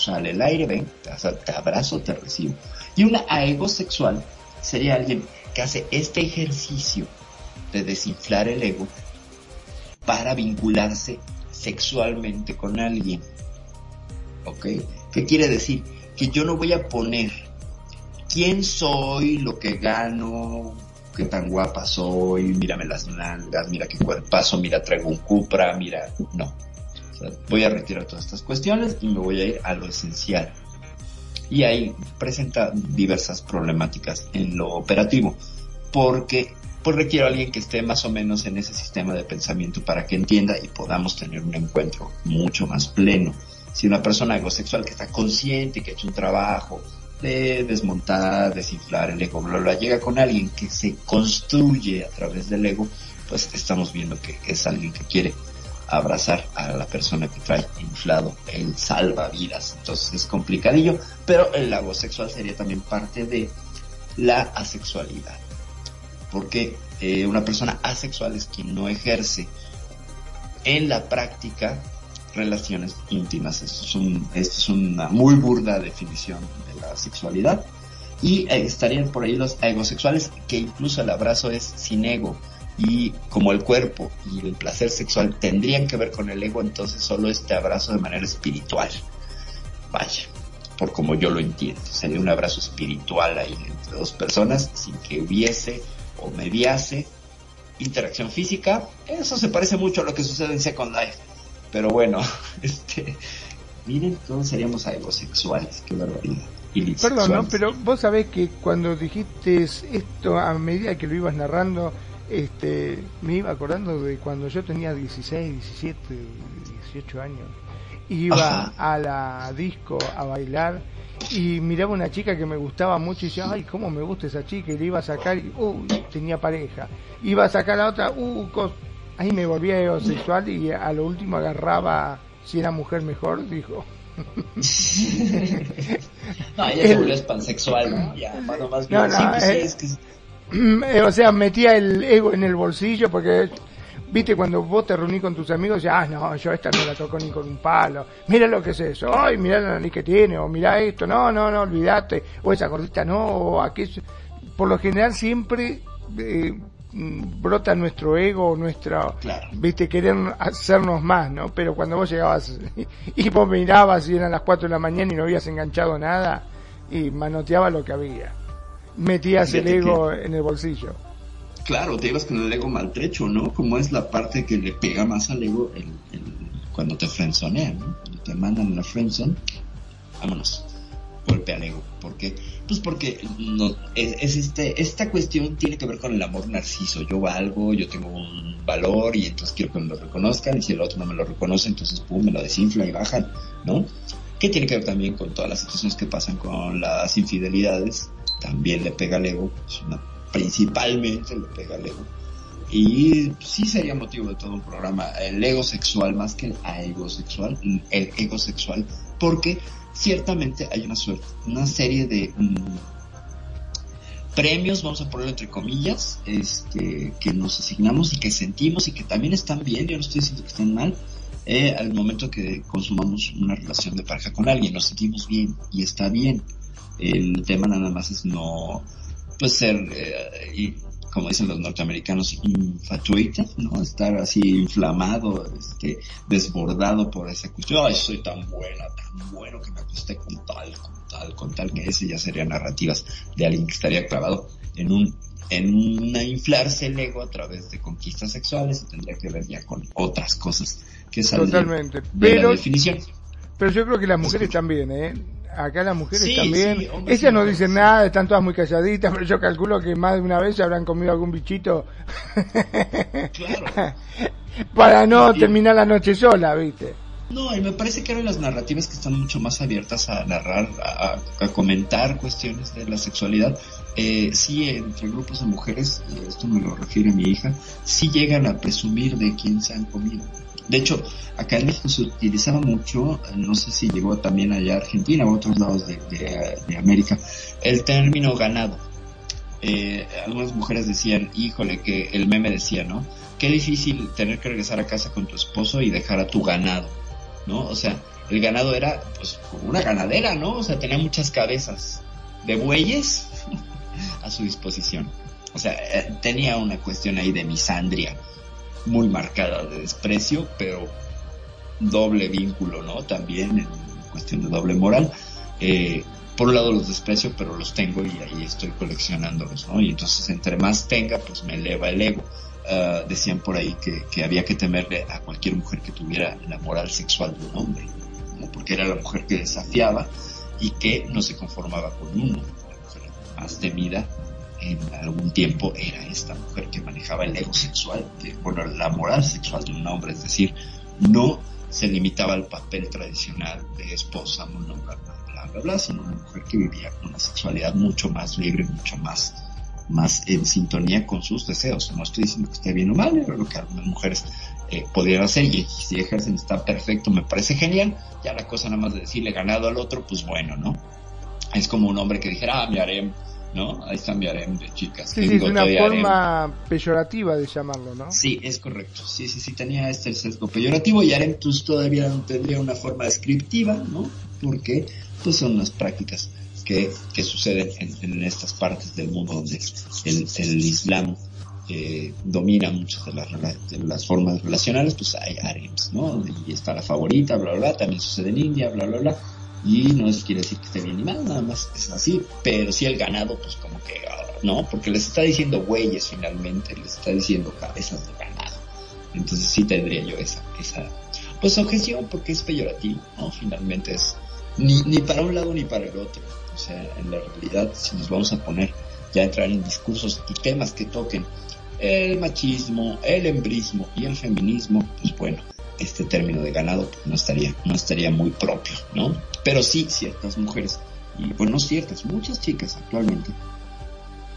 S1: sale el aire, ven, te abrazo, te recibo. Y una sexual sería alguien que hace este ejercicio de desinflar el ego para vincularse sexualmente con alguien. ¿Ok? ¿Qué quiere decir? Que yo no voy a poner quién soy, lo que gano, qué tan guapa soy, mírame las nalgas, mira qué cuerpazo, mira traigo un Cupra, mira, no. Voy a retirar todas estas cuestiones y me voy a ir a lo esencial. Y ahí presenta diversas problemáticas en lo operativo, porque pues requiero a alguien que esté más o menos en ese sistema de pensamiento para que entienda y podamos tener un encuentro mucho más pleno. Si una persona egosexual que está consciente, que ha hecho un trabajo de desmontar, desinflar el ego, bla, llega con alguien que se construye a través del ego, pues estamos viendo que es alguien que quiere abrazar a la persona que trae inflado el salvavidas. Entonces es complicadillo, pero el ego sexual sería también parte de la asexualidad porque eh, una persona asexual es quien no ejerce en la práctica relaciones íntimas. Esto es, un, esto es una muy burda definición de la sexualidad. Y eh, estarían por ahí los egosexuales, que incluso el abrazo es sin ego. Y como el cuerpo y el placer sexual tendrían que ver con el ego, entonces solo este abrazo de manera espiritual. Vaya, por como yo lo entiendo. Sería un abrazo espiritual ahí entre dos personas sin que hubiese o mediase interacción física, eso se parece mucho a lo que sucede en Second Life. Pero bueno, este, miren, todos seríamos algo sexuales, qué barbaridad.
S3: Perdón, ¿no? pero vos sabés que cuando dijiste esto a medida que lo ibas narrando, este, me iba acordando de cuando yo tenía 16, 17, 18 años. Iba a la disco a bailar y miraba una chica que me gustaba mucho y decía, ay, cómo me gusta esa chica, y le iba a sacar, y, uh, tenía pareja. Iba a sacar a otra, uh, ahí me volvía heterosexual y a lo último agarraba, si era mujer mejor, dijo.
S1: no, ella se volvió pansexual, ya, más bien, no, pues
S3: eh, es que... o sea, metía el ego en el bolsillo porque Viste cuando vos te reunís con tus amigos y ah, no, yo esta no la toco ni con un palo. Mira lo que es eso. Ay, mira la nariz que tiene. O mira esto. No, no, no, olvídate. O esa gordita no. O aquí. Por lo general siempre eh, brota nuestro ego, nuestra, viste, querer hacernos más, ¿no? Pero cuando vos llegabas y vos mirabas y eran las 4 de la mañana y no habías enganchado nada y manoteaba lo que había. Metías el ego en el bolsillo.
S1: Claro, te ibas con el ego maltrecho, ¿no? Como es la parte que le pega más al ego el, cuando te frenzonean, ¿no? Cuando te mandan la frenzone, vámonos, golpe al ego. ¿Por qué? Pues porque no, es, este, esta cuestión tiene que ver con el amor narciso. Yo valgo, yo tengo un valor y entonces quiero que me lo reconozcan y si el otro no me lo reconoce, entonces pum, me lo desinfla y bajan, ¿no? Que tiene que ver también con todas las situaciones que pasan con las infidelidades. También le pega al ego, es una principalmente le pega al ego. Y sí sería motivo de todo un programa, el ego sexual más que el ego sexual, el ego sexual, porque ciertamente hay una suerte, una serie de mm, premios, vamos a ponerlo entre comillas, este, que nos asignamos y que sentimos y que también están bien, yo no estoy diciendo que estén mal, eh, al momento que consumamos una relación de pareja con alguien, nos sentimos bien y está bien. El tema nada más es no, pues ser, eh, y, como dicen los norteamericanos, infatuated, ¿no? Estar así inflamado, este, desbordado por esa cuestión. Ay, soy tan buena, tan bueno que me acosté con tal, con tal, con tal, que ese ya serían narrativas de alguien que estaría clavado en un, en una inflarse el ego a través de conquistas sexuales y tendría que ver ya con otras cosas que salen
S3: Totalmente.
S1: de
S3: pero,
S1: la definición.
S3: Pero yo creo que las mujeres también, ¿eh? Acá las mujeres también. Ellas no dicen nada, están todas muy calladitas, pero yo calculo que más de una vez se habrán comido algún bichito. Para no terminar la noche sola, ¿viste?
S1: No, y me parece que ahora las narrativas que están mucho más abiertas a narrar, a, comentar cuestiones de la sexualidad, eh, sí, entre grupos de mujeres, esto me lo refiere mi hija, sí llegan a presumir de quién se han comido. De hecho, acá en México se utilizaba mucho, no sé si llegó también allá a Argentina o a otros lados de, América, el término ganado. Eh, algunas mujeres decían, híjole, que el meme decía, ¿no? qué difícil tener que regresar a casa con tu esposo y dejar a tu ganado, ¿no? O sea, el ganado era pues como una ganadera, ¿no? O sea, tenía muchas cabezas de bueyes a su disposición. O sea, eh, tenía una cuestión ahí de misandria muy marcada de desprecio, pero doble vínculo, ¿no? También en cuestión de doble moral. Eh, por un lado los desprecio, pero los tengo y ahí estoy coleccionándolos, ¿no? Y entonces entre más tenga, pues me eleva el ego. Ah, decían por ahí que, que, había que temerle a cualquier mujer que tuviera la moral sexual de un hombre, porque era la mujer que desafiaba y que no se conformaba con uno. La mujer más temida en algún tiempo era esta mujer que manejaba el ego sexual, bueno, la moral sexual de un hombre, es decir, no se limitaba al papel tradicional de esposa, monógama, bla, bla, bla, sino una mujer que vivía una sexualidad mucho más libre, mucho más, más en sintonía con sus deseos. No estoy diciendo que esté bien o mal, pero lo que algunas mujeres eh, podrían hacer y si ejercen está perfecto, me parece genial. Ya la cosa nada más de decirle ganado al otro, pues bueno, ¿no? Es como un hombre que dijera, ah, me haré ¿no? Ahí harem de chicas.
S3: Sí, sí, es una forma peyorativa de llamarlo, ¿no?
S1: Sí, es correcto. Sí, sí, sí, tenía este sesgo peyorativo y harem pues todavía no tendría una forma descriptiva, ¿no? Porque pues son unas prácticas que, que suceden en, estas partes del mundo donde el, el Islam eh, domina muchas de las, de las formas relacionales, pues hay harems, ¿no? Y está la favorita, bla, bla, bla, también sucede en India, bla, bla, bla y no es quiere decir que esté bien ni mal, nada más es así, pero si el ganado, pues como que, ah, no, porque les está diciendo güeyes finalmente, les está diciendo cabezas de ganado. Entonces sí tendría yo esa, esa, pues objeción porque es peyorativo, ¿no? Finalmente es ni, ni para un lado ni para el otro. O sea, en la realidad, si nos vamos a poner ya a entrar en discursos y temas que toquen el machismo, el embrismo y el feminismo, pues bueno, este término de ganado pues no estaría, no estaría muy propio, ¿no? Pero sí, ciertas mujeres, y bueno, no ciertas, muchas chicas actualmente,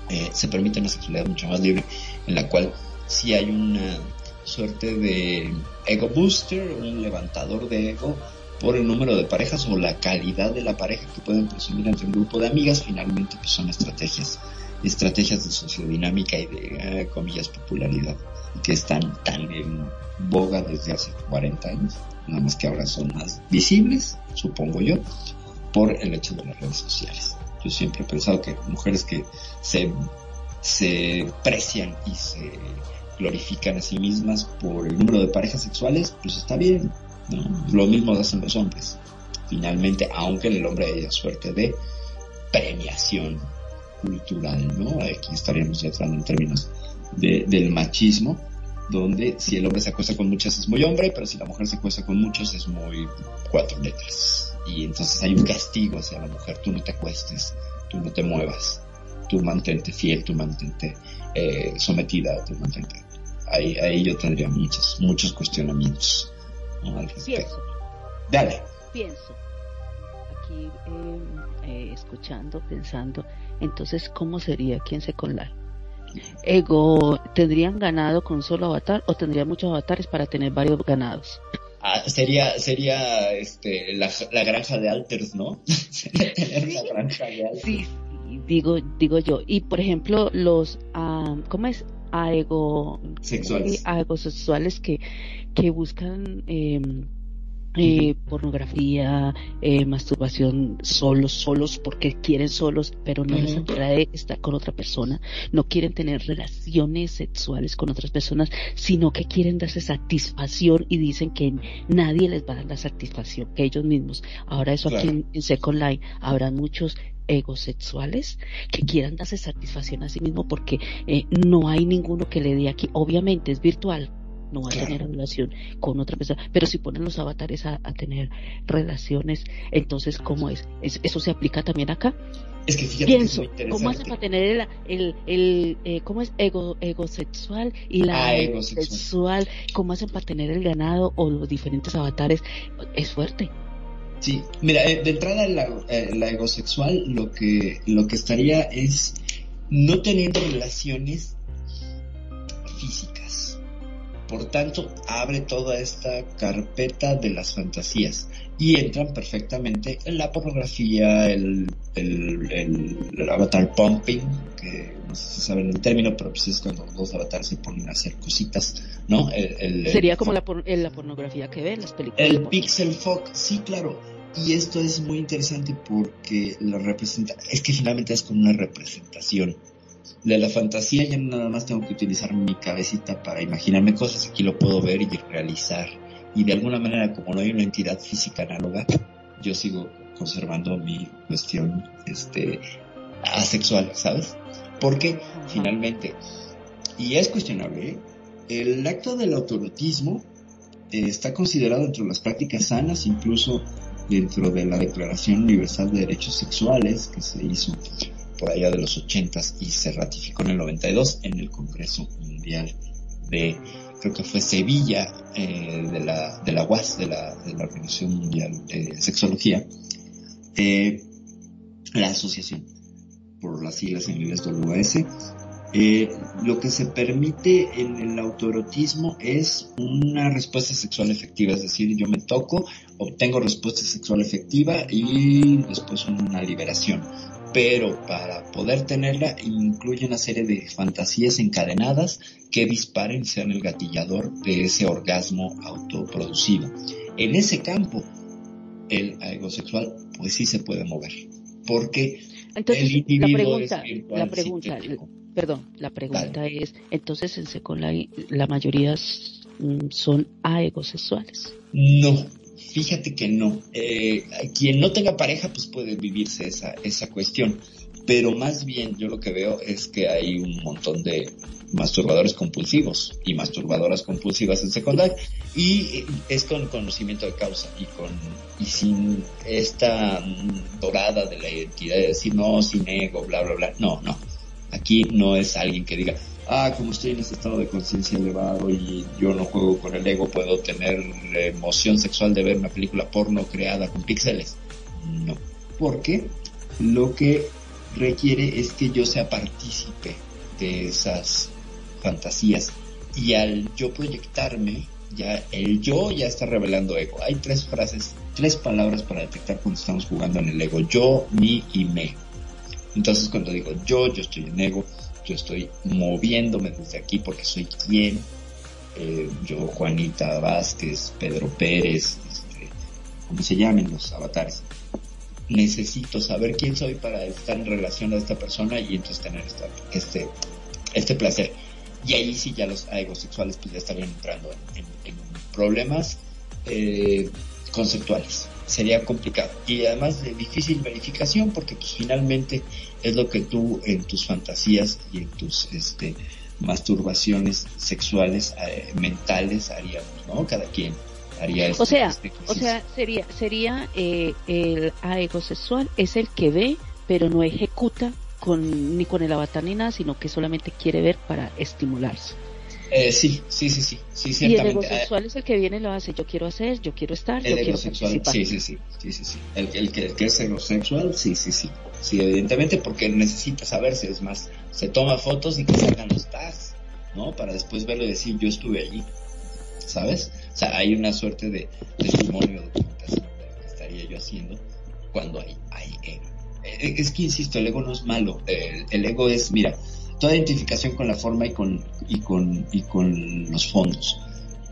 S1: eh, se permiten una sexualidad mucho más libre, en la cual sí hay una suerte de ego booster, un levantador de ego por el número de parejas o la calidad de la pareja que pueden presumir entre un grupo de amigas, finalmente pues son estrategias, estrategias de sociodinámica y de, eh, comillas, popularidad, que están tan en boga desde hace 40 años, nada más que ahora son más visibles, supongo yo, por el hecho de las redes sociales. Yo siempre he pensado que mujeres que se, se precian y se glorifican a sí mismas por el número de parejas sexuales, pues está bien, ¿no? Lo mismo hacen los hombres. Finalmente, aunque el hombre haya suerte de premiación cultural, ¿no? Aquí estaríamos ya entrando en términos de, del machismo, donde si el hombre se acuesta con muchas es muy hombre, pero si la mujer se acuesta con muchos es muy cuatro letras. Y entonces hay un castigo hacia la mujer, tú no te acuestes, tú no te muevas, tú mantente fiel, tú mantente eh, sometida, tú mantente. Ahí, ahí yo tendría muchos, muchos cuestionamientos al respecto.
S2: Pienso.
S1: Dale.
S2: Pienso. Aquí eh, eh, escuchando, pensando, entonces, ¿cómo sería? ¿Quién se colar? Ego, ¿tendrían ganado con un solo avatar o tendrían muchos avatares para tener varios ganados?
S1: Ah, sería, sería, este, la, la granja de alters, ¿no? tener la granja de alters.
S2: Sí, digo, digo yo. Y por ejemplo, los, ah, ¿cómo es? Aego,
S1: Sexuales.
S2: sexuales que, que buscan, eh, eh, pornografía, eh, masturbación solos, solos porque quieren solos, pero no les atrae estar con otra persona, no quieren tener relaciones sexuales con otras personas, sino que quieren darse satisfacción y dicen que nadie les va a dar la satisfacción, que ellos mismos. Ahora eso aquí en, en Second Line habrá muchos egosexuales que quieran darse satisfacción a sí mismo porque eh, no hay ninguno que le dé aquí. Obviamente es virtual, no va a tener relación con otra persona. Pero si ponen los avatares a, a tener relaciones, entonces, ¿cómo es? es? ¿Eso se aplica también acá?
S1: Es que fíjate
S2: Pienso,
S1: que es
S2: ¿cómo hacen para tener el, el, el eh, ¿cómo es? Ego, egosexual y la
S1: Ah,
S2: egosexual, ¿cómo hacen para tener el ganado o los diferentes avatares? Es fuerte.
S1: Sí, mira, eh, de entrada la, eh, la egosexual lo que, lo que estaría es no teniendo relaciones. Por tanto, abre toda esta carpeta de las fantasías y entran perfectamente en la pornografía, el, el, avatar pumping, que no sé si saben el término, pero pues es cuando los dos avatares se ponen a hacer cositas, ¿no?
S2: Sería como la, la pornografía que ven las películas.
S1: El pixel fuck, sí, claro. Y esto es muy interesante porque lo representa, es que finalmente es como una representación de la fantasía ya nada más tengo que utilizar mi cabecita para imaginarme cosas, aquí lo puedo ver y realizar. Y de alguna manera, como no hay una entidad física análoga, yo sigo conservando mi cuestión este asexual, ¿sabes? Porque finalmente, y es cuestionable, ¿eh? el acto del autorotismo eh, está considerado entre las prácticas sanas, incluso dentro de la Declaración Universal de Derechos Sexuales que se hizo por allá de los 80 y se ratificó en el 92 en el Congreso Mundial de, creo que fue Sevilla, eh, de, la, de la UAS, de la, de la Organización Mundial de Sexología, eh, la asociación, por las siglas en inglés WS, eh, lo que se permite en el autoerotismo es una respuesta sexual efectiva, es decir, yo me toco, obtengo respuesta sexual efectiva y después una liberación pero para poder tenerla incluye una serie de fantasías encadenadas que disparen sean el gatillador de ese orgasmo autoproducido. En ese campo, el egosexual pues sí se puede mover, porque
S2: entonces, el la pregunta, la pregunta, perdón, la pregunta es, entonces en la mayoría son aegosexuales.
S1: No, Fíjate que no. Eh, quien no tenga pareja, pues puede vivirse esa, esa cuestión. Pero más bien yo lo que veo es que hay un montón de masturbadores compulsivos y masturbadoras compulsivas en secundaria y es con conocimiento de causa y con y sin esta dorada de la identidad de decir no sin ego bla bla bla no no aquí no es alguien que diga ah, como estoy en este estado de conciencia elevado y yo no juego con el ego, puedo tener emoción sexual de ver una película porno creada con píxeles. No, porque lo que requiere es que yo sea partícipe de esas fantasías y al yo proyectarme, ya el yo ya está revelando ego. Hay tres frases, tres palabras para detectar cuando estamos jugando en el ego. Yo, mi y me. Entonces cuando digo yo, yo estoy en ego yo estoy moviéndome desde aquí porque soy quien, eh, yo Juanita Vázquez, Pedro Pérez, este, como se llamen los avatares. Necesito saber quién soy para estar en relación a esta persona y entonces tener este, este placer. Y ahí sí ya los egosexuales pues ya estarían entrando en, problemas eh, conceptuales. Sería complicado. Y además de difícil verificación porque pues finalmente es lo que tú en tus fantasías y en tus este, masturbaciones sexuales, eh, mentales haríamos, ¿no? Cada quien haría
S2: eso. O sea, este o sea, sería, sería eh, el aego sexual es el que ve, pero no ejecuta con, ni con el avatar ni nada, sino que solamente quiere ver para estimularse.
S1: Eh, sí, sí, sí, sí, sí,
S2: ciertamente. Y el ego sexual es el que viene y lo hace, yo quiero hacer, yo quiero estar, yo quiero
S1: sí, sí, sí, sí, sí, sí. El, el, que, el que es egosexual, sí, sí, sí. Sí, evidentemente porque necesita saberse, es más, se toma fotos y que salgan los tags, ¿no? Para después verlo y decir, yo estuve allí, ¿sabes? O sea, hay una suerte de testimonio, de documentación que estaría yo haciendo cuando hay, hay ego. Eh, es que, insisto, el ego no es malo, el, ego es, mira, toda identificación con la forma y con, y con, y con los fondos.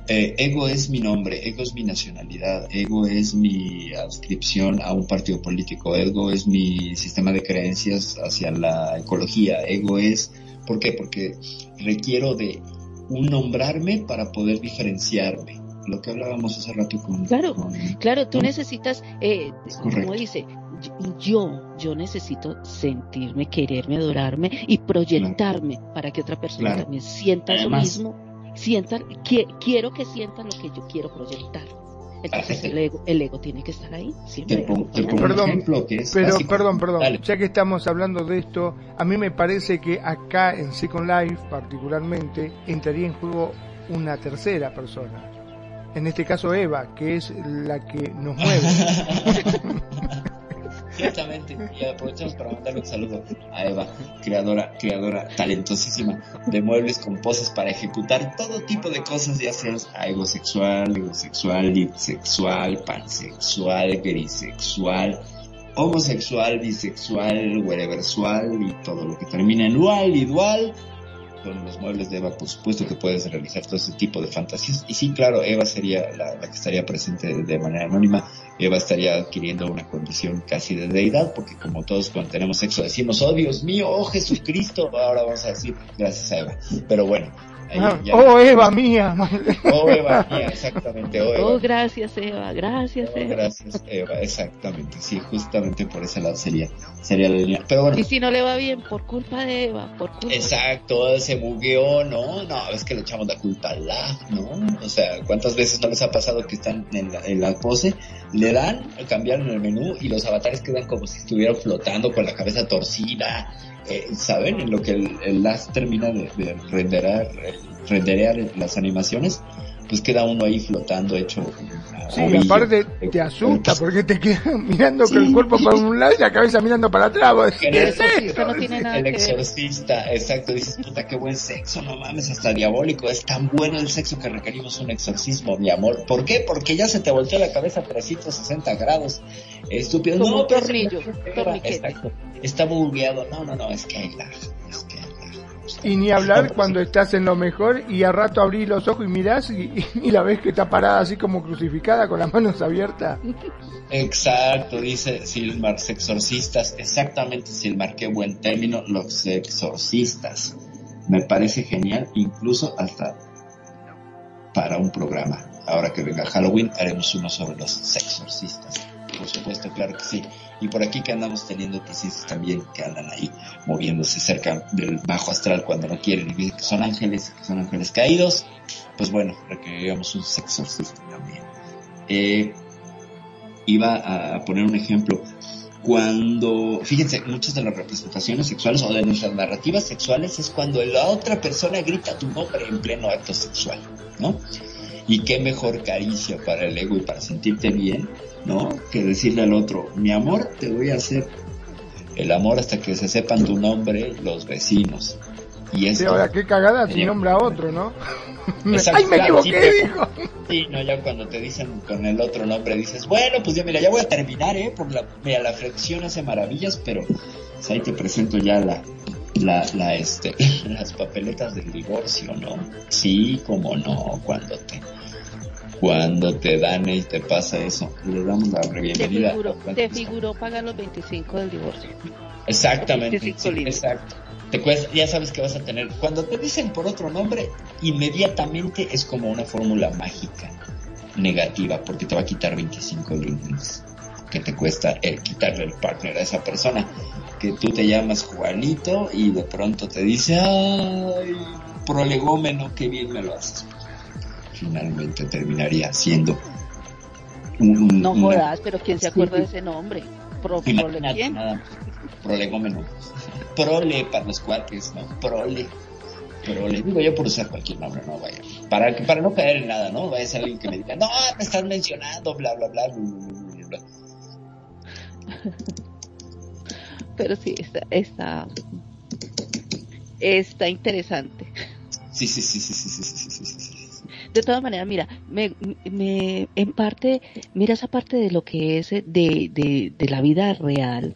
S1: Eh, ego es mi nombre, ego es mi nacionalidad, ego es mi adscripción a un partido político, ego es mi sistema de creencias hacia la ecología, ego es, ¿por qué? Porque requiero de un nombrarme para poder diferenciarme. Lo que hablábamos hace rato con...
S2: Claro, claro, tú necesitas, eh, como dice, yo, yo necesito sentirme, quererme, adorarme y proyectarme para que otra persona también sienta lo mismo sientan, quiero que sientan lo que yo quiero proyectar. Entonces el ego, el ego tiene que estar ahí.
S3: perdón, pero perdón, perdón. Ya que estamos hablando de esto, a mí me parece que acá en Second Life, particularmente, entraría en juego una tercera persona. En este caso Eva, que es la que nos mueve.
S1: Exactamente. Y aprovechamos para mandarle un saludo a Eva, creadora, creadora talentosísima de muebles con poses para ejecutar todo tipo de cosas, ya seas egosexual, egosexual, bisexual, pansexual, grisexual, homosexual, bisexual, whateversual y todo lo que termina en dual y dual con los muebles de Eva, por supuesto que puedes realizar todo ese tipo de fantasías. Y sí, claro, Eva sería la, que estaría presente de manera anónima. Eva estaría adquiriendo una condición casi de deidad, porque como todos cuando tenemos sexo decimos, oh Dios mío, oh Jesucristo, ahora vamos a decir gracias a Eva. Pero bueno,
S3: Ah, oh, Eva mía.
S1: Oh, Eva mía, exactamente. Oh, Eva.
S2: oh gracias, Eva. Gracias, oh, Eva.
S1: Gracias, Eva. Exactamente. Sí, justamente por ese lado sería, sería la línea. Pero bueno.
S2: Y si no le va bien, por culpa de Eva, por culpa.
S1: Exacto, se bugueó, ¿no? No, es que le echamos la culpa al la, ¿no? O sea, ¿cuántas veces no les ha pasado que están en la, en la pose? Le dan, cambiaron el menú y los avatares quedan como si estuvieran flotando con la cabeza torcida eh, ¿saben? En lo que el, el LAS termina de, de renderar, renderear las animaciones, pues queda uno ahí flotando hecho
S3: Sí, aparte te asusta porque te quedas mirando con el cuerpo para un lado y la cabeza mirando para atrás.
S1: El exorcista no tiene nada El exorcista, exacto, dices, puta, qué buen sexo, no mames, hasta diabólico, es tan bueno el sexo que requerimos un exorcismo, mi amor. ¿Por qué? Porque ya se te volteó la cabeza a 360 grados. Estúpido.
S2: Como
S1: no,
S2: un tornillo,
S1: Exacto. Está bugueado. No, no, no, es que hay lag, es que
S3: y ni hablar cuando estás en lo mejor y a rato abrís los ojos y mirás y, la ves que está parada así como crucificada con las manos abiertas.
S1: Exacto, dice Silmar, exorcistas. Exactamente, Silmar, qué buen término, los exorcistas. Me parece genial, incluso hasta para un programa. Ahora que venga Halloween, haremos uno sobre los exorcistas. Por supuesto, claro que sí. Y por aquí que andamos teniendo crisis también que andan ahí moviéndose cerca del bajo astral cuando no quieren y que son ángeles, que son ángeles caídos, pues bueno, requeríamos un sexorcista también. Eh, iba a poner un ejemplo. Cuando, fíjense, muchas de las representaciones sexuales o de nuestras narrativas sexuales es cuando la otra persona grita tu nombre en pleno acto sexual, ¿no? Y qué mejor caricia para el ego y para sentirte bien ¿no? Que decirle al otro, mi amor, te voy a hacer el amor hasta que se sepan tu nombre los vecinos. Y
S3: ahora qué cagada si nombra a otro, ¿no? ¡Ay, me equivoqué, dijo!
S1: Sí, no, ya cuando te dicen con el otro nombre dices, bueno, pues ya mira, ya voy a terminar, ¿eh? Por la, mira, la flexión hace maravillas, pero pues ahí te presento ya la, la, la, este, las papeletas del divorcio, ¿no? Sí, como no, cuando te cuando te dan y te pasa eso, le damos la bienvenida.
S2: Te figuró, pagar los 25 del divorcio.
S1: Exactamente, exacto. Te ya sabes que vas a tener. Cuando te dicen por otro nombre, inmediatamente es como una fórmula mágica negativa, porque te va a quitar 25 líneas que te cuesta el quitarle el partner a esa persona. Que tú te llamas Juanito y de pronto te dice, ay, prolegómeno, qué bien me lo haces finalmente terminaría siendo
S2: un, no jodas, pero ¿quién se acuerda de ese nombre? Pro, prole, ¿quién?
S1: Nada, prolegómeno. Prole para los cuates, ¿no? Prole. Prole. Digo yo por usar cualquier nombre, no vaya. Para, para no caer en nada, ¿no? Vaya a ser alguien que me diga, no, me estás mencionando, bla, bla, bla, bla, bla.
S2: Pero sí, está, está, está interesante.
S1: sí, sí, sí, sí, sí, sí, sí. sí.
S2: De todas maneras, mira, me, me, en parte, mira esa parte de lo que es de, de, de la vida real,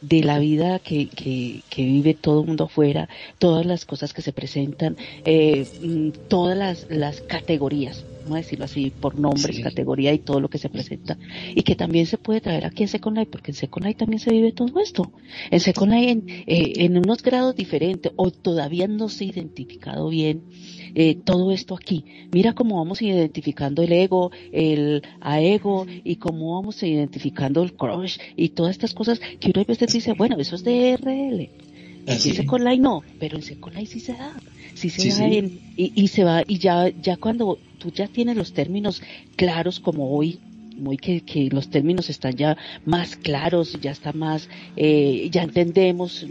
S2: de la vida que, que, que, vive todo el mundo afuera, todas las cosas que se presentan, eh, mm, todas las, las categorías, vamos a decirlo así, por nombres, categoría y todo lo que se presenta, y que también se puede traer aquí en Second Life, porque en Second Life también se vive todo esto. En Second Life en, eh, en unos grados diferentes, o todavía no se ha identificado bien eh, todo esto aquí. Mira cómo vamos identificando el ego, el a ego y cómo vamos identificando el crush y todas estas cosas que uno a veces dice, bueno, eso es de RL. En Second Life no, pero en Second Life sí se da. Sí se da En, y, y se va, y ya, ya cuando tú ya tienes los términos claros como hoy, muy que, que, los términos están ya más claros, ya está más, eh, ya entendemos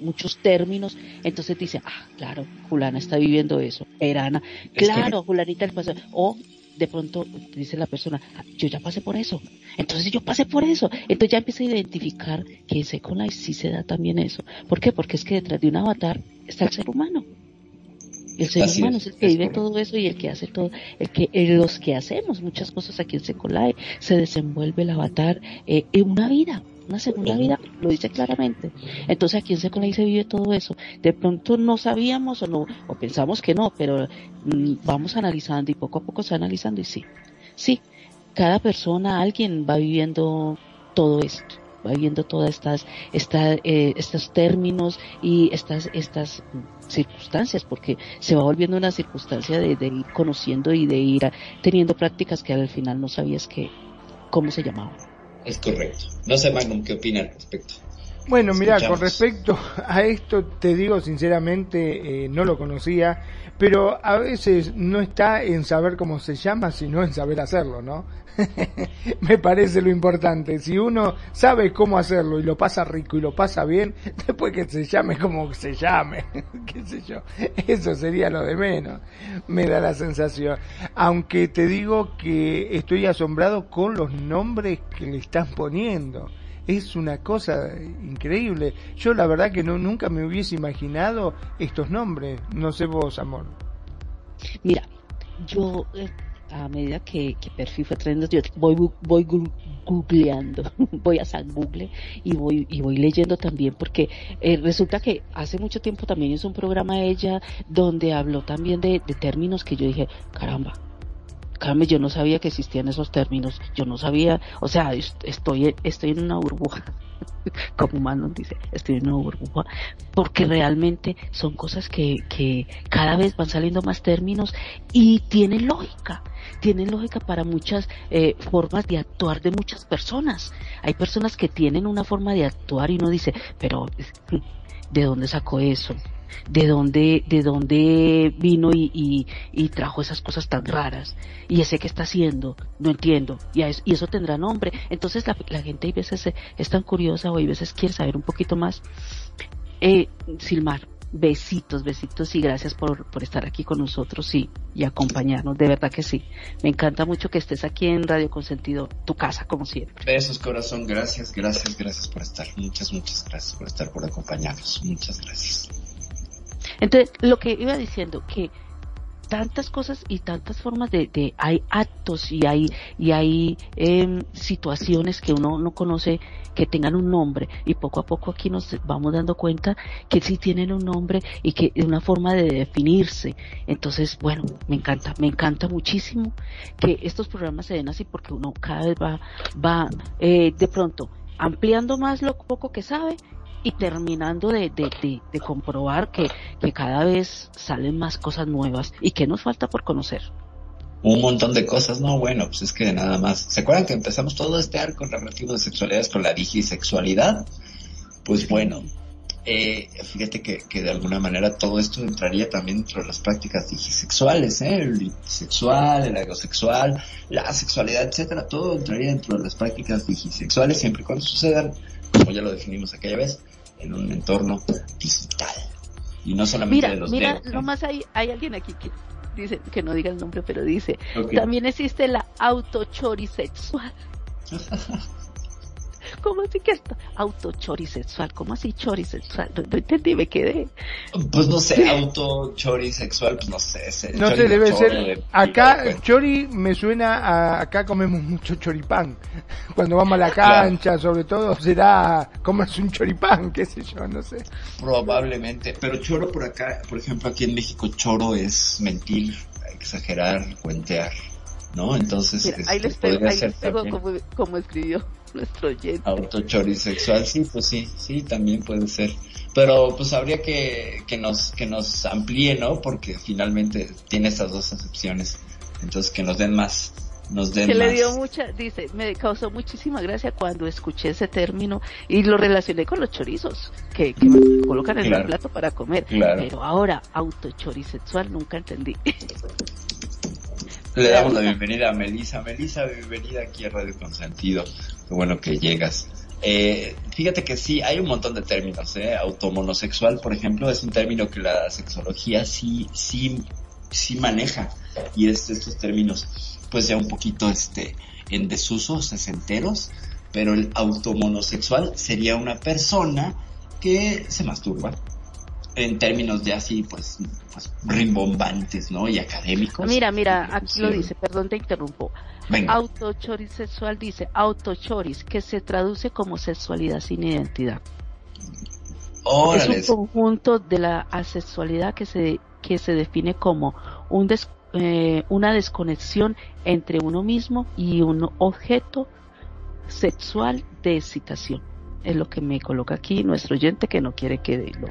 S2: muchos términos, entonces dice, ah, claro, Julana está viviendo eso, Erana, claro, Julanita o de pronto dice la persona, "Ah, yo ya pasé por eso, entonces yo pasé por eso, entonces ya empieza a identificar que en Second Life sí se da también eso. ¿Por qué? Porque es que detrás de un avatar está el ser humano. El ser
S1: Así
S2: humano
S1: es,
S2: es, el que
S1: es
S2: vive
S1: correcto.
S2: todo eso y el que hace todo, el que eh, los que hacemos muchas cosas aquí en Second Life se desenvuelve el avatar eh, en una vida, una segunda vida, lo dice claramente. Entonces aquí en Second Life se vive todo eso. De pronto no sabíamos o no, o pensamos que no, pero mm, vamos analizando y poco a poco se va analizando y sí, sí, cada persona, alguien va viviendo todo esto, va viviendo todas estas, esta, eh, estos términos y estas, estas circunstancias, porque se va volviendo una circunstancia de, ir conociendo y de ir a- teniendo prácticas que al final no sabías que, cómo se llamaban.
S1: Es correcto. No sé, Magnum, ¿qué opina al respecto?
S3: Bueno, mira, con respecto a esto, te digo sinceramente, eh, no lo conocía, pero a veces no está en saber cómo se llama, sino en saber hacerlo, ¿no? Me parece lo importante. Si uno sabe cómo hacerlo y lo pasa rico y lo pasa bien, después que se llame como se llame, qué sé yo, eso sería lo de menos, me da la sensación. Aunque te digo que estoy asombrado con los nombres que le están poniendo es una cosa increíble. Yo la verdad que no nunca me hubiese imaginado estos nombres. No sé vos, amor.
S2: Mira, yo eh, a medida que, que perfil fue trayendo, yo voy, voy googleando, voy a San Google y voy, y voy leyendo también porque eh, resulta que hace mucho tiempo también hizo un programa ella donde habló también de, de términos que yo dije, caramba, caramba, yo no sabía que existían esos términos, yo no sabía, o sea, est- estoy, estoy en una burbuja, como Manon dice, estoy en una burbuja, porque realmente son cosas que, que cada vez van saliendo más términos y tienen lógica, tienen lógica para muchas eh, formas de actuar de muchas personas. Hay personas que tienen una forma de actuar y uno dice, pero ¿de dónde sacó eso? ¿De dónde, de dónde vino y, y, trajo esas cosas tan raras? Y ese que está haciendo, no entiendo. Y, a es- y eso tendrá nombre. Entonces la, gente hay veces es tan curiosa o hay veces quiere saber un poquito más. Eh, Silmar, besitos, besitos y gracias por, por estar aquí con nosotros y, y acompañarnos. De verdad que sí. Me encanta mucho que estés aquí en Radio Consentido, tu casa, como siempre.
S1: Besos, corazón. Gracias, gracias, gracias por estar. Muchas, muchas gracias por estar, por acompañarnos. Muchas gracias.
S2: Entonces, lo que iba diciendo, que tantas cosas y tantas formas de, de hay actos y hay y hay em, situaciones que uno no conoce que tengan un nombre y poco a poco aquí nos vamos dando cuenta que sí tienen un nombre y que es una forma de definirse. Entonces bueno me encanta me encanta muchísimo que estos programas se den así porque uno cada vez va va eh, de pronto ampliando más lo poco que sabe y terminando de, de, de, de comprobar que, que cada vez salen más cosas nuevas y que nos falta por conocer.
S1: Un montón de cosas, no, bueno, pues es que nada más. ¿Se acuerdan que empezamos todo este arco narrativo de sexualidades con la digisexualidad? Pues bueno, eh, fíjate que, que de alguna manera todo esto entraría también dentro de las prácticas digisexuales, ¿eh? El sexual, el egosexual, la sexualidad, etcétera, todo entraría dentro de las prácticas digisexuales siempre y cuando sucedan, como ya lo definimos aquella vez, en un entorno digital. Y no solamente
S2: Mira,
S1: de los
S2: mira,
S1: dedos, ¿eh?
S2: nomás hay, hay alguien aquí que dice, que no diga el nombre, pero dice, también existe la autochorisexual. ¿Cómo así que esto? Autochorisexual, ¿cómo así chorisexual? No, no entendí, me quedé.
S1: Pues no sé, auto chori sexual, pues no sé. ese
S3: No sé, debe ser.
S1: de-
S3: Acá, chori me suena a. Acá comemos mucho choripán. Cuando vamos a la
S1: Claro.
S3: cancha, sobre todo, será comerse un choripán, qué sé yo, no sé.
S1: probablemente, pero choro por acá, por ejemplo, aquí en México choro es mentir, exagerar, cuentear, ¿no? Entonces,
S2: Mira,
S1: este,
S2: ahí les pego,
S1: podría
S2: ahí
S1: ser
S2: les pego
S1: también
S2: como, como escribió nuestro oyente.
S1: auto chori sexual, sí, pues sí, sí, también puede ser. Pero pues habría que, que nos, que nos amplíe, ¿no? Porque finalmente tiene esas dos acepciones. Entonces que nos den más, nos den
S2: que
S1: más.
S2: le dio mucha, dice, me causó muchísima gracia cuando escuché ese término y lo relacioné con los chorizos que, que me colocan en
S1: Claro.
S2: el plato para comer.
S1: Claro.
S2: Pero ahora, autochorisexual, nunca entendí.
S1: Le damos la bienvenida a Melisa. Melisa, bienvenida aquí a Radio Consentido. Qué bueno que llegas. Eh, fíjate que sí, hay un montón de términos. ¿eh? Automonosexual, por ejemplo, es un término que la sexología sí, sí, sí maneja. Y es estos términos. pues ya un poquito este en desuso, sesenteros, pero el automonosexual sería una persona que se masturba en términos de así pues, pues rimbombantes, ¿no? Y académicos.
S2: Mira, mira, aquí lo dice, perdón te interrumpo. Autochoris sexual dice autochoris, que se traduce como sexualidad sin identidad.
S1: Órale.
S2: Es un conjunto de la asexualidad que se, que se define como un des- eh, una desconexión entre uno mismo y un objeto sexual de excitación. Es lo que me coloca aquí nuestro oyente que no quiere que lo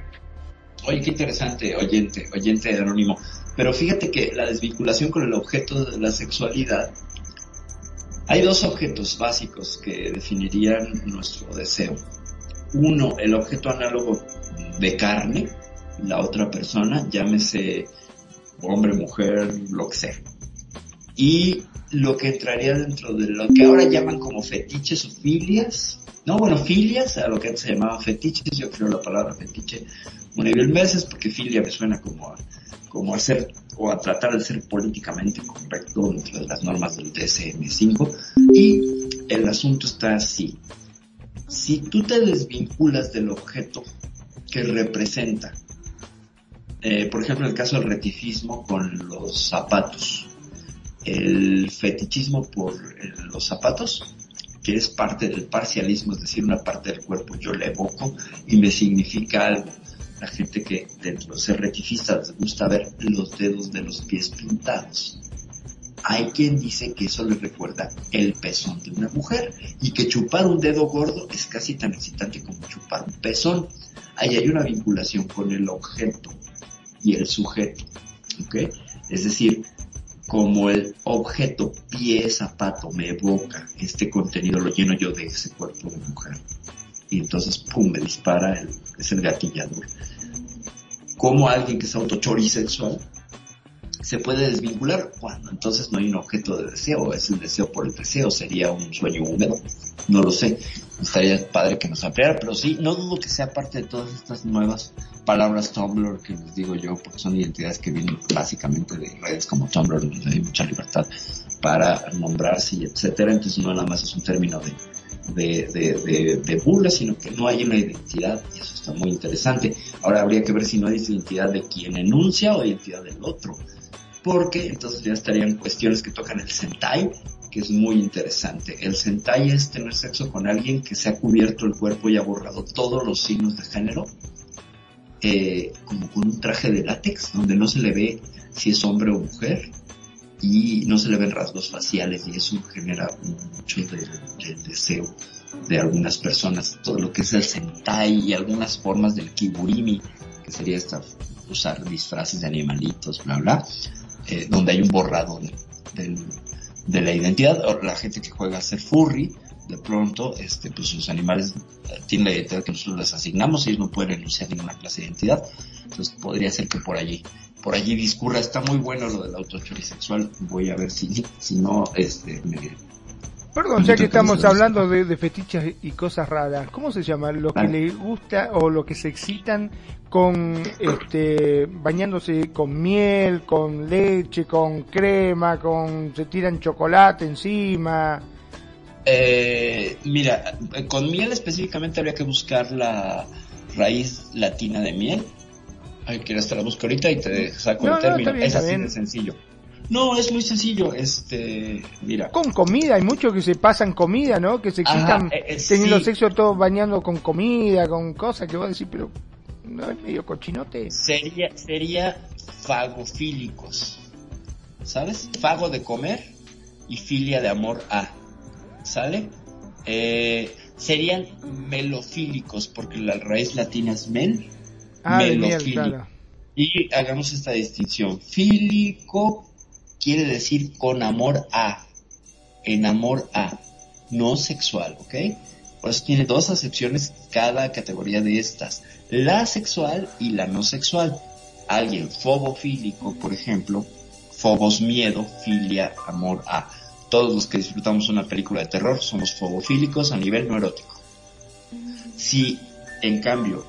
S1: Oye, qué interesante, oyente, oyente anónimo. Pero fíjate que la desvinculación con el objeto de la sexualidad, hay dos objetos básicos que definirían nuestro deseo. Uno, el objeto análogo de carne, la otra persona, llámese hombre, mujer, lo que sea. Y lo que entraría dentro de lo que ahora llaman como fetiches o filias, no, bueno, filias, a lo que antes se llamaban fetiches, yo creo la palabra fetiche un nivel meses, porque filia me suena como a, como a ser, o a tratar de ser políticamente correcto dentro de las normas del DSM-5. Y el asunto está así. Si tú te desvinculas del objeto que representa, eh, por ejemplo, el caso del retifismo con los zapatos, el fetichismo por eh, los zapatos, que es parte del parcialismo, es decir, una parte del cuerpo yo la evoco y me significa algo. La gente que dentro de ser retifista les gusta ver los dedos de los pies pintados. Hay quien dice que eso le recuerda el pezón de una mujer y que chupar un dedo gordo es casi tan excitante como chupar un pezón. Ahí hay una vinculación con el objeto y el sujeto. Es decir, como el objeto pie zapato me evoca este contenido, lo lleno yo de ese cuerpo de mujer. Y entonces, pum, me dispara, el, es el gatillador. Como alguien que es autochorisexual se puede desvincular cuando entonces no hay un objeto de deseo, es el deseo por el deseo, sería un sueño húmedo, no lo sé, estaría padre que nos ampliara, pero sí, no dudo que sea parte de todas estas nuevas palabras Tumblr que les digo yo, porque son identidades que vienen básicamente de redes como Tumblr, donde hay mucha libertad para nombrarse y etcétera, entonces no nada más es un término de, de, de, de, de burla, sino que no hay una identidad y eso está muy interesante. Ahora habría que ver si no hay identidad de quien enuncia o identidad del otro, porque entonces ya estarían cuestiones que tocan el sentai, que es muy interesante. El sentai es tener sexo con alguien que se ha cubierto el cuerpo y ha borrado todos los signos de género, eh, como con un traje de látex, donde no se le ve si es hombre o mujer, y no se le ven rasgos faciales, y eso genera mucho del deseo de algunas personas, todo lo que es el sentai y algunas formas del kiburimi, que sería esta, usar disfraces de animalitos, bla, bla, eh, donde hay un borrado de, de la identidad, o la gente que juega a ser furry, de pronto, este, pues sus animales tienen la identidad que nosotros les asignamos, ellos no pueden enunciar ninguna clase de identidad, entonces podría ser que por allí, por allí discurra, está muy bueno lo del autochorisexual, voy a ver si, si no, este, me,
S3: Perdón, ya que estamos hablando de, de, fetiches y cosas raras, ¿cómo se llama? Lo que le gusta o lo que se excitan con, este, bañándose con miel, con leche, con crema, con, se tiran chocolate encima.
S1: Eh, mira, con miel específicamente habría que buscar la raíz latina de miel. Ay, que hasta la busco ahorita y te saco
S3: No,
S1: el
S3: no,
S1: término.
S3: bien,
S1: es así de sencillo. No, es muy sencillo. Este, mira.
S3: Con comida, hay muchos que se pasan comida, ¿no? Que se excitan
S1: eh, eh,
S3: teniendo
S1: sí.
S3: sexo todo bañando con comida, con cosas que vos decís, pero no es medio cochinote.
S1: Sería, sería fagofílicos. ¿Sabes? Fago de comer y filia de amor a. ¿Sale? Eh, serían melofílicos porque la raíz latina es mel.
S3: Ah,
S1: melofílico.
S3: claro.
S1: Y hagamos esta distinción. Fílico quiere decir con amor a, en amor a, no sexual, ¿ok? Por eso tiene dos acepciones cada categoría de estas, la sexual y la no sexual. Alguien fobofílico, por ejemplo, fobos miedo, filia, amor a. Todos los que disfrutamos una película de terror somos fobofílicos a nivel no erótico. Si, en cambio,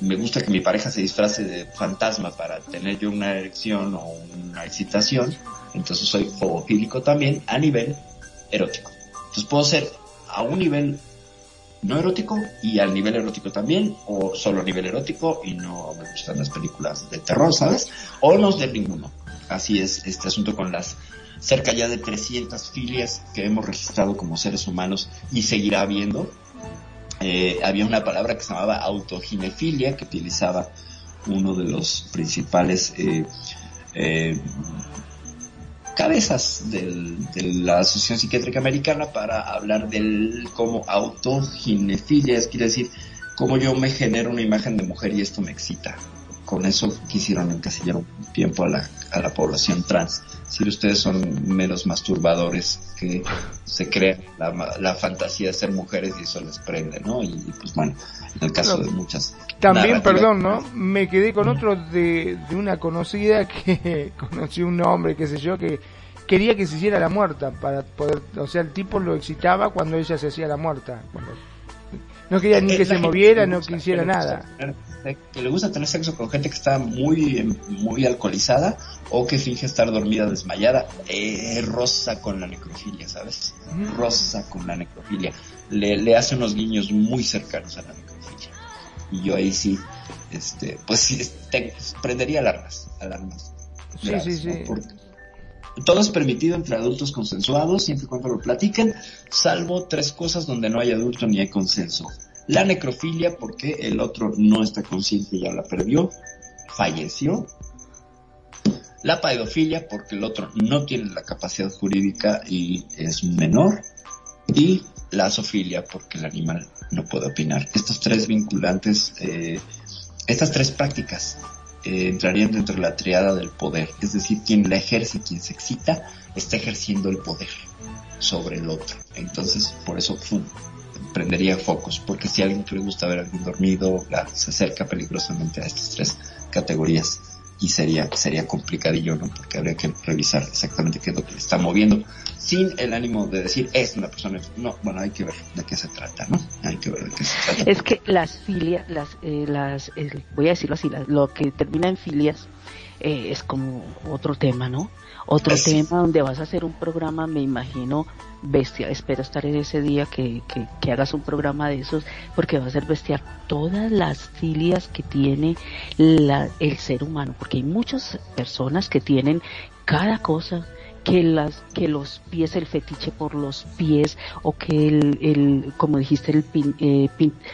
S1: me gusta que mi pareja se disfrace de fantasma para tener yo una erección o una excitación, entonces soy zoofílico también a nivel erótico. Entonces puedo ser a un nivel no erótico y al nivel erótico también, o solo a nivel erótico y no me gustan las películas de terror, ¿sabes? O no de ninguno. Así es este asunto con las cerca ya de 300 filias que hemos registrado como seres humanos y seguirá habiendo. Eh, había una palabra que se llamaba autoginefilia que utilizaba uno de los principales eh, eh, cabezas de la Asociación Psiquiátrica Americana para hablar del como autoginefilia, es quiere decir, cómo yo me genero una imagen de mujer y esto me excita. Con eso quisieron encasillar un tiempo a la, a la población trans. Si ustedes son menos masturbadores que se crean la, la, fantasía de ser mujeres y eso les prende, ¿no? Y, pues bueno, en el caso de muchas.
S3: También, perdón, ¿no? Me quedé con otro de, de una conocida que conocí un hombre, qué sé yo, que quería que se hiciera la muerta para poder, o sea, el tipo lo excitaba cuando ella se hacía la muerta. no quería ni que se moviera, no quisiera nada.
S1: Que le gusta tener sexo con gente que está muy, muy alcoholizada o que finge estar dormida desmayada, eh, rosa con la necrofilia, ¿sabes? Rosa con la necrofilia. Le, le hace unos guiños muy cercanos a la necrofilia. Y yo ahí sí, este, pues sí, prendería alarmas, alarmas.
S3: Sí, sí, sí.
S1: Todo es permitido entre adultos consensuados siempre y cuando lo platiquen, salvo tres cosas donde no hay adulto ni hay consenso. La necrofilia porque el otro no está consciente ya la perdió, falleció. La pedofilia porque el otro no tiene la capacidad jurídica y es menor. Y la zoofilia porque el animal no puede opinar. Estos tres vinculantes, eh, estas tres prácticas eh, entrarían dentro de la triada del poder, es decir, quien la ejerce, quien se excita, está ejerciendo el poder sobre el otro. Entonces, por eso prendería focos, porque si a alguien que le gusta ver a alguien dormido, se acerca peligrosamente a estas tres categorías y sería, sería complicadillo, ¿no? Porque habría que revisar exactamente qué es lo que le está moviendo, sin el ánimo de decir, es una persona, no, bueno, hay que ver de qué se trata, ¿no? Hay que ver de qué se trata.
S2: Es que las filias, las, eh, las eh, voy a decirlo así, lo que termina en filias eh, es como otro tema, ¿no? Otro tema donde vas a hacer un programa, me imagino, bestia. Espero estar en ese día que, que, hagas un programa de esos, porque va a ser bestial todas las filias que tiene la, el ser humano, porque hay muchas personas que tienen cada cosa que las que los pies el fetiche por los pies o que el, el como dijiste el eh,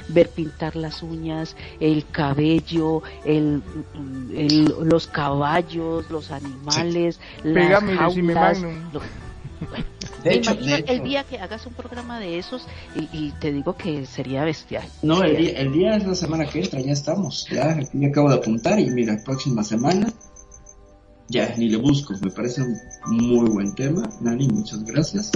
S2: ver pintar las uñas el cabello el, los caballos los animales las jaulas, de hecho, el día que hagas un programa de esos y, te digo que sería bestial.
S1: No, el día, el día es la semana que entra, ya estamos. Ya, ya acabo de apuntar y mira, próxima semana ya ni le busco, me parece un muy buen tema, Nani, muchas gracias.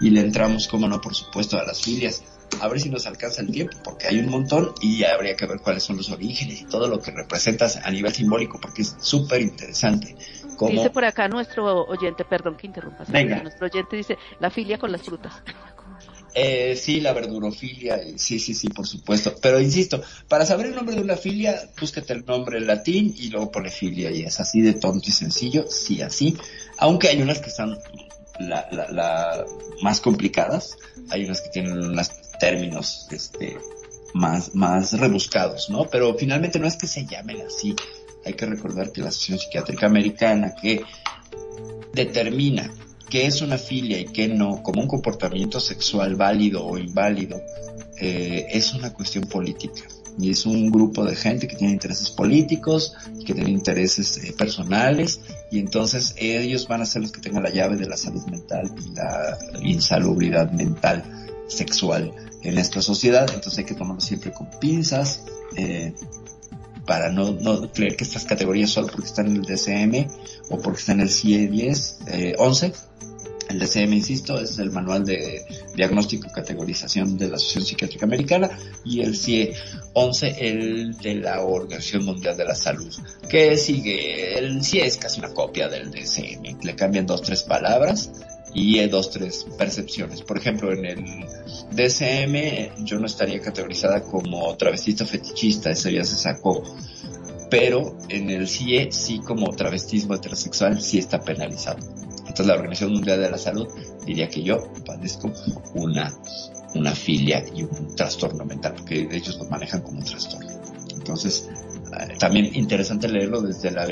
S1: Y le entramos, como no, por supuesto, a las filias. A ver si nos alcanza el tiempo, porque hay un montón y habría que ver cuáles son los orígenes y todo lo que representas a nivel simbólico, porque es súper interesante.
S2: Dice por acá nuestro oyente, perdón que interrumpa, Venga. nuestro oyente dice, la filia con las frutas.
S1: Eh, sí, la verdurofilia, sí, sí, sí, por supuesto. Pero insisto, para saber el nombre de una filia, búsquete el nombre en latín y luego pone filia y es así de tonto y sencillo, sí, así. Aunque hay unas que están la, la, la más complicadas, hay unas que tienen unos términos, este, más, más rebuscados, ¿no? Pero finalmente no es que se llamen así. Hay que recordar que la Asociación Psiquiátrica Americana que determina qué es una filia y qué no, como un comportamiento sexual válido o inválido, eh, es una cuestión política. Y es un grupo de gente que tiene intereses políticos, que tiene intereses eh, personales, y entonces ellos van a ser los que tengan la llave de la salud mental y la insalubridad mental sexual en nuestra sociedad. Entonces hay que tomarlo siempre con pinzas, eh, para no, no creer que estas categorías solo porque están en el DCM o porque están en el CIE 10, eh, 11, el DCM, insisto, es el manual de diagnóstico y categorización de la Asociación Psiquiátrica Americana y el CIE 11, el de la Organización Mundial de la Salud, que sigue, el CIE es casi una copia del DCM, le cambian dos, tres palabras y eh, dos, tres percepciones. Por ejemplo, en el DSM yo no estaría categorizada como travestista fetichista, eso ya se sacó. Pero en el CIE sí como travestismo heterosexual sí está penalizado. Entonces la Organización Mundial de la Salud diría que yo padezco una, una filia y un trastorno mental, porque ellos lo manejan como un trastorno. Entonces, también interesante leerlo desde la,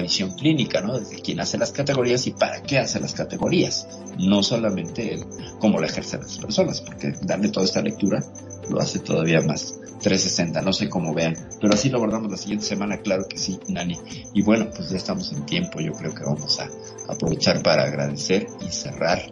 S1: visión clínica, ¿no? Desde quién hace las categorías y para qué hace las categorías. No solamente cómo la ejercen las personas, porque darle toda esta lectura lo hace todavía más 360, no sé cómo vean, pero así lo abordamos la siguiente semana, claro que sí, Nani. Y bueno, pues ya estamos en tiempo, yo creo que vamos a aprovechar para agradecer y cerrar.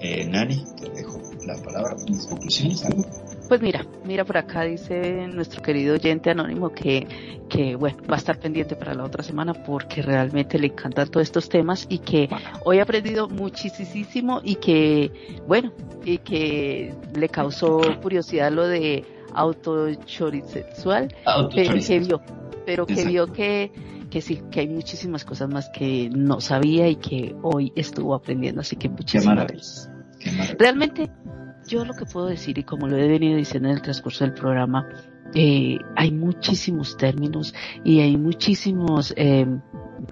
S1: Eh, Nani, te dejo la palabra, tus conclusiones, algo.
S2: Pues mira, mira por acá dice nuestro querido oyente anónimo que, que bueno, va a estar pendiente para la otra semana porque realmente le encantan todos estos temas y que hoy ha aprendido muchísimo y que, bueno, y que le causó curiosidad lo de autochorisexual, pero que vio, pero que vio que, que sí, que hay muchísimas cosas más que no sabía y que hoy estuvo aprendiendo, así que muchísimas gracias. Realmente yo lo que puedo decir, y como lo he venido diciendo en el transcurso del programa, eh, hay muchísimos términos y hay muchísimos eh,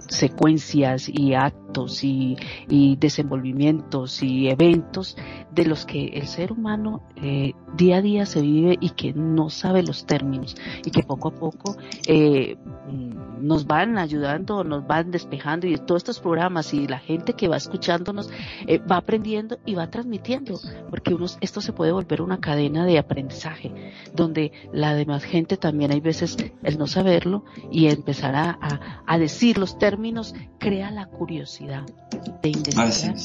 S2: secuencias y actos y, y, desenvolvimientos y eventos de los que el ser humano eh, día a día se vive y que no sabe los términos y que poco a poco eh, nos van ayudando, nos van despejando y todos estos programas y la gente que va escuchándonos eh, va aprendiendo y va transmitiendo, porque unos, esto se puede volver una cadena de aprendizaje, donde la demás gente también hay veces el no saberlo y empezar a, a, decir los términos crea la curiosidad de investigar,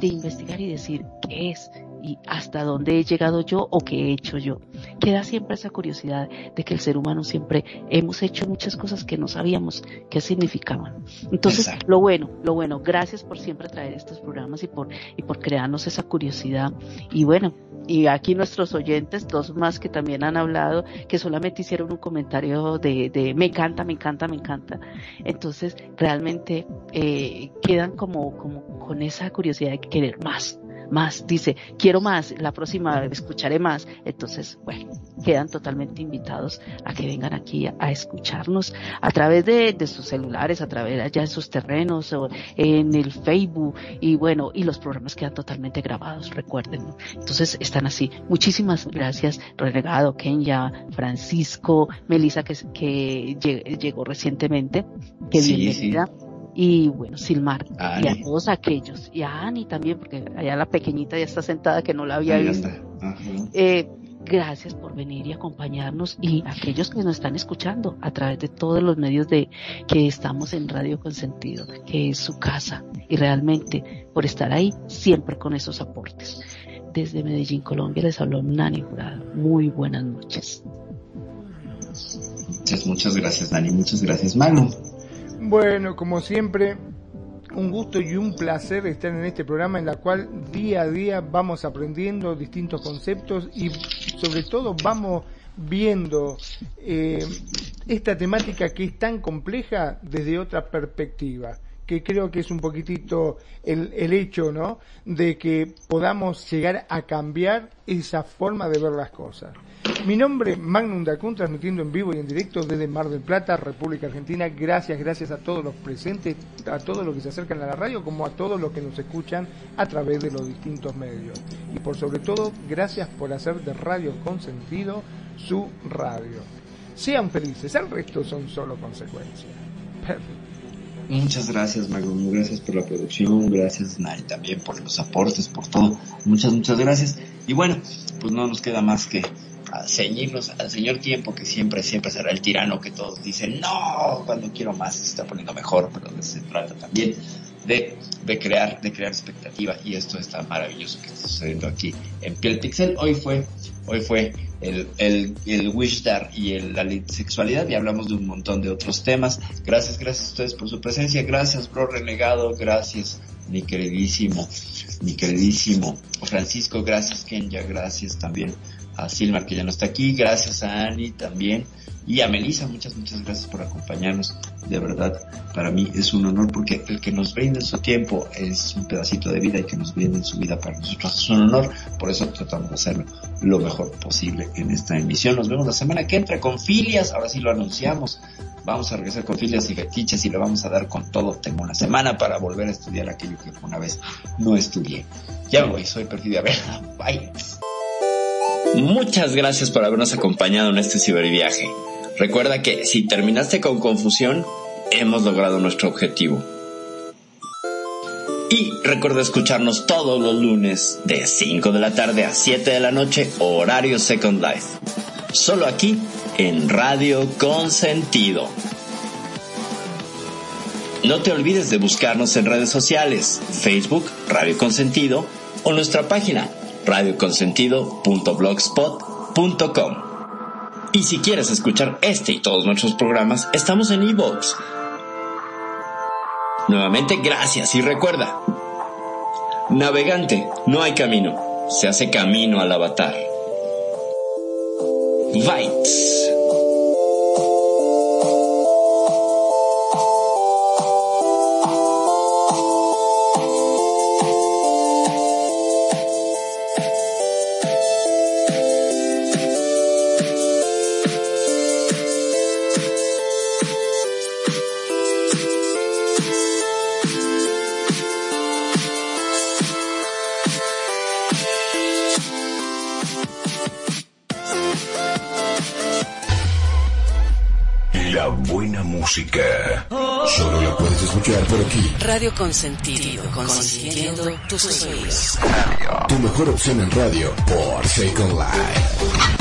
S2: de investigar y decir qué es, y hasta dónde he llegado yo o qué he hecho yo. Queda siempre esa curiosidad de que el ser humano siempre hemos hecho muchas cosas que no sabíamos qué significaban. Entonces, lo bueno, lo bueno, gracias por siempre traer estos programas y por, y por crearnos esa curiosidad. Y bueno, y aquí nuestros oyentes, dos más que también han hablado, que solamente hicieron un comentario de, de me encanta, me encanta, me encanta. Entonces, realmente eh, quedan como, como con esa curiosidad de querer más, más, dice, quiero más, la próxima escucharé más. Entonces, bueno, quedan totalmente invitados a que vengan aquí a, escucharnos a través de, de, sus celulares, a través allá en sus terrenos o en el Facebook y bueno, y los programas quedan totalmente grabados, recuerden. Entonces, están así. Muchísimas gracias, Renegado, Kenya, Francisco, Melissa, que, que llegó recientemente. Que bienvenida y bueno, Silmar y a todos aquellos y a Ani también porque allá la pequeñita ya está sentada que no la había visto. Eh, gracias por venir y acompañarnos y aquellos que nos están escuchando a través de todos los medios de que estamos en Radio Consentido, que es su casa y realmente por estar ahí siempre con esos aportes. Desde Medellín, Colombia les habló Nani Jurado. Muy buenas noches.
S1: Muchas, muchas gracias Nani, muchas gracias Manu.
S3: Bueno, como siempre, un gusto y un placer estar en este programa en la cual día a día vamos aprendiendo distintos conceptos y sobre todo vamos viendo eh, esta temática que es tan compleja desde otra perspectiva que creo que es un poquitito el, el hecho, ¿no? De que podamos llegar a cambiar esa forma de ver las cosas. Mi nombre es Magnum Dacun, transmitiendo en vivo y en directo desde Mar del Plata, República Argentina. Gracias, gracias a todos los presentes, a todos los que se acercan a la radio, como a todos los que nos escuchan a través de los distintos medios. Y por sobre todo, gracias por hacer de Radio Consentido su radio. Sean felices, el resto son solo consecuencias. Perfecto.
S1: Muchas gracias, Magnum. Gracias por la producción. Gracias, Nari, también por los aportes, por todo. Muchas, muchas gracias. Y bueno, pues no nos queda más que ceñirnos al señor tiempo que siempre, siempre será el tirano que todos dicen, no, cuando quiero más se está poniendo mejor, pero se trata también de, de crear, de crear expectativa y esto está maravilloso que está sucediendo aquí en Piel Pixel. Hoy fue, hoy fue el, el, el Wishdar y el, la sexualidad y hablamos de un montón de otros temas. Gracias, gracias a ustedes por su presencia. Gracias, bro renegado. Gracias, mi queridísimo, mi queridísimo Francisco. Gracias, Kenya. Gracias también a Silmar que ya no está aquí, gracias a Ani también y a Melissa, muchas, muchas gracias por acompañarnos. De verdad, para mí es un honor porque el que nos brinden su tiempo es un pedacito de vida y que nos brinden su vida para nosotros es un honor. Por eso tratamos de hacerlo lo mejor posible en esta emisión. Nos vemos la semana que entra con filias, ahora sí lo anunciamos. Vamos a regresar con filias y fetiches y le vamos a dar con todo. Tengo una semana para volver a estudiar aquello que una vez no estudié. Ya me voy, soy Perfidia Vela. Bye. Muchas gracias por habernos acompañado en este ciberviaje. Recuerda que si terminaste con confusión, hemos logrado nuestro objetivo. Y recuerda escucharnos todos los lunes de 5 de la tarde a 7 de la noche, horario Second Life. Solo aquí en Radio Consentido. No te olvides de buscarnos en redes sociales, Facebook, Radio Consentido o nuestra página radioconsentido.blogspot.com. Y si quieres escuchar este y todos nuestros programas, estamos en iVoox. Nuevamente, gracias y recuerda, navegante, no hay camino, se hace camino al avatar. Bites.
S4: Radio Consentido, consintiendo tus sueños.
S5: Tu mejor opción en radio por Second Life.